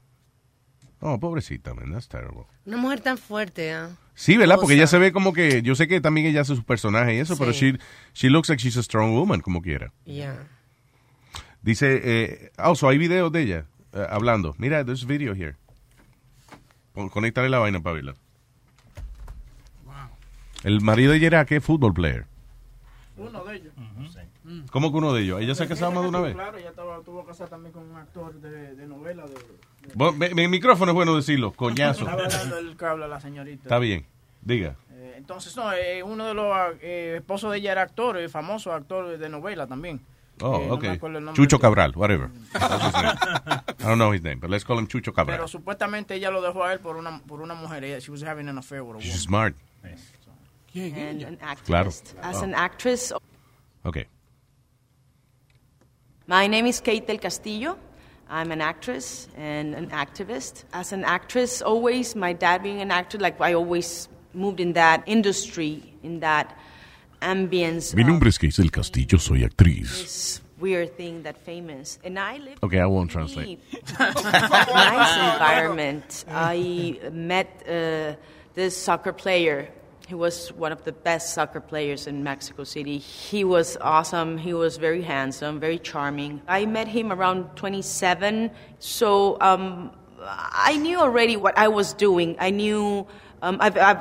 Oh, pobrecita, man, that's terrible. Una mujer tan fuerte, ¿ah? Sí, ¿verdad? Porque ella se ve como que, yo sé que también ella hace su personaje y eso, pero Sí. she, she looks like she's a strong woman, como quiera. Yeah. Dice, eh, also hay videos de ella eh, hablando. Mira, there's video here. Con- Conéctale la vaina para verla. El marido de ella era, ¿qué? Fútbol player. Uno de ellos. ¿Cómo que uno de ellos? ¿Ella se ha casado más de una vez? Claro, ella estaba, tuvo casada también con un actor de, de novela de, Vos- me- Mi micrófono es bueno decirlo, coñazo. Estaba dando el cable a la señorita. Está bien, diga. Eh, entonces, no, eh, uno de los eh, esposos de ella era actor, eh, famoso actor de novela también. Oh, Eh, no okay. nombre Chucho de- Cabral, whatever. Name. I don't know his name, but let's call him Chucho Cabral. Pero supuestamente ella lo dejó a él por una, por una mujer. Ella, she was having an affair with a She's woman. smart. and an activist. Claro. As Oh. an actress, Okay. My name is Kate del Castillo. I'm an actress and an activist. As an actress, always, my dad being an actor, like I always moved in that industry, in that ambience. Mi nombre es Keisel Castillo, soy actriz. weird thing that famous. And I lived Okay, I won't translate. nice environment. I met uh, this soccer player. He was one of the best soccer players in Mexico City. He was awesome. He was very handsome, very charming. I met him around 27, so um, I knew already what I was doing. I knew um, I've, I've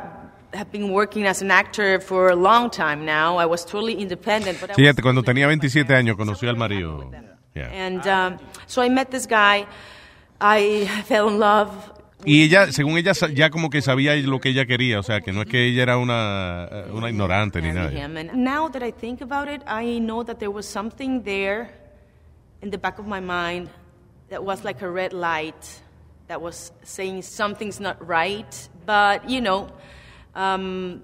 have been working as an actor for a long time now. I was totally independent, but I was Fíjate, cuando tenía 27 años conoció al marido. Yeah. and um, so I met this guy. I fell in love. Y ella, según ella, ya como que sabía lo que ella quería, o sea, que no es que ella era una, eh, una ignorante ni nada. now that I think about it, I know that there was something there in the back of my mind that was like a red light that was saying something's not right. But, you know, um,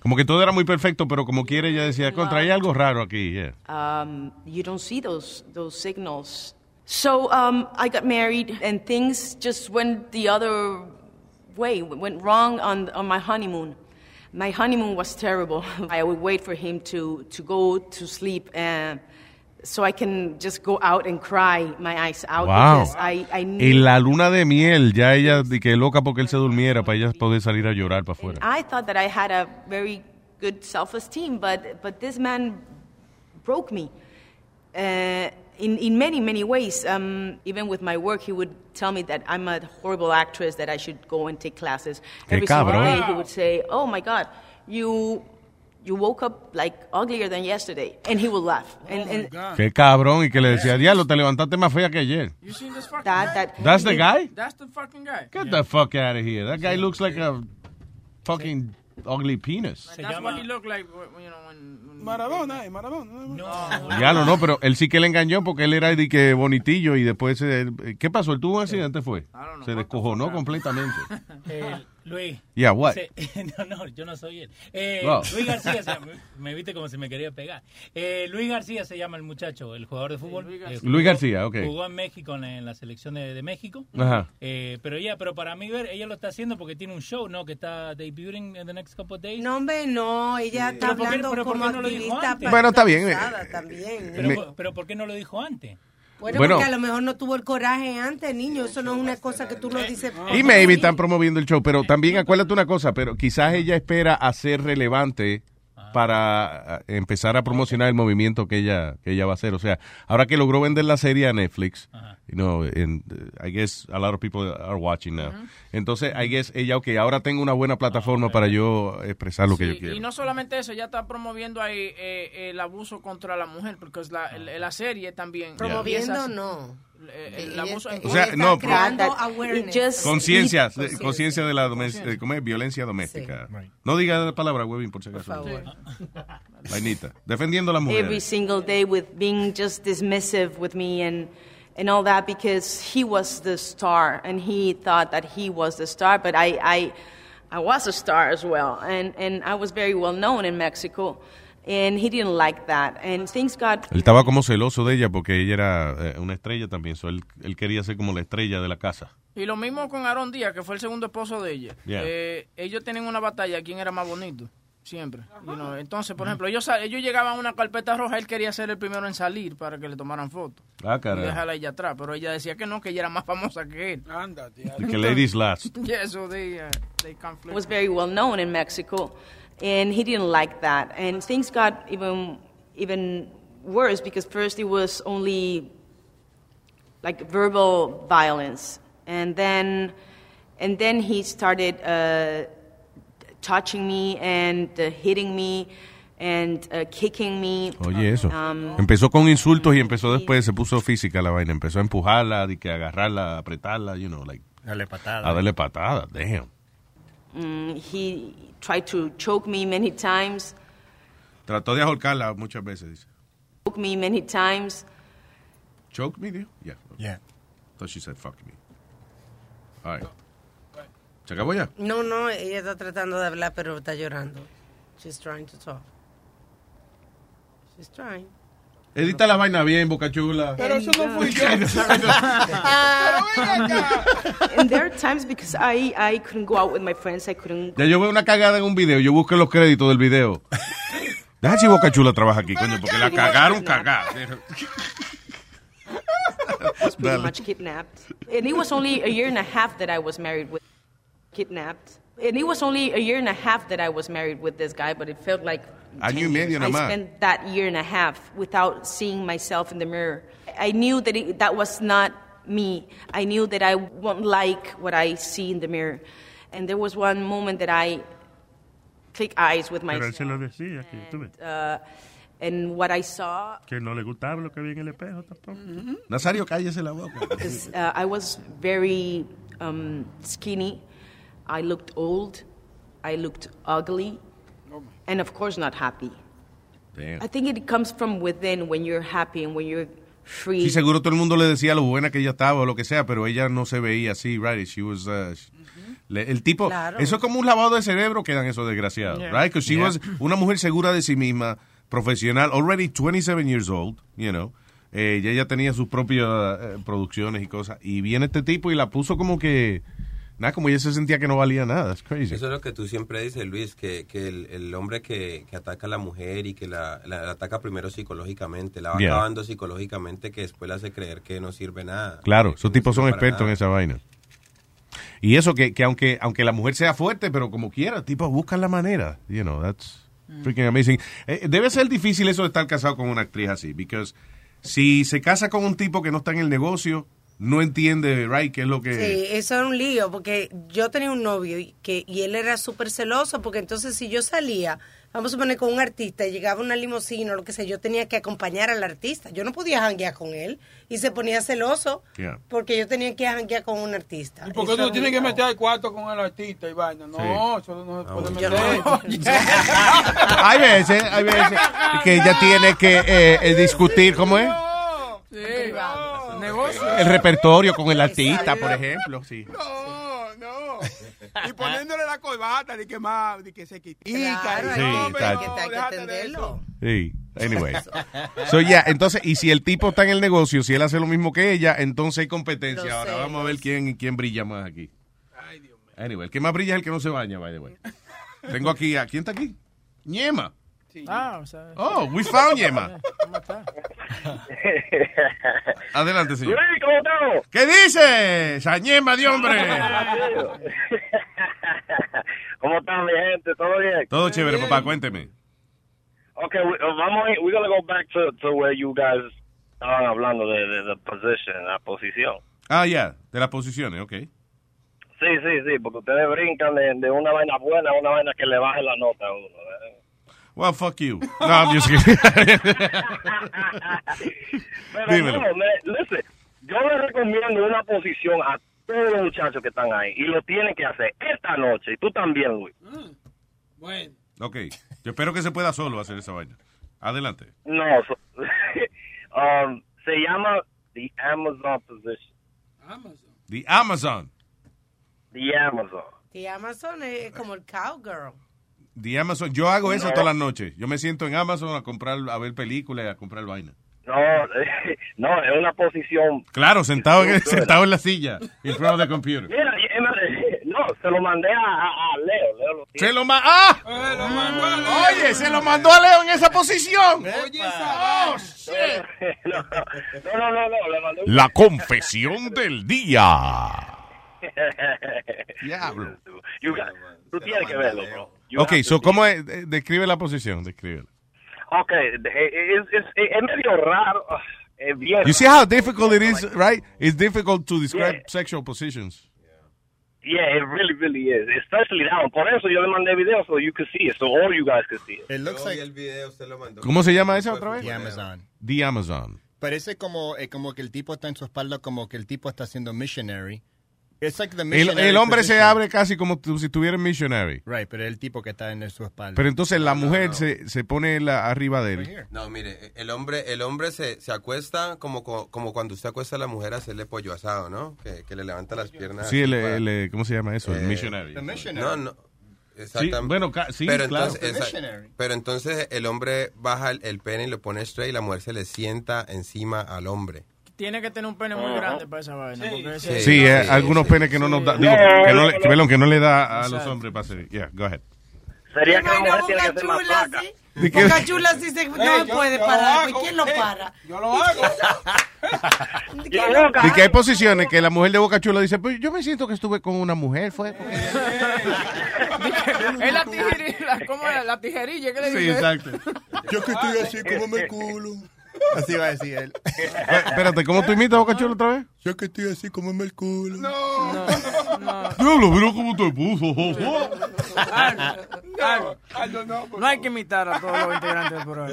Como que todo era muy perfecto, pero como quiere ella decía, contra, hay algo raro aquí. yeah. um, you don't see those those signals. So um, I got married, and things just went the other way. Went wrong on on my honeymoon. My honeymoon was terrible. I would wait for him to to go to sleep, and so I can just go out and cry my eyes out Wow. because I I. En la luna de miel, ya ella, que loca porque él se durmiera, para ella poder salir a llorar para afuera. I thought that I had a very good self-esteem, but but this man broke me uh, in in many many ways. Um, even with my work, he would tell me that I'm a horrible actress, that I should go and take classes. Qué Every single day, he would say, "Oh my God, you." You woke up like uglier than yesterday, and he would laugh. And, and Qué cabrón, y que le decía, diablo, te levantaste más fea que ayer. You seen this fucking that, guy? that, That's the guy? That's the fucking guy. Get the fuck out of here. That guy looks like a fucking ugly penis. That's what he looked like, you know, when... Maradona, eh, Maradona. No. Ya no, no, pero él sí que le engañó porque él era de que bonitillo y después, eh, ¿qué pasó? ¿Él tuvo un accidente fue? Se descojonó completamente. Luis. Yeah, what? Se- no, no, yo no soy él. Eh, No. Luis García, se- me, me viste como si me quería pegar. Eh, Luis García se llama el muchacho, el jugador de fútbol. Eh, jugó- Luis García, ok. Jugó en México, en, en la selección de, de México. Ajá. Eh, pero ella, pero para mí ver, ella lo está haciendo porque tiene un show, ¿no? Que está debuting in the next couple of days. No, hombre, no, ella está Pero ¿por qué- hablando pero ¿por como qué no lo dijo antes? Bueno, está bien. pasada también. Pero, Me- por- pero ¿por qué no lo dijo antes? Bueno, Bueno. porque a lo mejor no tuvo el coraje antes, niño. Eso no es una cosa que tú lo dices. Y maybe están promoviendo el show, pero también acuérdate una cosa, pero quizás ella espera a ser relevante para eh, empezar a promocionar el movimiento que ella que ella va a hacer. O sea, ahora que logró vender la serie a Netflix, you know, and, uh, I guess a lot of people are watching now. Entonces, I guess ella, ok, ahora tengo una buena plataforma para yo expresar lo que yo Sí, quiero. y no solamente eso, ella está promoviendo ahí eh, el abuso contra la mujer, porque es la, el- la serie también. Promoviendo, empieza- no. eh, el abuso en O sea, no. Conciencia, conciencia de la domes- eh, ¿cómo es? violencia doméstica. No diga la palabra, Webin, por si acaso. Vainita. Defendiendo a la mujer. every single day with being just dismissive with me and and all that because he was the star and he thought that he was the star but I I I was a star as well and and I was very well known in Mexico and he didn't like that and things got Él estaba como celoso de ella porque ella era eh, una estrella también. So él, él quería ser como la estrella de la casa. Y lo mismo con Aaron Díaz, que fue el segundo esposo de ella. Yeah. Eh, ellos tienen una batalla, quién era más bonito, siempre. You know, Entonces, por ejemplo, ellos, ellos llegaban a una carpeta roja, él quería ser el primero en salir para que le tomaran fotos. Ah, Y caray. dejarla ella atrás, pero ella decía que no, que ella era más famosa que él. Ándate. Que ladies last. Yeah, so they, uh, they conflict. was very well known in Mexico, and he didn't like that. And things got even even worse because first it was only like verbal violence, and then and then he started uh, touching me and uh, hitting me. and uh, kicking me. Oye, eso. Um, empezó con insultos y empezó después, se puso física la vaina. Empezó a empujarla, de que agarrarla, apretarla, you know, like. Dale patada. A darle patadas, damn. mm, he tried to choke me many times. Trató de ahorcarla muchas veces, dice. Choke me many times. Choke me, dijo? Yeah. Yeah. Thought she said fuck me. All right. ¿Se acabó ya? No, no, ella está tratando de hablar, pero está llorando. She's trying to talk. She's trying. Edita la vaina bien, Boca Chula. Pero eso no fui yo. and there are times because I, I couldn't go out with my friends, I couldn't Ya yo veo una cagada en un video, yo busco los créditos del video. Deja si Boca Chula trabaja aquí, coño, porque la cagaron cagada. was pretty much kidnapped. And it was only a year and a half that I was married with kidnapped. And it was only a year and a half that I was married with this guy, but it felt like Año y medio I spent that year and a half without seeing myself in the mirror. I knew that it, that was not me. I knew that I won't like what I see in the mirror. And there was one moment that I click eyes with Pero él myself. se lo decía, que, tú Uh, and what I saw que no le gustaba lo que había en el espejo tampoco. Nazario, cállese la boca. Because uh, I was very um, skinny. I looked old. I looked ugly. And of course, not happy. Damn. I think it comes from within when you're happy and when you're free. Sí, seguro todo el mundo le decía lo buena que ella estaba o lo que sea, pero ella no se veía así, right? She was, uh, sh- le- el tipo, Claro. eso es como un lavado de cerebro quedan esos desgraciados, Yeah. right? Because she Yeah. was una mujer segura de sí misma, profesional, already 27 years old, you know. Eh, y ella tenía sus propias eh, producciones y cosas. Y viene este tipo y la puso como que, nada, como ella se sentía que no valía nada. Crazy. Eso es lo que tú siempre dices, Luis, que, que el, el hombre que, que ataca a la mujer y que la, la- la ataca primero psicológicamente, la va Yeah. acabando psicológicamente, que después le hace creer que no sirve nada. Claro, esos tipos son expertos en esa vaina. Y eso que, que aunque aunque la mujer sea fuerte, pero como quiera, tipos buscan la manera. You know, that's freaking amazing. Eh, debe ser difícil eso de estar casado con una actriz así, because si se casa con un tipo que no está en el negocio, no entiende, right, qué es lo que... Sí, eso era un lío, porque yo tenía un novio y, que, y él era súper celoso, porque entonces si yo salía, vamos a poner con un artista, y llegaba una limusina o lo que sea, yo tenía que acompañar al artista. Yo no podía janguear con él y se ponía celoso Yeah. porque yo tenía que janguear con un artista. ¿Y por qué tú tienes que meter al cuarto con el artista y vaina? No, Sí. eso no se Ah, puede meter. hay veces, hay veces que ella tiene que eh, eh, discutir, ¿cómo es? Sí, negocio. El repertorio con el artista, por ejemplo, sí. No, no. Y poniéndole la corbata de que más, de que se quitica. Claro, y Sí, no, hombre, está- no, que hay que atenderlo. Sí, anyway. So, yeah, entonces, y si el tipo está en el negocio, si él hace lo mismo que ella, entonces hay competencia. Los Ahora vamos a ver quién, quién brilla más aquí. Anyway, el que más brilla es el que no se baña, by the way. Tengo aquí, ¿a quién está aquí? Ñema. Ah, o sea. Oh, we found Ñema. ¿Cómo está? Adelante, señor. Luis, ¿cómo estamos? ¿Qué dice? Esa Ñema de hombre. ¿Cómo están, mi gente? ¿Todo bien? Todo chévere, papá, cuénteme. Okay, we, uh, vamos, a- we're gonna go back to, to where you guys estaban hablando de, de the position, la posición. Ah, ya, de las posiciones, ok. Sí, sí, sí, porque ustedes brincan de, de una vaina buena a una vaina que le baje la nota a uno. ¿eh? Well, fuck you. No, I'm just kidding. Pero no, me- listen, yo le recomiendo una posición a todos los muchachos que están ahí y lo tienen que hacer esta noche. Y tú también, Luis. Bueno. Ok, yo espero que se pueda solo hacer esa vaina. Adelante. No, so- um, se llama The Amazon Position. The Amazon. The Amazon. Y Amazon es como el cowgirl. The Amazon. Yo hago eso No. todas las noches. Yo me siento en Amazon a comprar, a ver películas y a comprar vaina. No, no, es una posición. Claro, sentado en, sentado en la silla. In front of the computer. Mira, no, se lo mandé a, a- a Leo. Leo lo tiene. Se lo ma ¡Ah! Oye, se lo mandó a Leo en esa posición. Oh, shit. no, no, no, no, le mandé un- La confesión del día. Diablo. You got- tú tienes que verlo, bro. Ok, so, ¿cómo es? Eh, Describe la posición, describe. Ok, eh, es, es, es medio raro. Es bien You see how difficult it is, right? It's difficult to describe Yeah. sexual positions. Yeah, it really, really is. Especially that one. Por eso yo le mandé video so you could see it, so all you guys could see it. It looks like el video, usted lo mandó. ¿Cómo se llama esa otra vez? The Amazon. The Amazon. Parece como, eh, como que el tipo está en su espalda, como que el tipo está haciendo missionary. It's like the El, missionary el hombre se position. abre casi como si tuviera missionary. Right, pero el tipo que está en su espalda. Pero entonces la mujer Se, se pone la, arriba de él. No, mire, el hombre, el hombre se, se acuesta como, co- como cuando usted acuesta a la mujer a hacerle pollo asado, ¿no? Que, que le levanta las piernas. Sí, el, el, eh, ¿cómo se llama eso? El Eh, missionary. No, no. Exactamente. bueno, ca- sí, pero claro. Entonces, The esa- missionary. pero entonces el hombre baja el, el pene y lo pone straight y la mujer se le sienta encima al hombre. Tiene que tener un pene muy grande para esa vaina. porque ese- Sí, eh, algunos penes que no nos da, digo, que no le, que, perdón, que no le da a los hombres para hacer. Yeah, go ahead. Sería que la mujer tiene que Boca ser más Chula flaca. así. ¿De qué? Boca Chula así se, no puede parar. hago, ¿Quién lo para? Yo lo hago. Y que hay posiciones que la mujer de Boca Chula dice, pues yo me siento que estuve con una mujer, fue. porque-". Es la tijerilla, ¿cómo es? La tijerilla, ¿qué le Sí, dice? exacto. Yo que estoy así, como el culo. Así va a decir él. Espérate, ¿cómo tú imitas a Boca Chula otra vez? Yo que estoy así, como el culo. Diablo, mira cómo te puso. No hay que imitar a todos los integrantes del programa.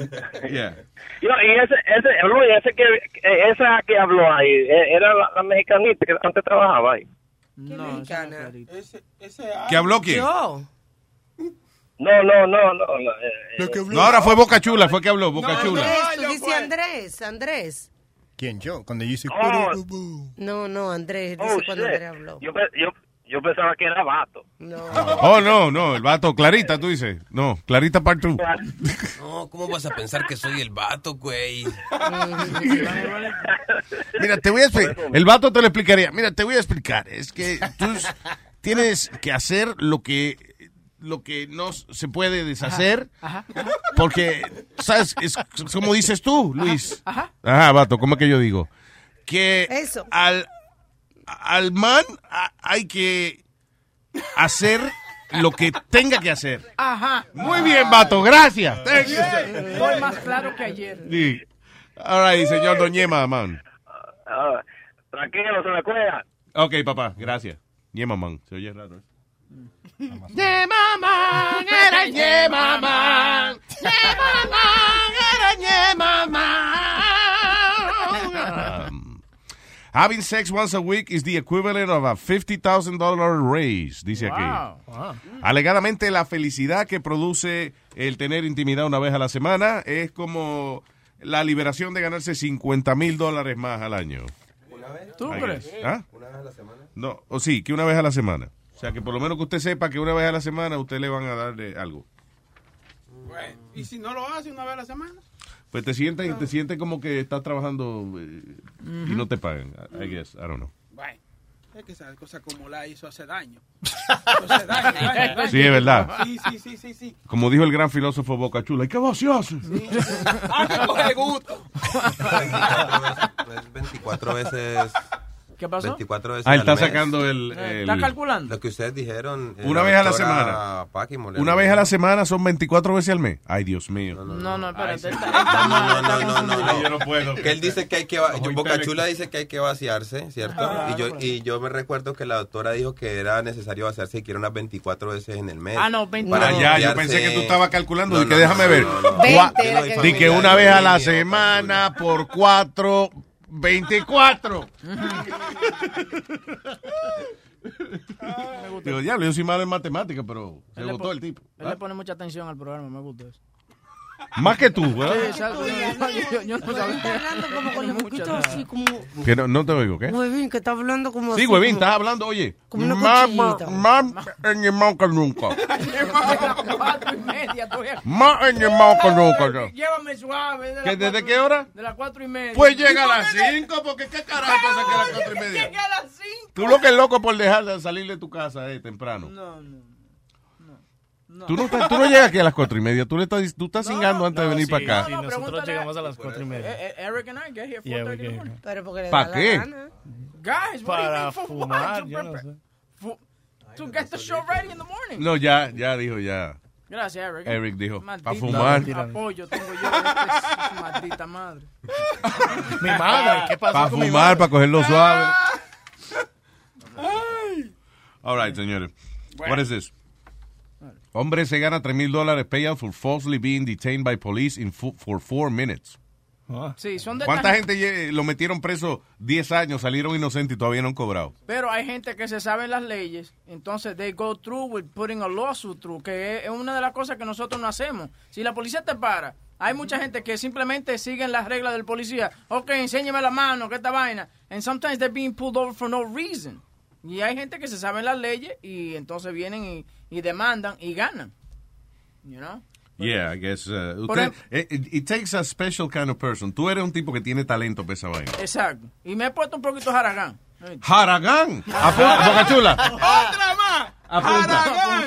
Yeah. Yo, y ese, ese, Luis, ese que, eh, esa que habló ahí, eh, era la, la mexicanita que antes trabajaba ahí. No, mexicana? Ese, ese ¿Que habló quién? Yo. No, no, no, no. no, eh, eh, No, ahora fue Boca Chula, fue que habló, Boca Chula. Andrés, tú dices Andrés, Andrés. ¿Quién, yo? Cuando yo hice... Oh, No, no, Andrés, dice oh, cuando. Andrés habló. Yo, yo, yo pensaba que era vato. No. Oh, no, no, el vato, Clarita, tú dices. No, Clarita part 2. No, ¿cómo vas a pensar que soy el vato, güey? Mira, te voy a explicar. El vato te lo explicaría. Mira, te voy a explicar. Es que tú tienes que hacer lo que lo que no se puede deshacer. Ajá. Porque, ¿sabes? Es como dices tú, Luis. Ajá. Ajá, vato, ¿cómo es que yo digo? Que Eso. al, al man a- hay que hacer lo que tenga que hacer. Ajá. Muy bien, vato, gracias. Estoy más claro que ayer. Sí. All right, señor Doñema, man. Ah, tranquilo, se me cuida. Ok, papá, gracias. Ñema, man. Se oye raro. Yemaman, era Yemaman. Yemaman, era Yemaman. Um, having sex once a week is the equivalent of a $50,000 raise, dice aquí. Wow. Alegadamente, la felicidad que produce el tener intimidad una vez a la semana es como la liberación de ganarse 50 mil dólares más al año. ¿Tú I crees? guess. ¿Ah? ¿Una vez a la semana? No, o sí, que una vez a la semana. O sea, que por lo menos que usted sepa que una vez a la semana usted le van a dar eh, algo. Bueno, ¿Y si no lo hace una vez a la semana? Pues te sientes, te sientes como que estás trabajando eh, y no te pagan. I I guess, I don't know. Bueno, es que esa cosa como la hizo hace daño. Eso hace daño, daño, daño. Sí, es verdad. Sí, sí, sí, sí, sí. Como dijo el gran filósofo Boca Chula, ¿y qué vaciarse? Ah, que coge gusto. 24 veces. ¿Qué pasó? 24 veces Ah, él al está mes. sacando el... Eh, el- ¿Está calculando? Lo que ustedes dijeron. eh, Una la vez a la doctora semana. Paqui Molero. Una vez a la semana son 24 veces al mes. Ay, Dios mío. No, no, espérate. Ay, él sí. está- él está mal, No, está no, no, no, confundido. no. Yo no puedo. Que él dice que hay que... va- Ojo, Boca. Chula dice que hay que vaciarse, ¿cierto? Ah, y, yo, y yo me recuerdo que la doctora dijo que era necesario vaciarse y que era unas 24 veces en el mes. Ah, no, 20. Para Ah, ya, yo pensé que tú estabas calculando. No, y que no, déjame no, ver. no, no. Gua- Veinte era que- Di que una vez a la semana por cuatro, 24. Digo, diablo, yo soy malo en matemáticas, pero se Él votó el tipo. Él le pone mucha atención al programa, me gusta eso. Más que tú, exacto. Yo, yo- no Huevín está sabía. hablando como con los nada. así, como... Que no, no te oigo, ¿qué? Huevín, que está hablando como Sí, así, huevín, como- estás hablando, oye. Como una Más, cuchillita. más enñemado que nunca. Cuatro y media todavía. Más enñemado que nunca. yo. Llévame suave. de las ¿Que ¿Desde cuatro- qué hora? De las cuatro y media. Pues llega a las ¿Y por qué 5, porque qué carajo pasa que a las cuatro y no? media. Llega a las cinco. Tú lo que es loco por dejar de salir de tu casa eh, temprano. No, no. Tú, no estás- tú no llegas aquí a las cuatro y media. Tú, le estás, tú estás cingando antes de venir para acá. Sí, nosotros llegamos a las cuatro y media. Eh, eh, Eric and I get here Yeah, 4:30 we in the get morning. Pero porque le ¿Pa da la qué? Guys, what do you Para mean for fumar, what? To yo no sé. To get the show ready in the morning. No, ya, ya dijo, ya. Gracias, Eric. Eric dijo, Maldita pa' fumar. Apoyo tengo yo. Esta es maldita madre. Mi madre, ¿qué pasó Para fumar, para cogerlo suave. All right, señores. What is this? Hombre se gana 3 mil dólares payout for falsely being detained by police in for four minutes. Sí, son de ¿Cuánta gente lle- lo metieron preso 10 años, salieron inocentes y todavía no han cobrado? Pero hay gente que se sabe las leyes, entonces they go through with putting a lawsuit through, que es una de las cosas que nosotros no hacemos. Si la policía te para, hay mucha gente que simplemente siguen las reglas del policía. Ok, enséñame la mano, que esta vaina. And sometimes they're being pulled over for no reason. Y hay gente que se sabe las leyes y entonces vienen y, y demandan y ganan. You know? Yeah, I guess. uh, Por usted- it, it- it takes a special kind of person. Tú eres un tipo que tiene talento para esa vaina. Exacto. Y me he puesto un poquito jaragán. Apunta, Boca Chula. ¡Otra más! Apunta.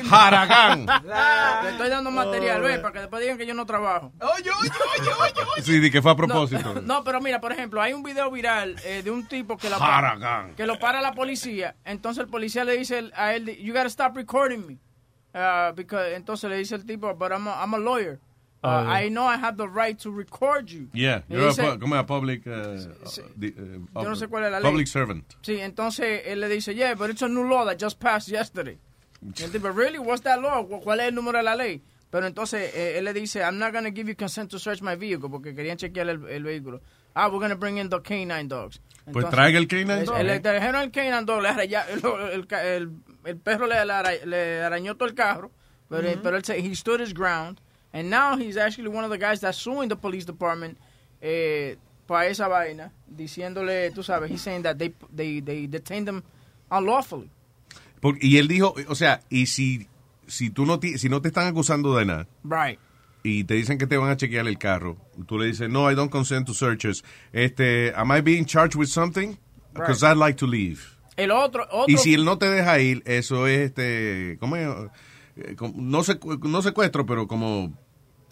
Haragán. Le estoy dando material, ve, para que después digan que yo no trabajo. Oye, oye, oye, oye. Sí, de que fue a propósito. No, no, pero mira, por ejemplo, hay un video viral eh, de un tipo que, la que lo para la policía. Entonces el policía le dice a él, you gotta stop recording me. Uh, because, entonces le dice el tipo, but I'm a, I'm a lawyer. Uh, Oh, yeah. I know I have the right to record you. Yeah, you're a, dice- pu- como a public. uh, the, uh, Yo no sé cuál es la ley. Public servant. Sí, entonces él le dice, yeah, but it's a new law that just passed yesterday. El tipo, really? What's that law? ¿Cu- ¿Cuál es el número de la ley? Pero entonces eh, él le dice, I'm not going to give you consent to search my vehicle porque querían chequear el, el vehículo. Ah, we're going to bring in the canine dogs. Pues traiga el canine el- dog. el- Le trajeron el canine dog, le araya- el, el el- el perro le, le ara- le arañó todo el carro, pero, Ujú. pero él se- he stood his ground, and now he's actually one of the guys that's suing the police department eh, para esa vaina, diciéndole, tú sabes, he's saying that they, they, they detained them unlawfully. Por- y él dijo, o sea, y si, si tú no, si no te están acusando de nada Right. Y te dicen que te van a chequear el carro, tú le dices, no, I don't consent to searches. Este, am I being charged with something? Because I'd like to leave. El otro, otro Y si él no te deja ir, eso es este, ¿cómo es? Eh, no, secu- no secuestro, pero como,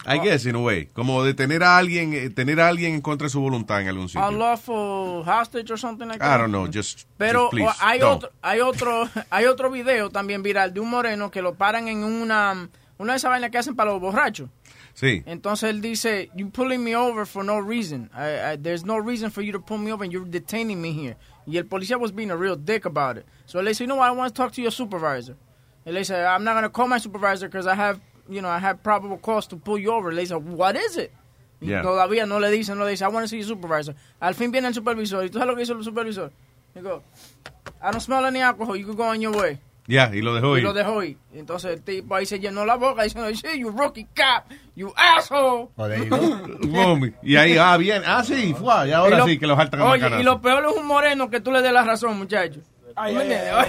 I Ah. guess in a way, como detener a alguien, eh, tener a alguien en contra de su voluntad en algún sitio. unlawful hostage or something like I don't know, just, Pero just please, o- hay don't. otro, hay otro, hay otro video también viral de un moreno que lo paran en una, una de esas vainas que hacen para los borrachos. Sí. Entonces él dice, you pulling me over for no reason. I, I- there's no reason for you to pull me over and you're detaining me here. Y el policía was being a real dick about it. So él dice, you know what, I want to talk to your supervisor. Él le dice, I'm not going to call my supervisor because I have, you know, I have probable cause to pull you over. Le dice, what is it? Y Yeah. todavía no le dice, no le dice, I want to see your supervisor. Al fin viene el supervisor. ¿Y tú sabes lo que hizo el supervisor? Digo, I don't smell any alcohol. You can go on your way. Ya, y lo dejó Y ir. lo dejó ir. Y Entonces el tipo ahí se llenó la boca diciendo, sí, you rookie cop, you asshole. Boom. Y ahí, ah, bien. Ah, sí, fue. Y ahora Y lo- sí que los saltan a Oye, y lo peor es un moreno que tú le des la razón, muchacho. Ay,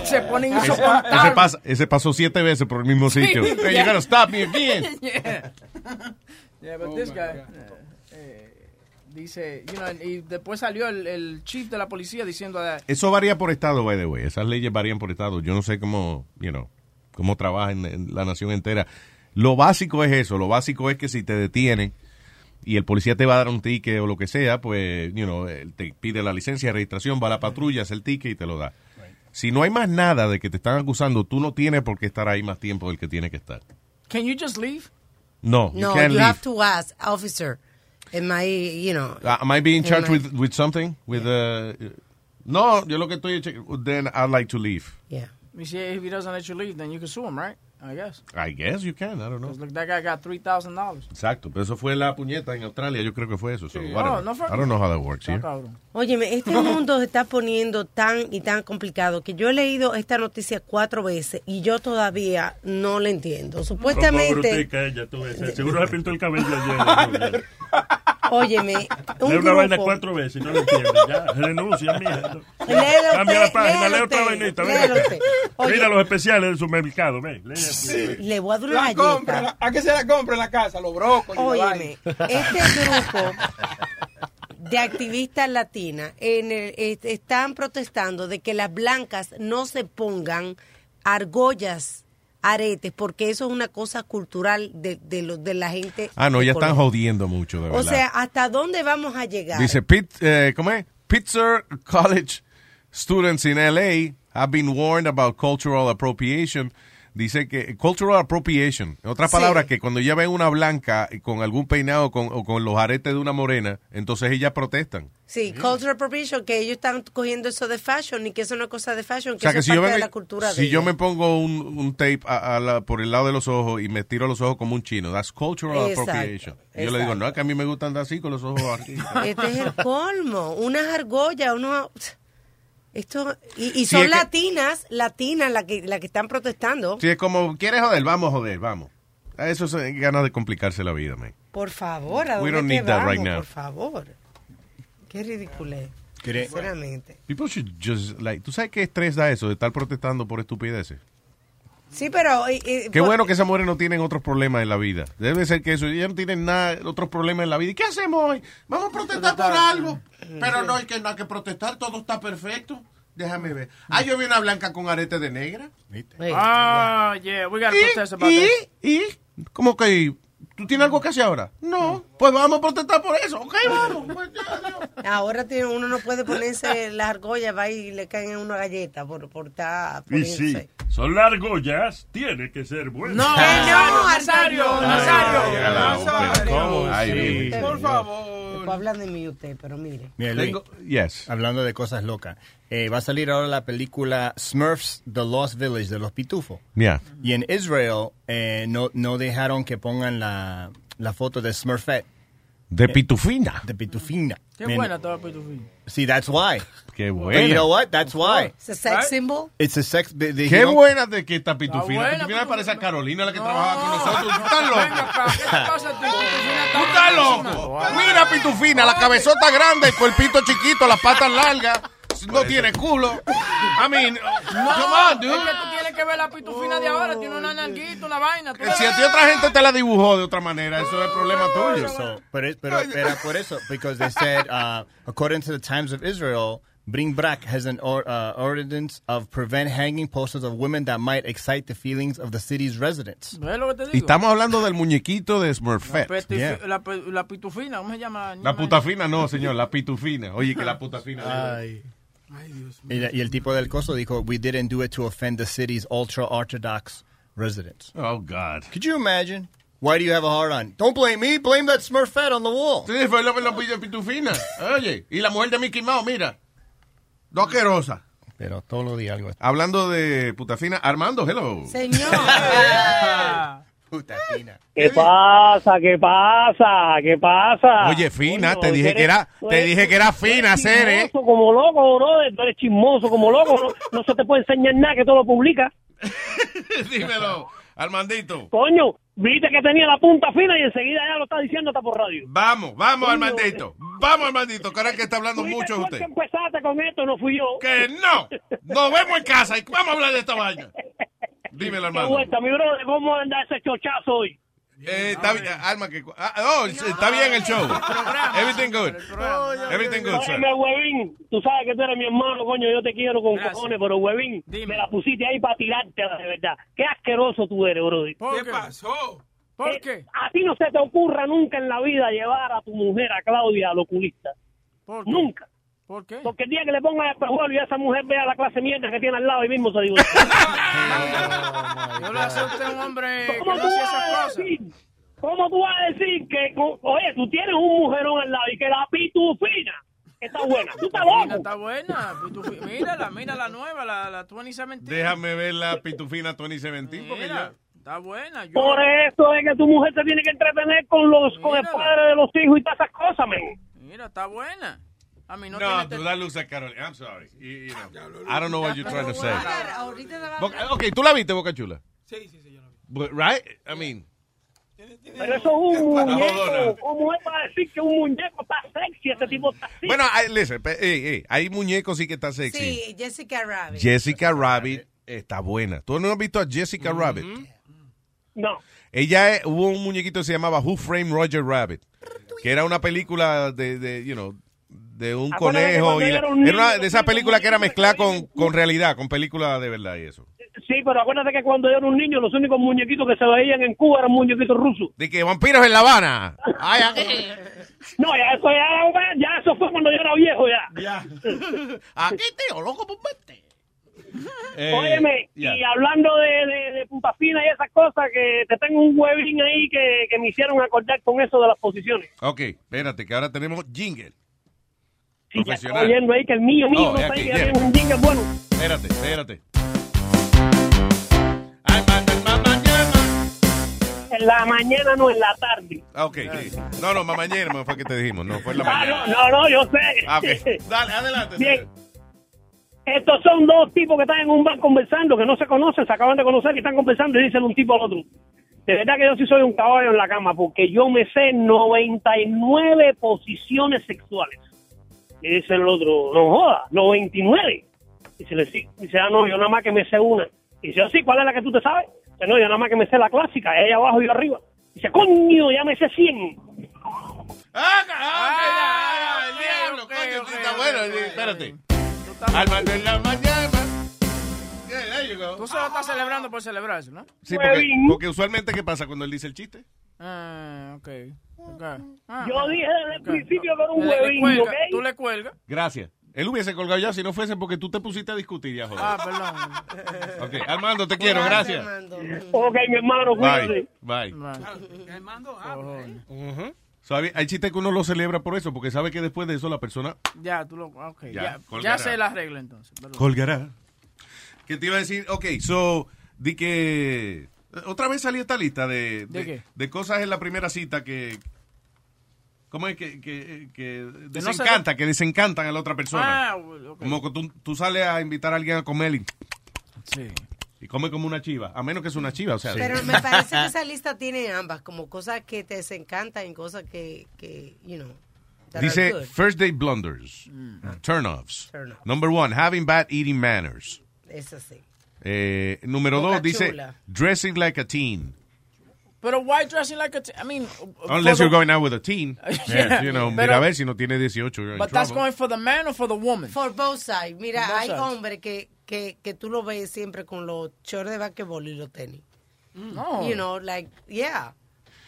se ponen Ese, insoportables. ese pasa- ese pasó siete veces por el mismo sitio. Yeah. you gotta stop me again. yeah. Yeah, but Oh this guy dice, you know, y después salió el, el chief de la policía diciendo that Eso varía por estado, by the way. Esas leyes varían por estado. Yo no sé cómo, you know, cómo trabaja en, en la nación entera. Lo básico es eso. Lo básico es que si te detienen y el policía te va a dar un ticket o lo que sea, pues, you know, te pide la licencia de registración, va a la patrulla, hace el ticket y te lo da. Si no hay más nada de que te están acusando, tú no tienes por qué estar ahí más tiempo del que tienes que estar. Can you just leave? No, you No, can't you leave. have to ask, officer, am I, you know... Uh, am I being charged I- with, with something? With, uh, no, yo lo que estoy... check- Then I'd like to leave. Yeah. You see, if he doesn't let you leave, then you can sue him, right? I guess. I guess you can, I don't know. look, that guy got $3,000. Exacto, pero eso fue la puñeta en Australia, yo creo que fue eso. so Sí. Oh, no fue- I don't know how that works here. Óyeme, este mundo se está poniendo tan y tan complicado que yo he leído esta noticia cuatro veces y yo todavía no la entiendo. Como Supuestamente, brutica ella, tú ves. Seguro se pintó el cabello ayer. óyeme, Lee un una vaina cuatro veces y no lo entiende. Ya, renuncia, mija. Cambia la página, lee otra vainita. Mira los especiales del supermercado, lee aquí. Le voy a dar una La galleta. compra, la- ¿A qué se la compra en la casa? Los brócolis. Óyeme, este grupo de activistas latinas en el- están protestando de que las blancas no se pongan argollas, aretes, porque eso es una cosa cultural de, de, lo- de la gente. Ah, no, ya están jodiendo mucho, de O verdad. sea, ¿hasta dónde vamos a llegar? Dice, Pitt, eh, ¿cómo es? Pitzer College students in LA have been warned about cultural appropriation Dice que cultural appropriation, en otras Sí. palabras, que cuando ella ve una blanca con algún peinado con, o con los aretes de una morena, entonces ellas protestan. Sí, cultural appropriation, que ellos están cogiendo eso de fashion y que eso no es cosa de fashion, O que sea, eso que es si yo, parte vengo de y- la cultura de si yo me pongo un, un tape a- a la- por el lado de los ojos y me tiro los ojos como un chino, that's cultural Exacto, appropriation. Y yo le digo, no, es que a mí me gusta andar así con los ojos aquí. Este es el colmo. Unas argollas, unos... Esto, y, y Sí, son es que- latinas, latinas las que, la que están protestando. Si es como, ¿quieres joder? Vamos a joder, vamos. A Eso es ganas de complicarse la vida, man. Por favor, ¿a We dónde don't que need that vamos? right now. Por favor. Qué ridículo Sinceramente. People should just, like, ¿tú sabes qué estrés da eso de estar protestando por estupideces? Sí, pero... y- y- Qué por- bueno que esas mujeres no tienen otros problemas en la vida. Debe ser que eso, ellas no tienen nada, otros problemas en la vida. ¿Y qué hacemos hoy? Vamos a protestar por algo. Pero no hay que nada que protestar, todo está perfecto. Déjame ver. Ah, yo vi una blanca con arete de negra. Ah, yeah, we gotta protest about ¿Y? that. ¿Y? ¿Cómo que? ¿Tú tienes algo que hacer ahora? No. Pues vamos a protestar por eso. Ok, vamos. Pues Ahora tiene, uno no puede ponerse las argollas, va y le caen en una galleta por, por estar... Y sí, son largollas, tiene que ser bueno. No, no, Nazario, Nazario. Por favor. Después hablan de mí usted, pero mire. Mira, Luis, Tengo- yes. hablando de cosas locas, eh, va a salir ahora la película Smurfs, The Lost Village, de los pitufos. Yeah. Y en Israel eh, no, no dejaron que pongan la, la foto de Smurfette. De pitufina. De pitufina. Qué Man, buena toda pitufina. See, that's why. Qué But buena. you know what? That's why. It's a sex symbol. It's a sex... de- de- Qué buena de que esta pitufina. buena, pitufina me parece a Carolina la que No. trabajaba con nosotros. ¿Tú estás loco? ¿qué pasa a ti? Pitufina ¿Tú está estás loco? Mira pitufina, la cabezota grande, el cuerpito chiquito, las patas largas. No tiene culo. I mean, No, come on, es que dude. tú tienes que ver la pitufina de ahora, tiene una nalguita, una vaina. tú Si ves. a ti otra gente te la dibujó de otra manera, eso es problema tuyo. So, pero, pero era por eso, because they said, uh, according to the Times of Israel, Bring Brak has an or, uh, ordinance of prevent hanging posters of women that might excite the feelings of the city's residents. ¿Ves lo que te digo? Y estamos hablando del muñequito de Smurfette. Petifi- Yeah. la, la pitufina, ¿cómo se llama? La puta fina no, señor, la pitufina. Oye, que la puta fina. Ay. Y, el tipo del coso dijo, we didn't do it to offend the city's ultra-orthodox residents. Oh, God. Could you imagine? Why do you have a hard on? Don't blame me, blame that Smurfette on the wall. Sí, fue la, la pitufina. Oye, y la mujer de Mickey Mouse, mira. Dos asquerosa. Pero todos los días algo. Hablando de puta fina, Armando, hello. Señor. Puta fina. ¿Qué pasa? ¿Qué pasa? ¿Qué pasa? Oye, fina, te dije eres- que era, te eres- dije que era fina, Cere. chismoso como loco, bro. Tú eres chismoso como loco. No, no se te puede enseñar nada que tú lo publicas. Dímelo, Armandito. Coño, viste que tenía la punta fina y enseguida ya lo está diciendo hasta por radio. Vamos, vamos, Coño. Armandito. Vamos, Armandito, que ahora que está hablando mucho usted. que empezaste con esto, no fui yo. Que no. Nos vemos en casa y vamos a hablar de esta vaina. Dímelo, Qué Armando. vuelta, mi bro, ¿cómo anda ese chochazo hoy? Eh, está bien, Alma, que... ah, oh, está bien el show. Everything good. Everything good, sir. Huevín, tú sabes que tú eres mi hermano, coño, yo te quiero con cojones, pero huevín, me la pusiste ahí para tirarte, de verdad. Qué asqueroso tú eres, bro. ¿Qué pasó? ¿Por qué? A ti no se te ocurra nunca en la vida llevar a tu mujer, a Claudia, al oculista. Nunca. ¿Por qué? Porque el día que le pongan el espejuelo y esa mujer vea la clase mierda que tiene al lado y mismo se digo. Yo le hace a usted un hombre que ¿Cómo no tú hace vas esas a cosas. decir? ¿Cómo tú vas a decir que, oye, tú tienes un mujerón al lado y que la pitufina está buena? Tú estás Pitufina loco. Está buena. Pitufi- Mírala, mira la nueva, la, la 2017. Déjame ver la pitufina 2017 porque Mira, ya... está buena. Yo, Por eso es que tu mujer se tiene que entretener con los con el padre de los hijos y todas esas cosas, men. Mira, está buena. A mí no, No, tiene... tú da luz a Carolina. I'm sorry. You- you know, I don't know what you're trying to say. Ok, ¿tú la viste, Boca Chula? Sí, sí, sí, yo lo vi. But, Right? I mean... Pero eso es un muñeco. ¿Cómo es para decir que un muñeco está sexy? Ese tipo está sexy. Bueno, hay, listen, pe- ey, ey, hay muñecos sí que está sexy. Sí, Jessica Rabbit. Jessica Rabbit está buena. ¿Tú no has visto a Jessica Rabbit? No. Ella, hubo un muñequito que se llamaba Who Framed Roger Rabbit, que era una película de, de you know, de un que conejo. Y la- era un era una de esas películas que era mezclada con, con realidad, con películas de verdad y eso. Sí, pero acuérdate que cuando yo era un niño, los únicos muñequitos que se veían en Cuba eran muñequitos rusos. De que vampiros en La Habana. Ay, aquí. No, ya eso, ya, ya eso fue cuando yo era viejo ya. Ya. Aquí, tío, loco, por verte. Eh, Óyeme, y hablando de, de, de punta fina y esas cosas, que te tengo un huevín ahí que, que me hicieron acordar con eso de las posiciones. Ok, espérate, que ahora tenemos jingle. Sí, ya estoy oyendo ahí que el mío, mío, no está ahí, que un jingle bueno. Espérate, espérate. En la mañana, no en la tarde. Ah, ok. sí. No, no, mañana fue que te dijimos. No, fue en la Ah, mañana. no, no, no, yo sé. Ah. Dale, adelante. Bien. Estos son dos tipos que están en un bar conversando, que no se conocen, se acaban de conocer y están conversando y dicen un tipo al otro. De verdad que yo sí soy un caballo en la cama, porque yo me sé 99 posiciones sexuales. Y dice el otro, no joda, 99. Dice, le sí. Dice, ah, no, yo nada más que me sé una. Dice, ah, sí, ¿cuál es la que tú te sabes? Dice, no, yo nada más que me sé la clásica, ella abajo y yo arriba. Dice, coño, ya me sé 100. Ah, el diablo, coño, está bueno. Espérate. Alma de la mañana. Tú solo estás celebrando por celebrarse, ¿no? Sí, porque, porque usualmente, ¿qué pasa cuando él dice el chiste? Ah, ok. okay. Ah, Yo dije desde el principio que era un Le- le huevín, cuelga, ¿ok? Tú le cuelgas. Gracias. Él hubiese colgado ya si no fuese porque tú te pusiste a discutir ya, joder. Ah, perdón. Ok, Armando, te quiero, gracias. Ok, mi hermano, cuídate. Bye. Bye. Cojones. Ujú. ¿Sabe? Hay chistes que uno lo celebra por eso, porque sabe que después de eso la persona Ya, tú lo. Ok, Ya, ya, ya sé la regla entonces. perdón. colgará. ¿Qué te iba a decir? Ok, so, di que... Otra vez salió esta lista de, ¿De qué? de cosas en la primera cita que... ¿Cómo es que, que, que Que desencanta, que desencantan a la otra persona? Ah, ok. Como que tú, tú sales a invitar a alguien a comer y, Sí. y come como una chiva, a menos que es una chiva, o sea... Pero me parece que esa lista tiene ambas, como cosas que te desencantan y cosas que, que you know, Dice, first date blunders, turn-offs. Turn-offs. Number one, having bad eating manners. Eso sí. Eh, número Boca dos dice, chula. dressing like a teen. Pero why dressing like a t- I mean, Unless you're the- going out with a teen. Yeah. You know, Pero- mira a ver si no tiene 18. you're in But that's trouble. going for the man or for the woman? For both sides. Mira, Both hay sides. hombres que, que, que tú lo ves siempre con los shorts de basquetbol y los tenis. No. You know, like, yeah.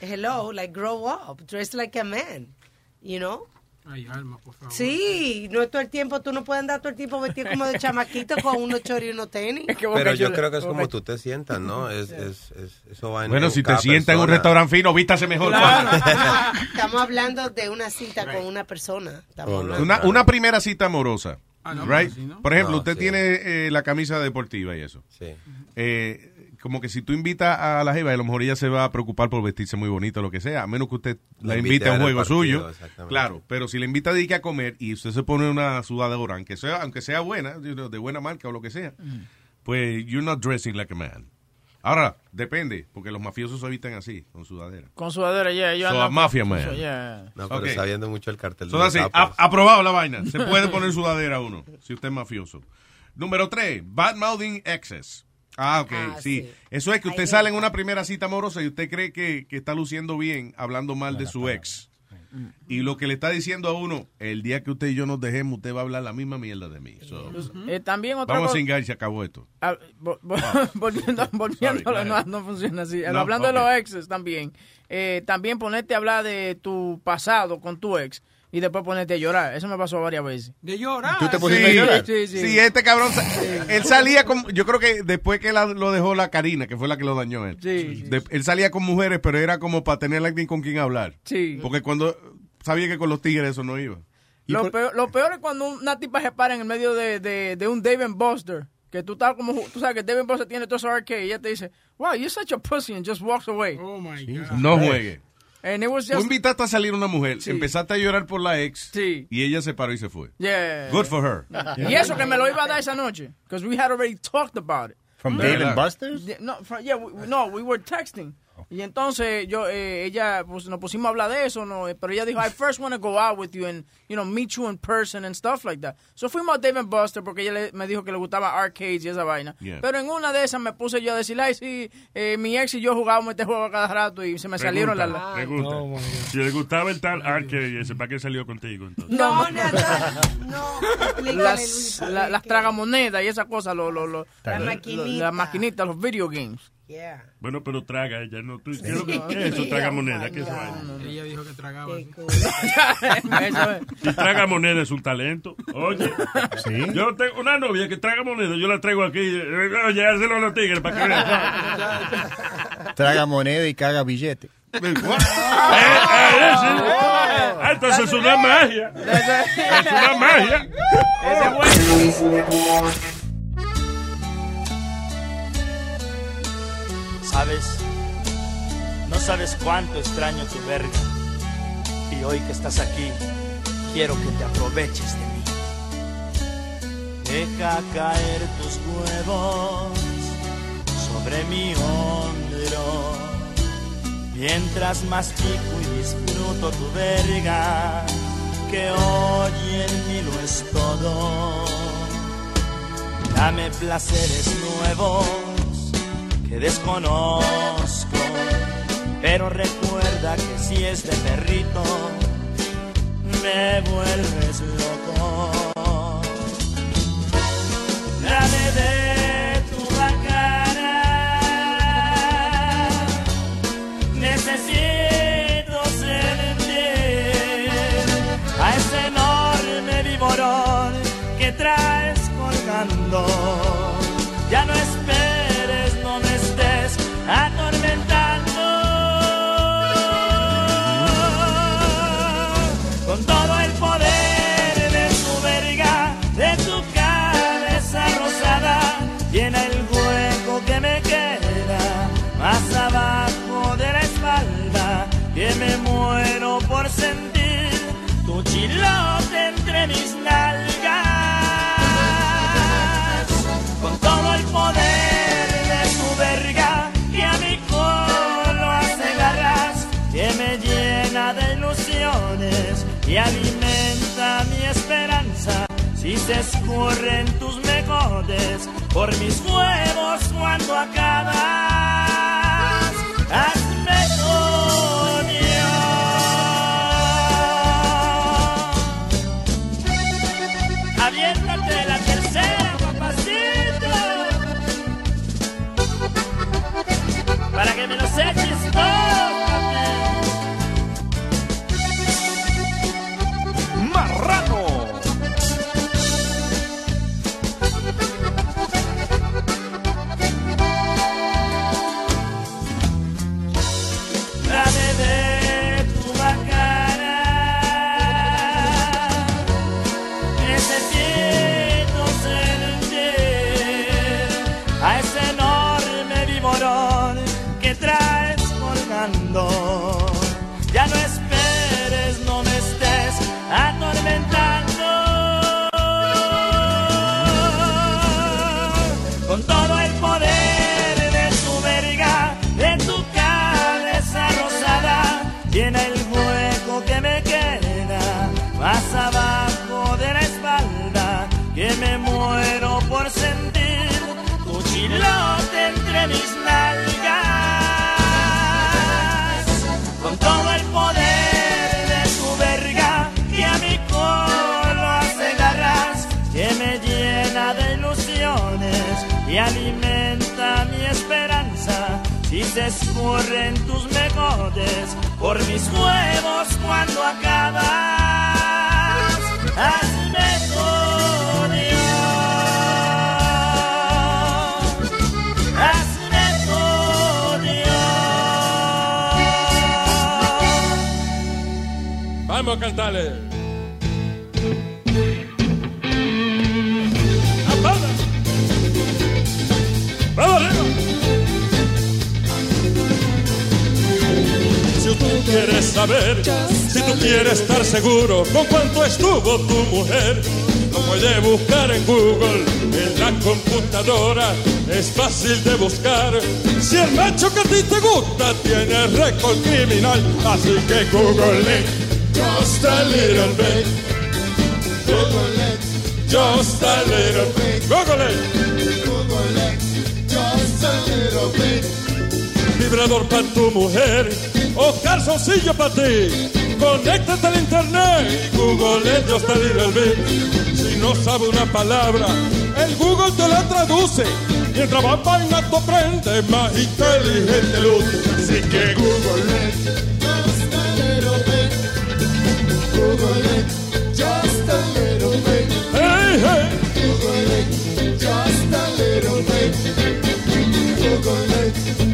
Hello, like, grow up. Dress like a man. You know? Ay, Alma, por favor. Sí, no es todo el tiempo, tú no puedes andar todo el tiempo vestido como de chamaquito con unos shorts y unos tenis. Pero yo creo que es como tú te sientas, ¿no? Es, es, es- eso va en Bueno, en si te sientas en un restaurante fino, vístase mejor. Estamos hablando de una cita con una persona. Estamos hablando- Una, una primera cita amorosa. Ah, no, right? así no. Por ejemplo, No, usted sí. tiene eh, la camisa deportiva y eso. Sí. Eh, como que si tú invitas a la jeva, a lo mejor ella se va a preocupar por vestirse muy bonito o lo que sea, a menos que usted la La invite a un juego partido, suyo. Claro, pero si la invita a dedique a comer y usted se pone una sudadera, aunque sea, aunque sea buena, you know, de buena marca o lo que sea, pues you're not dressing like a man. Ahora, depende, porque los mafiosos se evitan así, con sudadera. Con sudadera, yeah. Yo So, ando a mafia man. so, yeah. No, pero Ok. está viendo mucho el cartel. So de that's los it. A- sapos. aprobado la vaina. Se puede poner sudadera uno, si usted es mafioso. Número tres, bad mouthing exes. Ah, ok, Ah, sí. sí. Eso es que usted Ahí sale en una primera cita amorosa y usted cree que, que está luciendo bien hablando mal de su ex. Y lo que le está diciendo a uno, el día que usted y yo nos dejemos, usted va a hablar la misma mierda de mí. So, Eh, también otra vamos a cingar y se acabó esto. Ah, vo- vo- volviendo, volviendo Sorry, no, no funciona así. No, Hablando de los exes también, eh, también ponerte a hablar de tu pasado con tu ex y después ponerte a llorar. Eso me pasó varias veces. De llorar. ¿Tú te pusiste a llorar? Sí, sí. Sí, este cabrón, él salía con, yo creo que después que la- lo dejó la Karina, que fue la que lo dañó él, Sí, sí, de- él salía con mujeres, pero era como para tener alguien con quien hablar. Sí. Porque cuando sabía que con los tigres eso no iba. Lo peor, lo peor es cuando una tipa se para en el medio de, de, de un Dave and Buster. Que tú estás como, tú sabes que Dave and Buster tiene todo eso arcade y ella te dice, wow, you're such a pussy and just walks away. Oh my God. No juegue. And it was Tú just, invitaste a salir una mujer, Sí. empezaste a llorar por la ex Sí. y ella se paró y se fue. yeah. Good for her. Y eso que me lo iba a dar esa noche. Because we had already talked about it. From ¿De Dave and? Buster's? Yeah, No, fr- yeah, we, no, we were texting. Y entonces yo, eh, ella, pues nos pusimos a hablar de eso, no, pero ella dijo, I first want to go out with you and, you know, meet you in person and stuff like that. So fuimos a Dave and Buster porque ella le- me dijo que le gustaba arcades y esa vaina. Yeah. Pero en una de esas me puse yo a decir, ay, sí, eh, mi ex y yo jugábamos este juego a cada rato y se me salieron las... Pregunta, pregunta. si le gustaba el tal arcade y ese, ¿para qué salió contigo entonces? No, nada, no. Las, la- las tragamonedas y esas cosas, lo, lo, lo- La lo- maquinita. las maquinitas, los video games. Yeah. Bueno, pero traga ella, ¿no? ¿Tú, ¿Qué es que qué es eso? Traga moneda, ¿qué es eso? Ella dijo que tragaba. Si traga moneda es un talento. Oye, yo tengo una novia que traga moneda, yo la traigo aquí. Oye, hazlo a los tigres para que vean. Traga moneda y caga billete. Eh, eh, sí. Ah, entonces es una magia. Es una magia. Sabes, no sabes cuánto extraño tu verga. Y hoy que estás aquí, quiero que te aproveches de mí. Deja caer tus huevos sobre mi hombro. Mientras mastico y disfruto tu verga, que hoy en mí lo es todo. Dame placeres nuevos que desconozco. Pero recuerda que si es de perrito, me vuelves loco. Dame de tu bacana, necesito sentir a ese enorme viborón que traes colgando. Atormentando. Y alimenta mi esperanza. Si se escurren tus mejores por mis huevos cuando acabas, Escurren tus mejores por mis huevos cuando acabas, hazme. Vamos a cantarle. Quieres saber, si tú quieres estar seguro con cuánto estuvo tu mujer, lo puedes buscar en Google, en la computadora, es fácil de buscar. Si el macho que a ti te gusta tiene récord criminal, así que Google it, just a little bit. Google it, just a little bit. Google it. Google it, just a little bit. Vibrador para tu mujer o calzoncillo para ti. Conéctate al internet y Google it, just a little bit. Si no sabe una palabra, el Google te la traduce Mientras más vaina tú aprendes, más inteligente luces. Así que Google it. Just a little bit. Google it. Just a little bit. Google it. Just a little bit. Google it.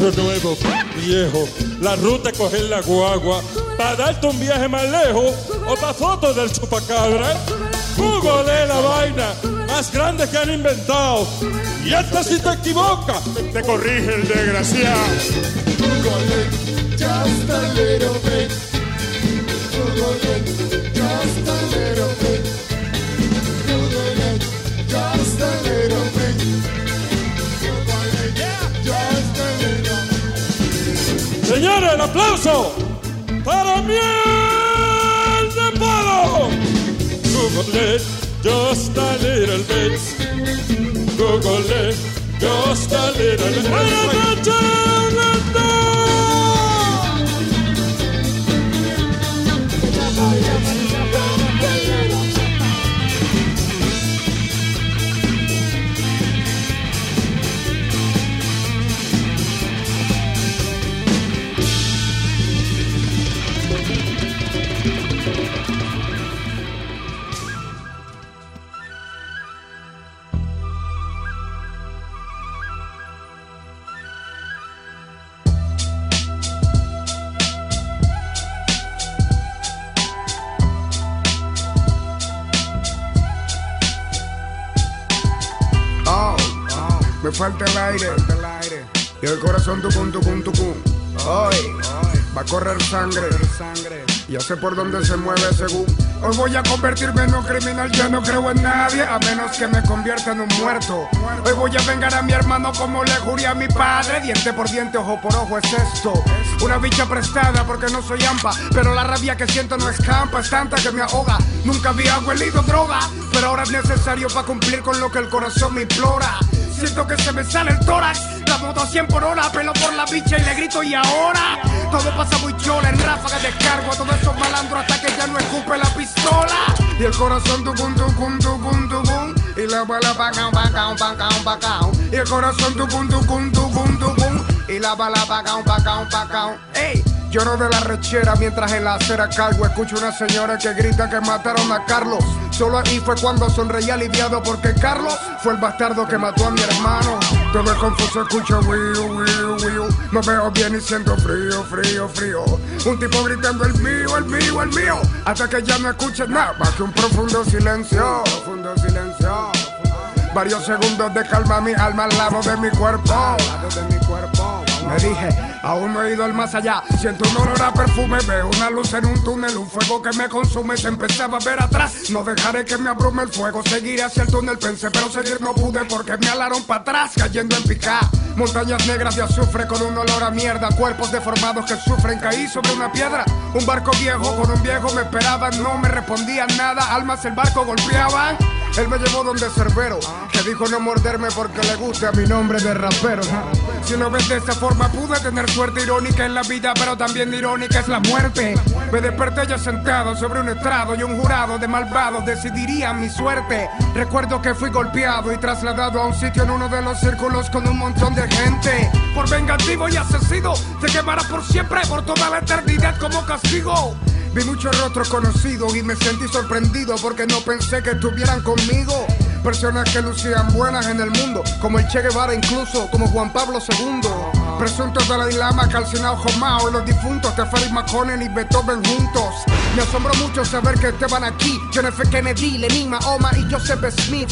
nuevo, viejo, la ruta es coger la guagua para darte un viaje más lejos o para fotos del chupacabra. Google es la vaina más grande que han inventado. Y esta si te equivocas, te corrige el desgraciado. Google. Just a little bit. Google. Just a Señores, el aplauso para miel de palo. Google it, just a little bit. Google it, just a little bit. Buenas noches, aire. Y el corazón tucum, tucum, tucum. Hoy va a correr sangre. Ya sé por dónde se mueve según. Hoy voy a convertirme en un criminal, ya no creo en nadie, a menos que me convierta en un muerto. Hoy voy a vengar a mi hermano como le juré a mi padre. Diente por diente, ojo por ojo es esto. Una bicha prestada porque no soy ampa, pero la rabia que siento no escampa, es tanta que me ahoga. Nunca había huelido droga, pero ahora es necesario para cumplir con lo que el corazón me implora. Siento que se me sale el tórax, la moto a 100 por hora, pelo por la bicha y le grito y ahora. Todo pasa muy chola, en ráfaga descargo a todos esos malandros hasta que ya no escupe la pistola. Y el corazón tucum, tucum, tucum, tucum. Y la bala pacao, pacao, pacao, pacao. Y el corazón tucum, tucum, tucum, tucum. Y la bala pacao, pacao, pacao. ¡Ey! Lloro de la rechera mientras en la acera caigo. Escucho una señora que grita que mataron a Carlos. Solo ahí fue cuando sonreí aliviado porque Carlos fue el bastardo que mató a mi hermano. Todo es confuso, escucho wiu, wiu, wiu. No veo bien y siento frío, frío, frío. Un tipo gritando el mío, el mío, el mío. Hasta que ya no escuches nada más que un profundo silencio. Profundo silencio. Varios segundos de calma mi alma al lado de mi cuerpo. Al lado de mi cuerpo. Me dije, aún no he ido al más allá. Siento un olor a perfume, veo una luz en un túnel, un fuego que me consume. Se empezaba a ver atrás. No dejaré que me abrume el fuego. Seguiré hacia el túnel, pensé, pero seguir no pude porque me alaron para atrás, cayendo en picá. Montañas negras de azufre con un olor a mierda. Cuerpos deformados que sufren. Caí sobre una piedra. Un barco viejo con un viejo me esperaban. No me respondían nada. Almas el barco golpeaban. Él me llevó donde Cerbero, que dijo no morderme porque le gusta mi nombre de rapero. Si lo ves de esa forma, pude tener suerte irónica en la vida, pero también irónica es la muerte. Me desperté ya sentado sobre un estrado y un jurado de malvados decidiría mi suerte. Recuerdo que fui golpeado y trasladado a un sitio en uno de los círculos con un montón de gente. Por vengativo y asesino, te quemará por siempre, por toda la eternidad como castigo. Vi muchos rostros conocidos y me sentí sorprendido porque no pensé que estuvieran conmigo. Personas que lucían buenas en el mundo, como el Che Guevara incluso, como Juan Pablo II. Presuntos Dalai Lama, calcinado Jomao y los difuntos Tefari McConnell y Beethoven juntos. Me asombró mucho saber que estaban aquí. John F. Kennedy, Lenin, Mahoma y Joseph Smith.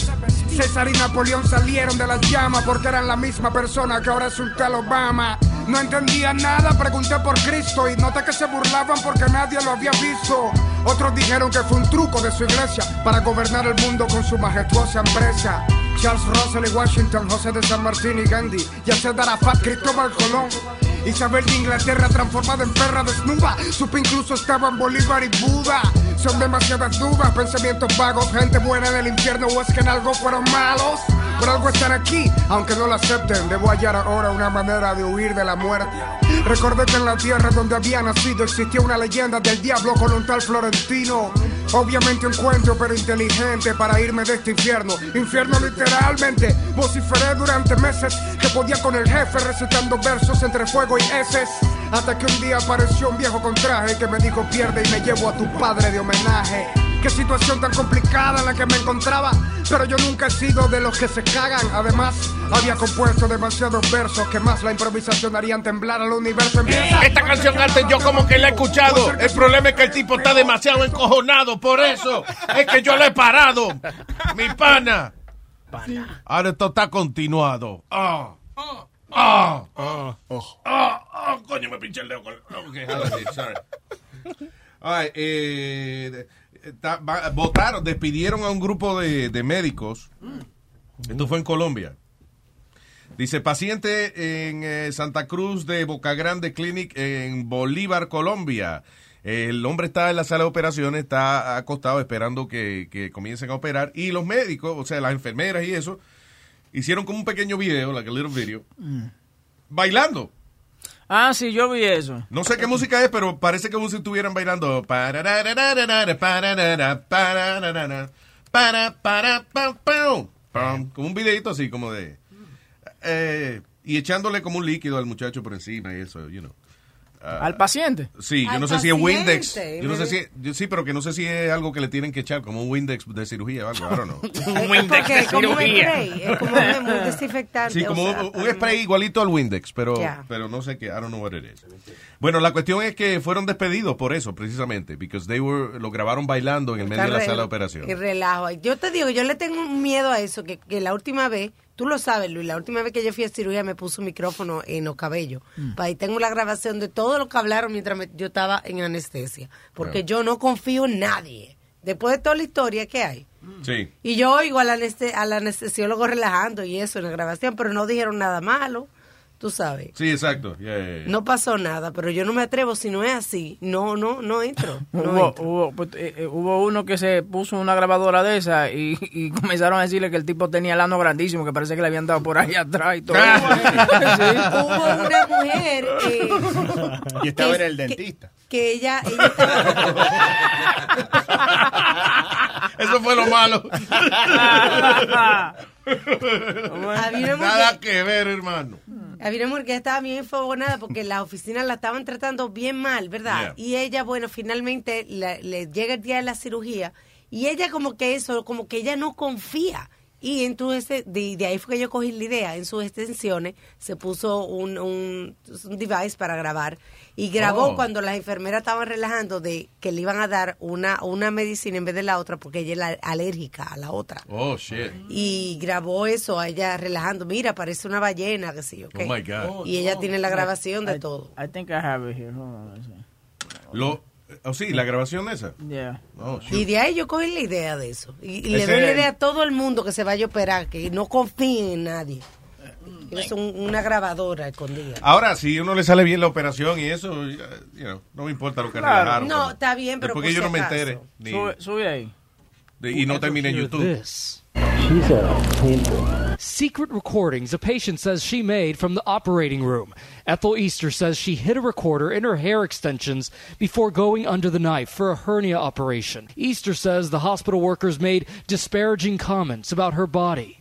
César y Napoleón salieron de las llamas porque eran la misma persona que ahora es un tal Obama. No entendía nada, pregunté por Cristo y noté que se burlaban porque nadie lo había visto. Otros dijeron que fue un truco de su iglesia para gobernar el mundo con su majestuosa empresa. Charles Russell y Washington, José de San Martín y Gandhi, Yasser Arafat, Cristóbal Colón. Isabel de Inglaterra transformada en perra desnuda. Supe incluso estaban Bolívar y Buda. Son demasiadas dudas, pensamientos vagos, gente buena en el infierno o es que en algo fueron malos. Por algo están aquí, aunque no lo acepten. Debo hallar ahora una manera de huir de la muerte. Recordé que en la tierra donde había nacido existía una leyenda del diablo con Florentino. Obviamente un cuento, pero inteligente para irme de este infierno. Infierno literalmente. Vociferé durante meses que podía con el jefe recitando versos entre fuego y heces. Hasta que un día apareció un viejo con traje que me dijo pierde y me llevo a tu padre de homenaje. Qué situación tan complicada en la que me encontraba, pero yo nunca he sido de los que se cagan. Además, había compuesto demasiados versos que más la improvisación harían temblar al universo. Empieza. Esta canción antes yo como que la he escuchado. El problema es que el tipo está demasiado encojonado. Por eso es que yo le he parado. Mi pana. Ahora esto está continuado. Ah. Ah. Ah. Ah. Ah. Coño, me pinché el dedo con... Ok, ahora sí, sorry. All right, eh, va- votaron, despidieron a un grupo de, de médicos. Esto fue en Colombia. Dice, paciente en eh, Santa Cruz de Boca Grande Clinic en Bolívar, Colombia. El hombre está en la sala de operaciones, está acostado esperando que, que comiencen a operar. Y los médicos, o sea, las enfermeras y eso, hicieron como un pequeño video, like a little video, bailando. Ah, sí, yo vi eso. No sé qué música es, pero parece como si estuvieran bailando. Para. Como un videito así, como de... eh, y echándole como un líquido al muchacho por encima y eso, you know. Ah, Al paciente. Sí, yo no sé si es Windex. paciente, Yo no sé si, yo- sí, pero que no sé si es algo que le tienen que echar, como un Windex de cirugía o algo. I don't know. Porque es como un spray, es como un, un desinfectante. Sí, o como sea, un, un spray igualito al Windex, pero, Ya. pero no sé qué, I don't know what it is. Bueno, la cuestión es que fueron despedidos por eso, precisamente, because they were, lo grabaron bailando en el medio de la sala de operación. Qué relajo. Yo te digo, yo le tengo un miedo a eso, que, que la última vez, tú lo sabes, Luis, la última vez que yo fui a cirugía me puso un micrófono en los cabellos. Mm. Ahí tengo la grabación de todo lo que hablaron mientras me- yo estaba en anestesia. Porque yo no confío en nadie. Después de toda la historia que hay. Sí. Y yo oigo al, aneste- al anestesiólogo relajando y eso en la grabación, pero no dijeron nada malo. Tú sabes. Sí, exacto. Yeah, yeah, yeah. No pasó nada, pero yo no me atrevo si no es así. No, no, no entro. No Hubo, entro. hubo, pues, eh, eh, hubo uno que se puso una grabadora de esa y, y comenzaron a decirle que el tipo tenía el ano grandísimo, que parece que le habían dado por ahí atrás y todo. Hubo una mujer eh, Y estaba que- en el que- dentista. que ella, ella Eso fue lo malo. Nada que ver, hermano. Mujer que estaba bien enfogonada porque las oficinas la estaban tratando bien mal, ¿verdad? Yeah. Y ella, bueno, finalmente la- le llega el día de la cirugía y ella como que eso, como que ella no confía. Y entonces, de, de ahí fue que yo cogí la idea. En sus extensiones se puso un, un, un device para grabar. Y grabó Oh. cuando las enfermeras estaban relajando de que le iban a dar una, una medicina en vez de la otra porque ella era alérgica a la otra. Oh, shit. Y grabó eso a ella relajando. Mira, parece una ballena, que sí, ¿ok? Oh, my God. Y ella tiene la grabación de todo. I think I have it here. Hold on, let's see. Lo, oh, sí, la grabación esa. Yeah. Oh, shit. Y de ahí yo cogí la idea de eso. Y, y le doy la idea a todo el mundo que se vaya a operar, que no confíen en nadie. Mm. Es un- una grabadora escondida. Ahora, si uno le sale bien la operación y eso, eh, you know, no me importa lo que Claro. relajaron. No, está bien, pero Porque yo no me entere. ni- Sube, sube ahí. de- y no termine en YouTube. Secret recordings a patient says she made from the operating room. Ethel Easter says she hid a recorder in her hair extensions before going under the knife for a hernia operation. Easter says the hospital workers made disparaging comments about her body.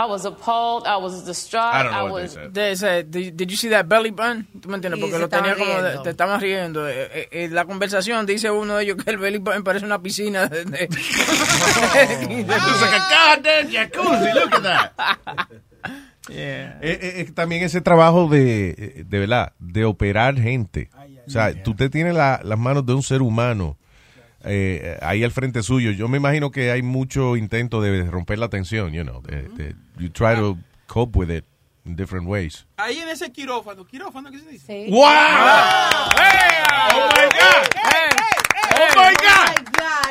I was appalled. I was distraught. I don't know what was. De ese- did, did you see that belly button? ¿Tú me entiendes? Porque lo tenía como... de- te estaban riendo. Eh, eh, eh, la conversación dice uno de ellos que el belly button parece una piscina de... de- It's like a goddamn jacuzzi, look at that. Yeah. Eh, eh, eh, también ese trabajo de, eh, de verdad, de operar gente. O sea, tú te tienes la- las manos de un ser humano eh, ahí al frente suyo. Yo me imagino que hay mucho intento de romper la tensión, you know. de- de- you try to cope with it. in different ways. Ahí en ese quirófano, quirófano, ¿qué se dice? ¡Wow! ¡Oh, my God! ¡Oh, my God!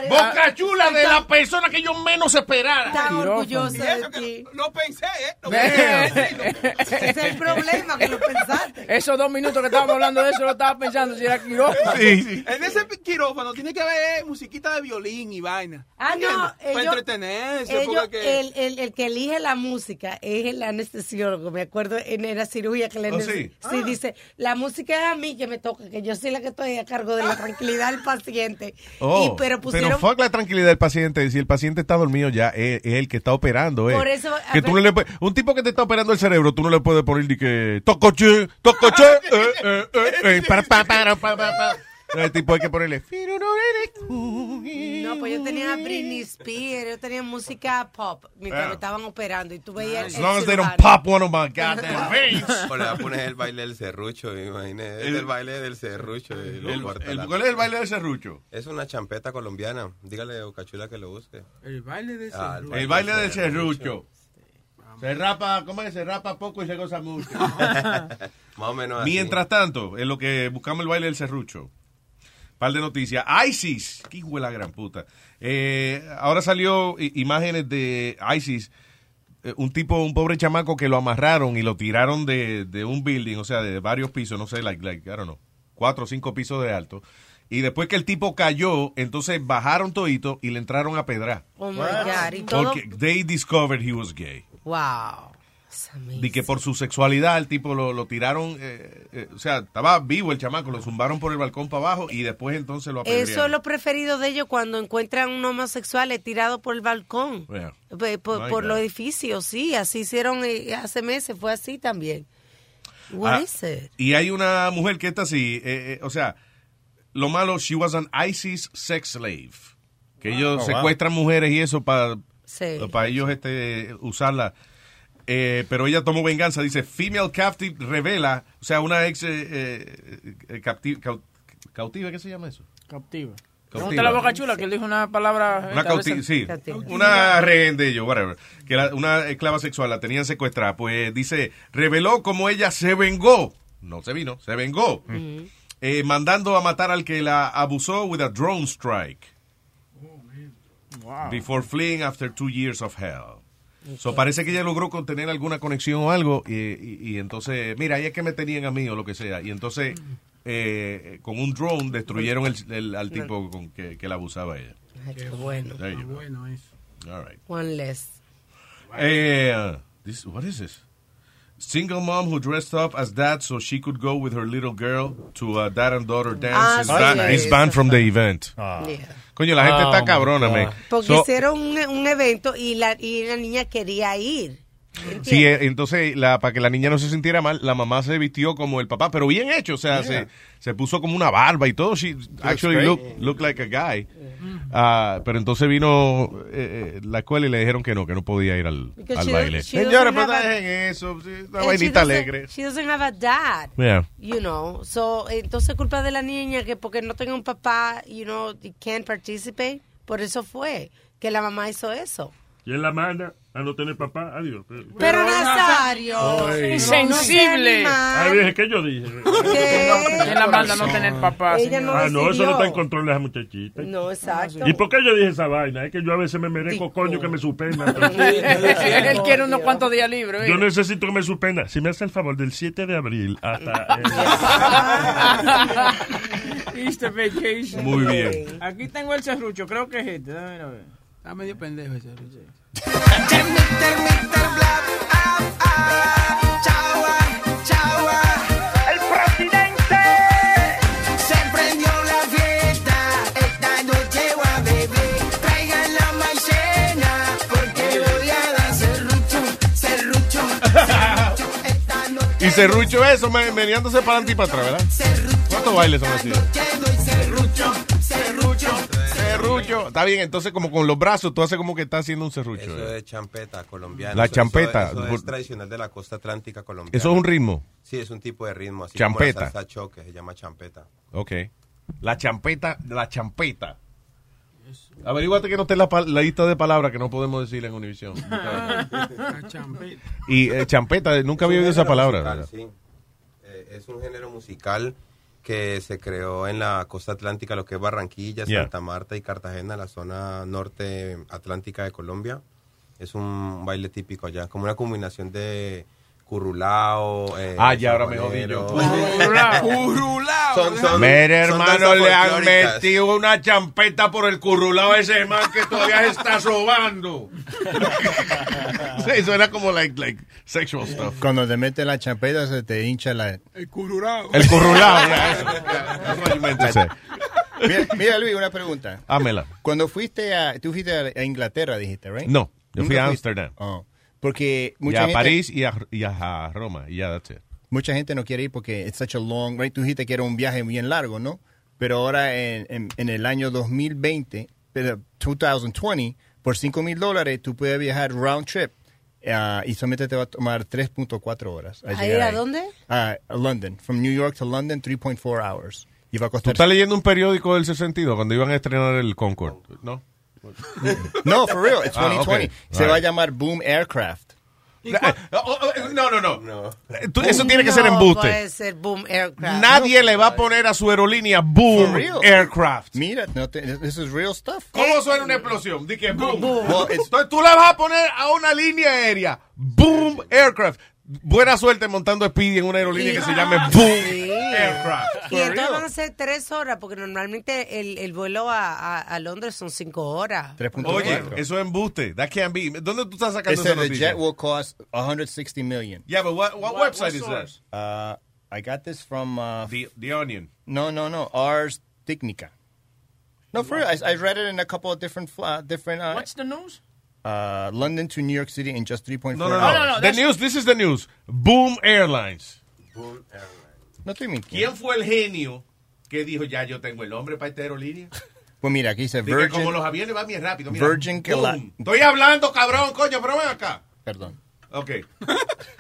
Boca chula de la persona que yo menos esperara. Tan eso de ti. Lo pensé, ¿eh? Lo Ese es el problema, que lo pensaste. Esos dos minutos que estábamos hablando de eso lo estaba pensando si era quirófano. En ese quirófano tiene que haber musiquita de violín y vaina. Ah, no. Para entretenerse. el, el, el que elige la música es el anestesiólogo. Me acuerdo en la cirugía que le ¿Oh, sí? sí, dice, la música es a mí que me toca, que yo soy la que estoy a cargo de la tranquilidad del paciente. Oh, pero pusieron... fuck la tranquilidad del paciente. Si el paciente está dormido ya, es, es el que está operando. eh. Por eso, que tú no le puedes- un tipo que te está operando el cerebro, tú no le puedes poner ni que tocoche, tocoche, eh, eh, eh, eh, para, para, para, para, para. El tipo hay que ponerle. No, pues yo tenía a Britney Spears, yo tenía música pop mientras Yeah. me estaban operando y tú veías As el long as they don't cirujano. pop one of my goddamn veins. O le va a poner el baile del serrucho, me imaginé. Es el baile del serrucho. y lo el- corta el- la- ¿cuál es el baile del serrucho? Es una champeta colombiana. Dígale a Ocachula que lo busque. El baile de Ah, serrucho. El baile del serrucho. Se rapa, ¿cómo es? Se rapa poco y se goza mucho. Más o menos así. Mientras tanto, en lo que buscamos el baile del serrucho. Par de noticias. ISIS. ¿Qué hijo de la gran puta? Eh, ahora salió imágenes de ISIS. eh, un tipo, un pobre chamaco que lo amarraron y lo tiraron de, de un building, o sea, de varios pisos, no sé, like, like, I don't know, cuatro o cinco pisos de alto. Y después que el tipo cayó, entonces bajaron todito y le entraron a pedrar. Oh my God. Porque they discovered he was gay. Wow. De que por su sexualidad el tipo lo, lo tiraron, eh, eh, o sea, estaba vivo el chamaco, lo zumbaron por el balcón para abajo y después entonces lo apedrearon. Eso es lo preferido de ellos cuando encuentran un homosexual tirado por el balcón. Yeah. Por, por los edificios, sí, así hicieron eh, hace meses, fue así también. What Ah, is it? Y hay una mujer que está así, eh, eh, o sea, lo malo, she was an ISIS sex slave. Que ellos Oh, wow. secuestran mujeres y eso para Sí. para ellos este usarla. Eh, pero ella tomó venganza, dice, female captive revela, o sea, una ex eh, eh, eh, cautiva, ¿qué se llama eso? Cautiva. Cautiva. Pregúntale la boca chula que él dijo una palabra. Una esta vez cauti- el- sí, una rehén de ellos, whatever. Que una esclava sexual, la tenían secuestrada. Pues dice, reveló cómo ella se vengó. No se vino, se vengó. Eh, mandando a matar al que la abusó with a drone strike. Wow. Before fleeing after two years of hell. So, parece que ella logró contener alguna conexión o algo y, y- y entonces, mira, ahí es que me tenían a mí o lo que sea. Y entonces, eh, con un drone destruyeron el, el- al tipo con que, que la abusaba ella. Qué bueno. Go. Bueno, eso. All right. One less. Eh, this, what is this? Single mom who dressed up as dad so she could go with her little girl to uh, a dad and daughter dance Ah, is, sí, ban- sí, is banned from the event. Ah. Yeah. Coño, la gente Oh, está my cabrona, God. man. Porque So- hicieron un, un evento y la, y la niña quería ir. Sí, eh, entonces, la, para que la niña no se sintiera mal, la mamá se vistió como el papá, pero bien hecho, o sea, Yeah. se, se puso como una barba y todo. She actually great. look, looked like a guy. Ah, pero entonces vino eh, eh, la escuela y le dijeron que no, que no podía ir al, al she- baile. pero have a- dejen eso, una vainita alegre. She doesn't have a dad. Yeah. You know, so, entonces culpa de la niña que porque no tenga un papá, you know, can't participate. Por eso fue que la mamá hizo eso. Y la manda a no tener papá. Adiós. Pero, Pero Nazario, Ay, no. Insensible. Ah, dije, ¿qué yo dije? ¿Quién la manda no tener papá? Ella no ah, no, eso no está en control de esa muchachita. No, exacto. ¿Y por qué yo dije esa vaina? Es que yo a veces me merezco coño que me suspendan. Él quiere unos cuantos días libres. Yo necesito que me suspenda. Si me hace el favor, del 7 de abril hasta... Easter vacation. Muy bien. Aquí tengo el serrucho, creo que es este. Dame a ver. Está medio pendejo ese. El presidente se prendió la fiesta. Esta noche voy a beber. Traigan la maicena porque voy a dar serrucho, serrucho. Y serrucho eso, me- meneándose para adelante y para atrás, ¿verdad? ¿Cuántos bailes son así? Serrucho. Está bien, entonces como con los brazos tú haces como que estás haciendo un serrucho. Eso ¿eh? es champeta colombiana. La Eso- champeta. Eso, eso es tradicional de la costa atlántica colombiana. Eso es un ritmo. Sí, es un tipo de ritmo. Así Champeta. Como la salsa choque, se llama champeta. Ok. La champeta, la champeta. Averiguate que no esté la, lista de palabras que no podemos decir en Univision. y eh, champeta, nunca había oído esa palabra. Musical, sí. Eh, es un género musical que se creó en la costa atlántica, lo que es Barranquilla, Yeah. Santa Marta y Cartagena, la zona norte atlántica de Colombia. Es un baile típico allá, como una combinación de currulao. eh, Ah, ya, ahora me jodí yo. Curulao. Son- son- Mire, son hermano, le han metido una champeta por el currulado a ese man que todavía se está sobando. sí, suena como like, like sexual stuff. Cuando te mete la champeta se te hincha la... El curulao. El say. Mira, mira, Luis, una pregunta. Hámela. Cuando fuiste a... Tú fuiste a, Inglaterra, dijiste, ¿right? No, yo fui a. Amsterdam. Oh, porque Y mucha a gente... París y a, y a Roma. Y ya, that's it. Mucha gente no quiere ir porque it's such a long, right? Tú dijiste que era un viaje bien largo, ¿no? Pero ahora en, en, en el año 2020, pero 2020, por 5 mil dólares tú puedes viajar round trip ah, y solamente te va a tomar 3.4 horas. ¿A llegar ir a ahí. dónde? Ah, a London. From New York to London, 3.4 hours. Y va a ¿Tú costar... estás leyendo un periódico del 62 cuando iban a estrenar el Concorde? ¿No? No, for real, it's Ah, 2020. ok. Se Right. va a llamar Boom Aircraft. No, no, no. Tú- eso Boom tiene que ser no embuste. puede ser Boom Aircraft. Nadie le va a poner a su aerolínea Boom. Aircraft. Mira, no te- this is real stuff. ¿Cómo suena una explosión? Di que boom. Well, Entonces tú le vas a poner a una línea aérea Boom Aircraft. Buena suerte montando Speedy en una aerolínea que se llame Boom Sí. Aircraft. Y entonces van a ser tres horas, porque normalmente el, el vuelo a, a, a Londres son cinco horas. Oye, eso es embuste. That can't be. ¿Dónde tú estás sacando said the jet will cost 160 million. Yeah, but what, what, website is that? Uh, I got this from uh, the, the Onion. No, no, no. Ars Technica. No, for real. I, I read it in a couple of different uh, different. Uh, What's the news? Uh, London to New York City in just 3.4 No, no, hours. no. the news, this is the news. Boom Airlines. No te miento. ¿Quién fue el genio que dijo, ya yo tengo el nombre para esta aerolínea? Pues mira, aquí dice Virgin. como los aviones van bien rápido. Mira, Virgin boom. Estoy hablando, cabrón, coño, pero ven acá. Perdón. Ok.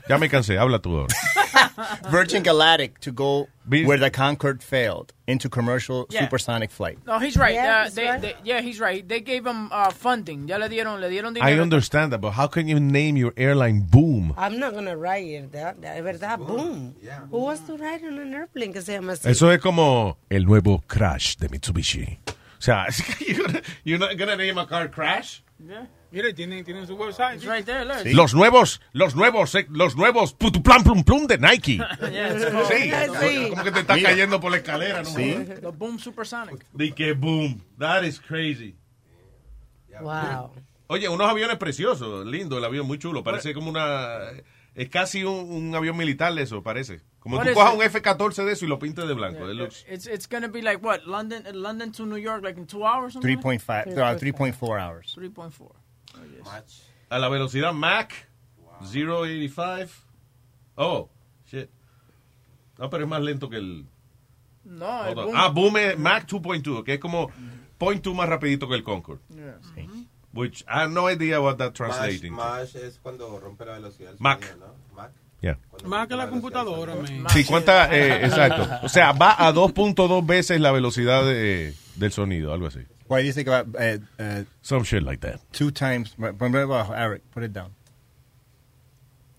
ya me cansé, habla tú ahora. Virgin Galactic to go where the Concorde failed into commercial Yeah. supersonic flight. No, he's right. Yeah, Uh, he's they, right. they- yeah, he's right. They gave him uh, funding. Ya le dieron, le dieron dinero. I understand that, but how can you name your airline Boom? I'm not gonna write it. Es verdad, boom. Who wants to ride on an airplane que se llama así? Eso es como el nuevo Crash de Mitsubishi. O sea, you're not gonna name a car Crash. Yeah. Mire, tienen, tienen su website. Right there, look. Sí. Los nuevos, los nuevos, eh, los nuevos plum plum plum de Nike. sí. sí. Como que te está cayendo por la escalera, ¿no? Sí. Los Boom Supersonic. De que boom. That is crazy. Wow. Oye, unos aviones preciosos, lindo el avión, muy chulo. Parece como una... Es casi un, un avión militar eso, parece. Como what tú cojas un F-14 de eso y lo pintes de blanco. Yeah, looks... It's, it's going to be like, what, London, London to New York, like in two hours? 3.5, 3.4 uh, hours. 3.4. Oh, yes. A la velocidad Mach, wow. 0.85. Oh, shit. No, pero es más lento que el... No, el boom. Ah, boom es Mach 2.2, que es como 0.2 más rapidito que el Concorde. Yeah. Sí. Which I have no idea what that translating. Mach, Mach es cuando rompe la velocidad. Mach. Sonido, ¿no? Yeah. Más que la computadora, man. Sí, cuánta, eh, exacto. O sea, va a 2.2 veces la velocidad de- del sonido, algo así. Why do you think about uh, uh, Some shit like that. two times? But, but, Eric, put it down.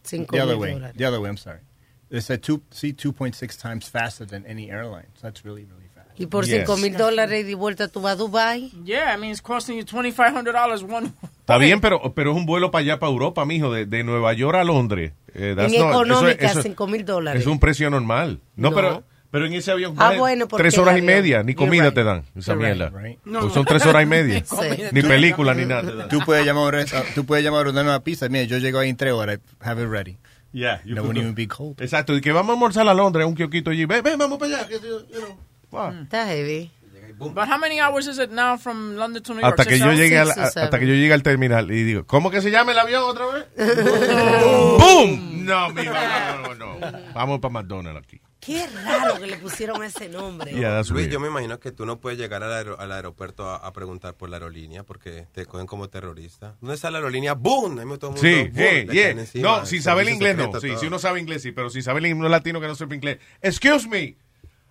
Cinco The other way. dólares. The other way. I'm sorry. They said two, see 2.6 times faster than any airline. So that's really, really. Y por Yes. cinco mil dólares de vuelta tú vas a Dubai. Yeah, I mean it's costing you twenty five hundred dollars one. Está bien, pero, pero es un vuelo para allá, para Europa, mijo, de, de Nueva York a Londres. Eh, En económica, cinco mil dólares. Es un precio normal. No, No. pero pero en ese avión Ah, bueno, porque tres horas y media, ni comida right. te dan, esa right, mierda. right. Pues son tres horas y media. Sí. Ni película ni nada. Tú puedes llamar, a tú puedes llamar a una pizza. Mira, yo llego ahí en tres horas. Have it ready. Yeah, you could wouldn't go- even be cold. Exacto, y que vamos a almorzar a Londres, un kiosquito allí. Ven, ven, vamos para allá. que, you know, wow. Está heavy. But how many hours is it now from London to New York? Hasta que yo llegue a la- Six or seven. hasta que yo llegue al terminal y digo, ¿cómo que se llama el avión otra vez? ¡Boom! No, mira, no, no, no. Vamos para McDonald's aquí. Qué raro que le pusieron ese nombre. Yeah, Luis, weird. yo me imagino que tú no puedes llegar al, aero- al aeropuerto a, a preguntar por la aerolínea porque te cogen como terrorista. ¿Dónde está la aerolínea? ¡Boom! Ahí me todo el mundo, Sí, No, sin saber el inglés no. Sí, si uno sabe inglés sí, pero si sabe el inglés latino que no sepa inglés. Excuse me,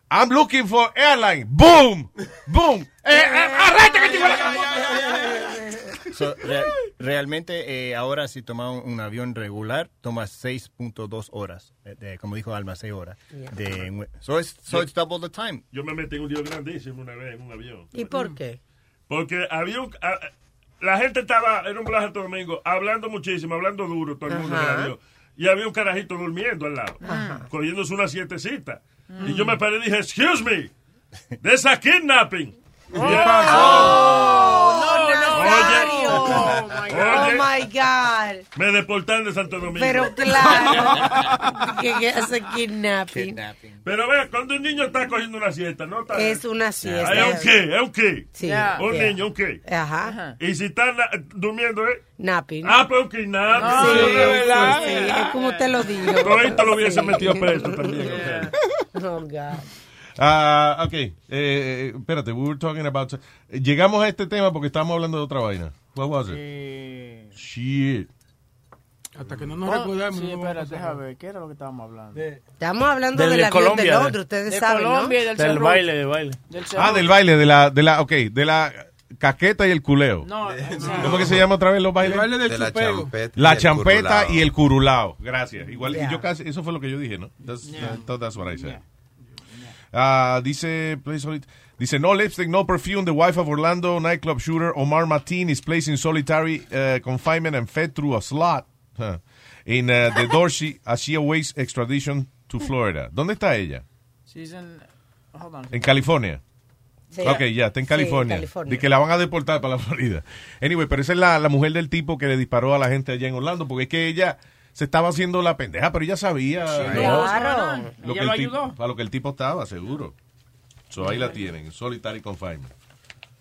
I'm looking for airline. Boom. Boom. Eh, eh, arrete que te a- So, re- realmente, eh, ahora si tomas un, un avión regular, tomas 6.2 horas. eh, de- como dijo Alma, 6 horas. De, so, it's, so it's double the time. Yo me metí en un lío grandísimo una vez en un avión. ¿Y por qué? Porque había un... a- la gente estaba en un Santo Domingo hablando muchísimo, hablando duro, todo el mundo en el avión. Y había un carajito durmiendo al lado, Ajá. cogiéndose una sietecita. Y yo me paré y dije, excuse me, there's a kidnapping. Él- Oh, Oye, Oh oye, my God. me deportaron de Santo Domingo. Pero claro. que, hace kidnapping. Pero vea, cuando un niño está cogiendo una siesta, ¿no? Está, Es una siesta. ¿Es un qué? ¿Es un qué? Sí. Un Yeah. niño, un qué. Ajá. Y si está na- durmiendo, ¿eh? Napping. Ah, pues un kidnapping. Sí, Sí, sí, es como usted lo dijo. Todito lo hubiese Sí. metido preso también. o sea. Oh, God. Ah, ok. Eh, eh, espérate, we were talking about... Llegamos a este tema porque estábamos hablando de otra vaina. What was it? Shit. Hasta que no nos Oh, recordemos. Sí, espérate, deja ver, ¿qué era lo que estábamos hablando? Estamos hablando Del del de avión Colombia, de de- Londres, ustedes de saben, Colombia y ¿no? del Del baile, del baile. Del Ah, del baile, de la, de la, ok, de la caqueta y el culeo. No, ¿Cómo que se llama otra vez los bailes? El baile del De la champeta. La y el champeta curulao. y el curulao. Gracias. Igual, y Yeah. yo casi, eso fue lo que yo dije, ¿no? That's, Yeah. That's what I said. Ah, dice, please solid- dice, no lipstick, no perfume. The wife of Orlando nightclub shooter Omar Martin is placed in solitary uh, confinement and fed through a slot huh, in uh, the Dorsey as she awaits extradition to Florida. ¿Dónde está ella? She's in- hold on. En California. Sí. Ok, ya, está en Sí, California. California. De que la van a deportar para la Florida. Anyway, pero esa es la, la mujer del tipo que le disparó a la gente allá en Orlando, porque es que ella se estaba haciendo la pendeja, pero ella sabía ¿no? Claro. lo que Ella lo el tipo, ayudó. para lo que el tipo estaba, seguro. So, ahí la tienen, en solitary confinement.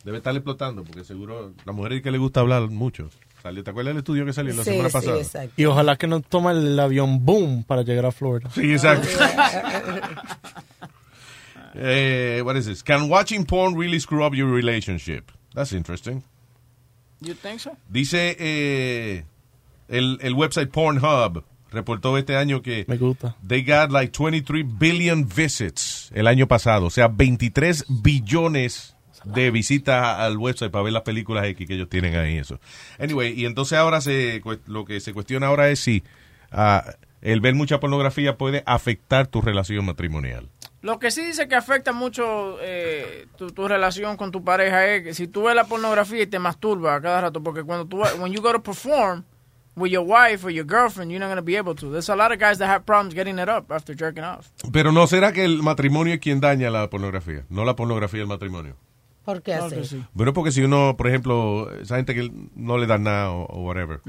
Debe estar explotando, porque seguro la mujer es que le gusta hablar mucho. ¿Te acuerdas del estudio que salió la Sí, semana sí, pasada? exacto. Y ojalá que no tome el avión boom para llegar a Florida. Sí, exacto. eh, what is this? Can watching porn really screw up your relationship? That's interesting. You think so? Dice eh, el, el website Pornhub reportó este año que Me gusta. they got like 23 billion visits el año pasado, o sea, 23 billones de visitas al website para ver las películas X que ellos tienen ahí eso. Anyway, y entonces ahora se lo que se cuestiona ahora es si ah, el ver mucha pornografía puede afectar tu relación matrimonial. Lo que sí dice que afecta mucho eh, tu, tu relación con tu pareja es que si tú ves la pornografía y te masturbas a cada rato, porque cuando tú, when you go to perform with your wife or your girlfriend, you're not going to be able to. There's a lot of guys that have problems getting it up after jerking off. Pero no será que el matrimonio es quien daña la pornografía, no la pornografía el matrimonio. ¿Por qué así? sí. Bueno, porque si uno, por ejemplo, esa gente que no le da nada o, o whatever,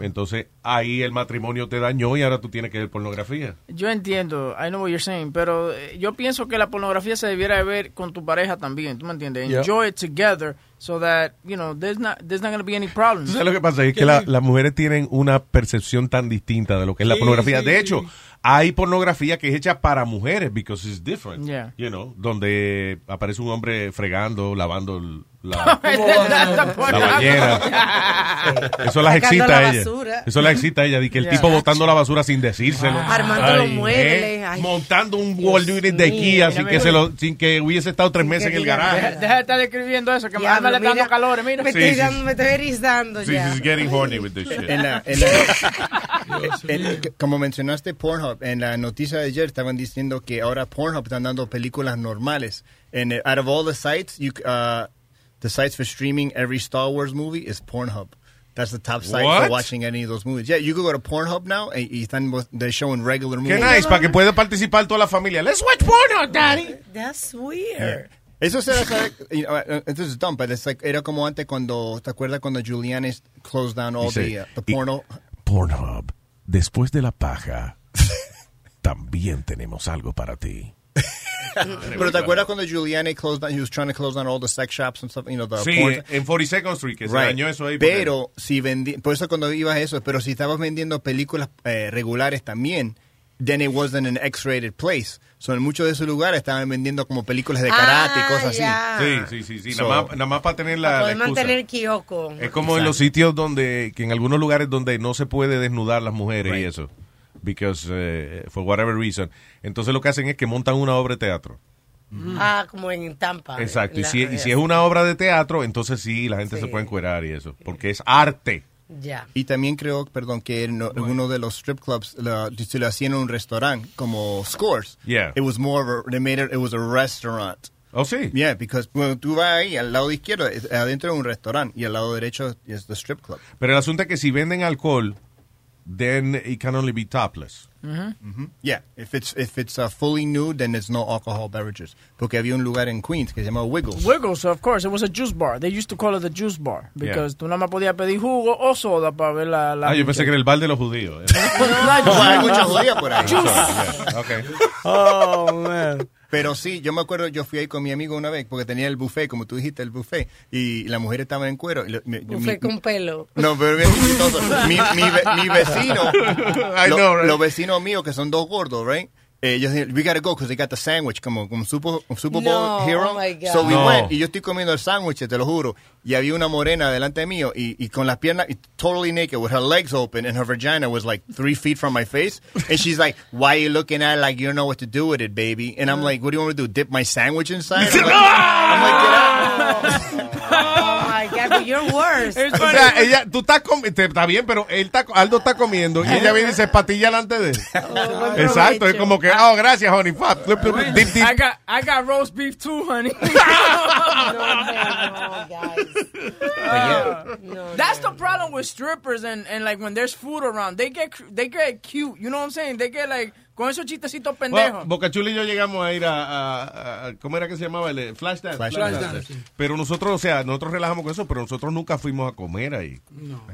entonces ahí el matrimonio te dañó y ahora tú tienes que ver pornografía. Yo entiendo, I know what you're saying, pero eh, yo pienso que la pornografía se debiera de ver con tu pareja también, ¿tú me entiendes? Yeah. Enjoy it together so that, you know, there's not, there's not going to be any problems. ¿Tú sabes lo que pasa? Es que la- las mujeres tienen una percepción tan distinta de lo que es la Sí, pornografía. sí, de sí. hecho, hay pornografía que es hecha para mujeres because it's different. Yeah. You know, donde aparece un hombre fregando, lavando el- la, La bañera. Eso las excita la a ella. Eso la excita a ella. De que el Yeah. tipo botando la basura sin decírselo. Armando los muebles. ¿eh? ay. Montando un wall unit de Ikea sin que, se lo, sin que hubiese estado tres meses en el garaje. Deja, deja de estar describiendo eso, que me está dando mira, calores, mira. Me estoy, sí, dando, sí. me estoy erizando Sí, ya. she's getting horny with this shit. En la- en la- en- como mencionaste Pornhub, en la noticia de ayer estaban diciendo que ahora Pornhub están dando películas normales. And out of all the sites, you, uh, the sites for streaming every Star Wars movie is Pornhub. That's the top site What? for watching any of those movies. Yeah, you could go to Pornhub now and y están, they're showing regular Qué movies. nice, para que pueda participar toda la familia. Let's watch porno, daddy. That's weird. Eso será, you know, uh, this is dumb, but it's like, era como antes cuando, ¿te acuerdas cuando Julianes closed down all Dice, the, uh, the y- porno? Pornhub. Después de la paja, también tenemos algo para ti. Pero ¿te acuerdas cuando Giuliani closed down, he was trying to close down all the sex shops and stuff, you know, the Sí, porn- en 42nd Street, que se Right. dañó eso ahí. porque- Pero si vendi por eso cuando ibas a eso, pero si estabas vendiendo películas eh, regulares también, then it wasn't an X-rated place. So en muchos de esos lugares estaban vendiendo como películas de karate y Ah, cosas ya. Sí, sí, sí, sí. So- nada, más, nada más para tener la, Para la poder excusa. mantener kiosco. Es como en los sitios donde, que en algunos lugares donde no se puede desnudar las mujeres y eso. Because eh, for whatever reason. Entonces lo que hacen es que montan una obra de teatro. Ah, como en Tampa. Exacto. Y si, y si es una obra de teatro, entonces sí, la gente se puede encuerar y eso, porque es arte. Ya. Y también creo, perdón, que en en uno de los strip clubs la, se lo hacían en un restaurante como Scores. Yeah. It was more of a, they made it, it was a restaurant. Oh, sí. Yeah, because cuando tú vas ahí, al lado izquierdo, es- adentro de un restaurante y al lado derecho es the strip club. Pero el asunto es que si venden alcohol, then it can only be topless. Mhm. Yeah, if it's if it's uh, fully nude, then there's no alcohol beverages. Porque había un lugar en Queens que se llama Wiggles. Wiggles, of course, it was a juice bar. They used to call it the juice bar because tú nada más podías pedir jugo o soda para ver la. la Ah, yo pensé que era el bar de los judíos. No, hay muchas judías por ahí. Yeah, okay. Oh, man. Pero sí, yo me acuerdo, yo fui ahí con mi amigo una vez, porque tenía el buffet, como tú dijiste, el buffet, y la mujer estaba en cuero. y mi- Buffet mi- con pelo. No, pero. Mi, mi, mi vecino, I lo- know, right? los vecinos míos que son dos gordos, right? Eh, ellos dijeron, we gotta go because they got the sandwich como, como Super, Super Bowl No, hero. oh my God. so we No. went y yo estoy comiendo el sándwich, te lo juro. Y había una morena delante mío y, y con las piernas y totally naked with her legs open and her vagina was like three feet from my face. And she's like, why are you looking at it like you don't know what to do with it, baby? And I'm like, what do you want to do? Dip my sandwich inside? I'm like, I'm like, get out. Oh my God, but you're worse. O sea, ella, tú estás com- te- está bien, pero él está, Aldo está comiendo y ella viene y se patilla delante de él. Exacto, es como que, oh, gracias, honey. Fuck. Dip, dip, dip. I got I got roast beef too, honey. Uh, That's the problem with strippers and, and like when there's food around, they get cr- they get cute. You know what I'm saying? They get like con esos chistecitos Bueno, pendejos. Boca Chula y yo llegamos a ir a, a- a- ¿cómo era que se llamaba? El eh, Flash Dance. Flash Flash Dance, sí. Pero nosotros, o sea, nosotros relajamos con eso, pero nosotros nunca fuimos a comer ahí.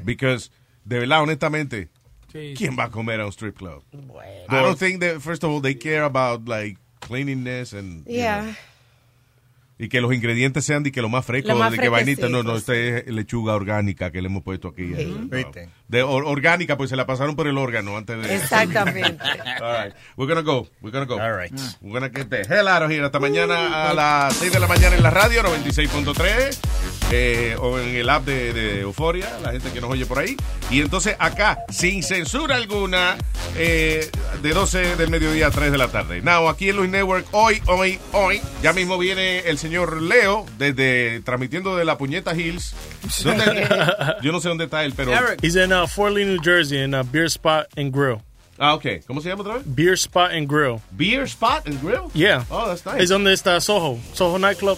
Because, de verdad, honestamente, Sí. ¿quién va a comer a un strip club? I don't think that, first of all, they care about, like, cleanliness and... you Yeah. know, y que los ingredientes sean de que lo más fresco, Lo más de que vainita. No, no, esta es lechuga orgánica que le hemos puesto aquí. Sí. eh, no. De or- orgánica, pues se la pasaron por el órgano antes de... Exactamente. All right. We're gonna go. We're gonna go. All right. We're gonna get the hell out of here. Hasta mañana a las 6 de la mañana en la radio, 96.3. eh, o en el app de, de Euforia, la gente que nos oye por ahí. Y entonces acá, sin censura alguna, eh, de 12 del mediodía a 3 de la tarde. Now, aquí en Luis Network, hoy, hoy, hoy, ya mismo viene el señor Leo, desde transmitiendo de la Puñeta Hills. ¿Dónde- yo no sé dónde está él, pero... He's in uh, Fort Lee, New Jersey, in a beer spot and grill. Ah, ok. ¿Cómo se llama otra vez? Beer spot and grill. Beer Spot and Grill? Yeah. Oh, that's nice. It's donde está Soho, Soho nightclub.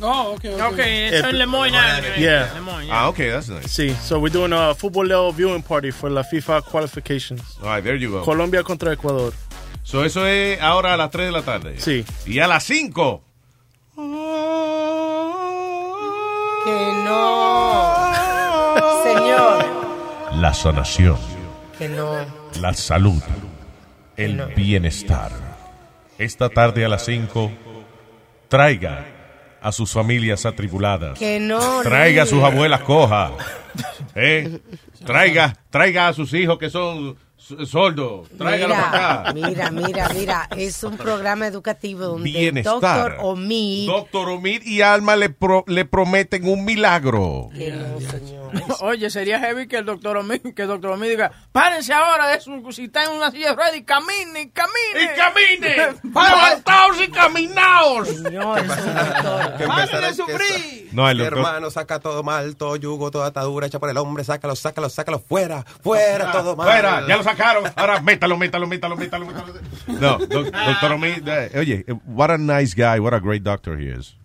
Oh, okay, okay. Okay, it's in Lemoyne Avenue. Yeah. Lemoyne, Ah, okay, that's nice. Sí, so we're doing a football level viewing party for la FIFA qualifications. All right, there you go. Colombia contra Ecuador. So eso es ahora a las 3 de la tarde. Sí. Y a las 5. Que no. Señor. La sanación, Que no. la salud, el bienestar. Esta tarde a las 5, traiga a sus familias atribuladas. Que no. Traiga a sus abuelas cojas. ¿Eh? Traiga, traiga a sus hijos que son s- sordos. Tráigalo Mira, para acá. mira, mira, mira. Es un programa educativo donde Bienestar. Doctor Omid. Doctor Omid y Alma le, pro- le prometen un milagro. No. Oye, sería heavy que el doctor Omi, que el doctor Omi diga, párense ahora de su, si está en una silla de ruedas y camine, camine. ¡Y camine! ¡Levantaos y caminaos! Señor, es un doctor. Empezará que- No, el que doctor- hermano, saca todo mal, todo yugo, toda atadura hecha por el hombre, sácalo, sácalo, sácalo, fuera, fuera, todo mal. Fuera, ya lo sacaron. Ahora métalo, métalo, métalo, métalo. métalo. No, doc- doctor Omid, eh, oye, what a nice guy, what a great doctor he is.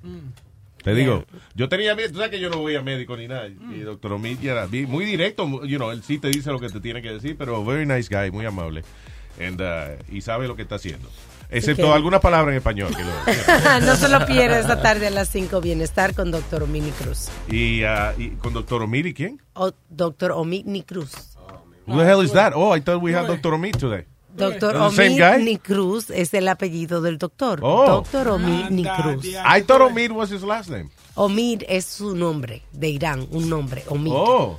Te digo, yo tenía miedo, tú sabes que yo no voy a médico ni nada. Y doctor Omid ya era muy directo, you know, él sí te dice lo que te tiene que decir, pero very nice guy, muy amable. And, uh, y sabe lo que está haciendo. Excepto que- algunas palabras en español. que lo- no se lo pierda esta tarde a las 5. Bienestar con Doctor Omini Cruz. y, uh, y con doctor Omid y quién? O Doctor Omini Cruz. Who the hell is that? Oh, I thought we had Dr. Omid today. Doctor The same guy? Omid Cruz es el apellido del doctor. Oh. Doctor Omid Cruz. I thought Omid was his last name. Omid es su nombre de Irán, un nombre, Omid. Oh.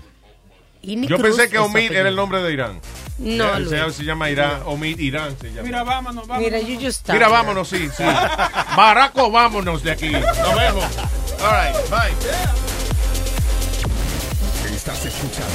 Y Yo Cruz pensé que Omid era el nombre de Irán. No, Eh, Luis. se, se llama Irán, Omid Irán se llama. Mira, vámonos, vámonos. Mira, you just Mira, vámonos, sí, sí. Baraco, vámonos de aquí. Nos vemos. All right, bye. Estás escuchando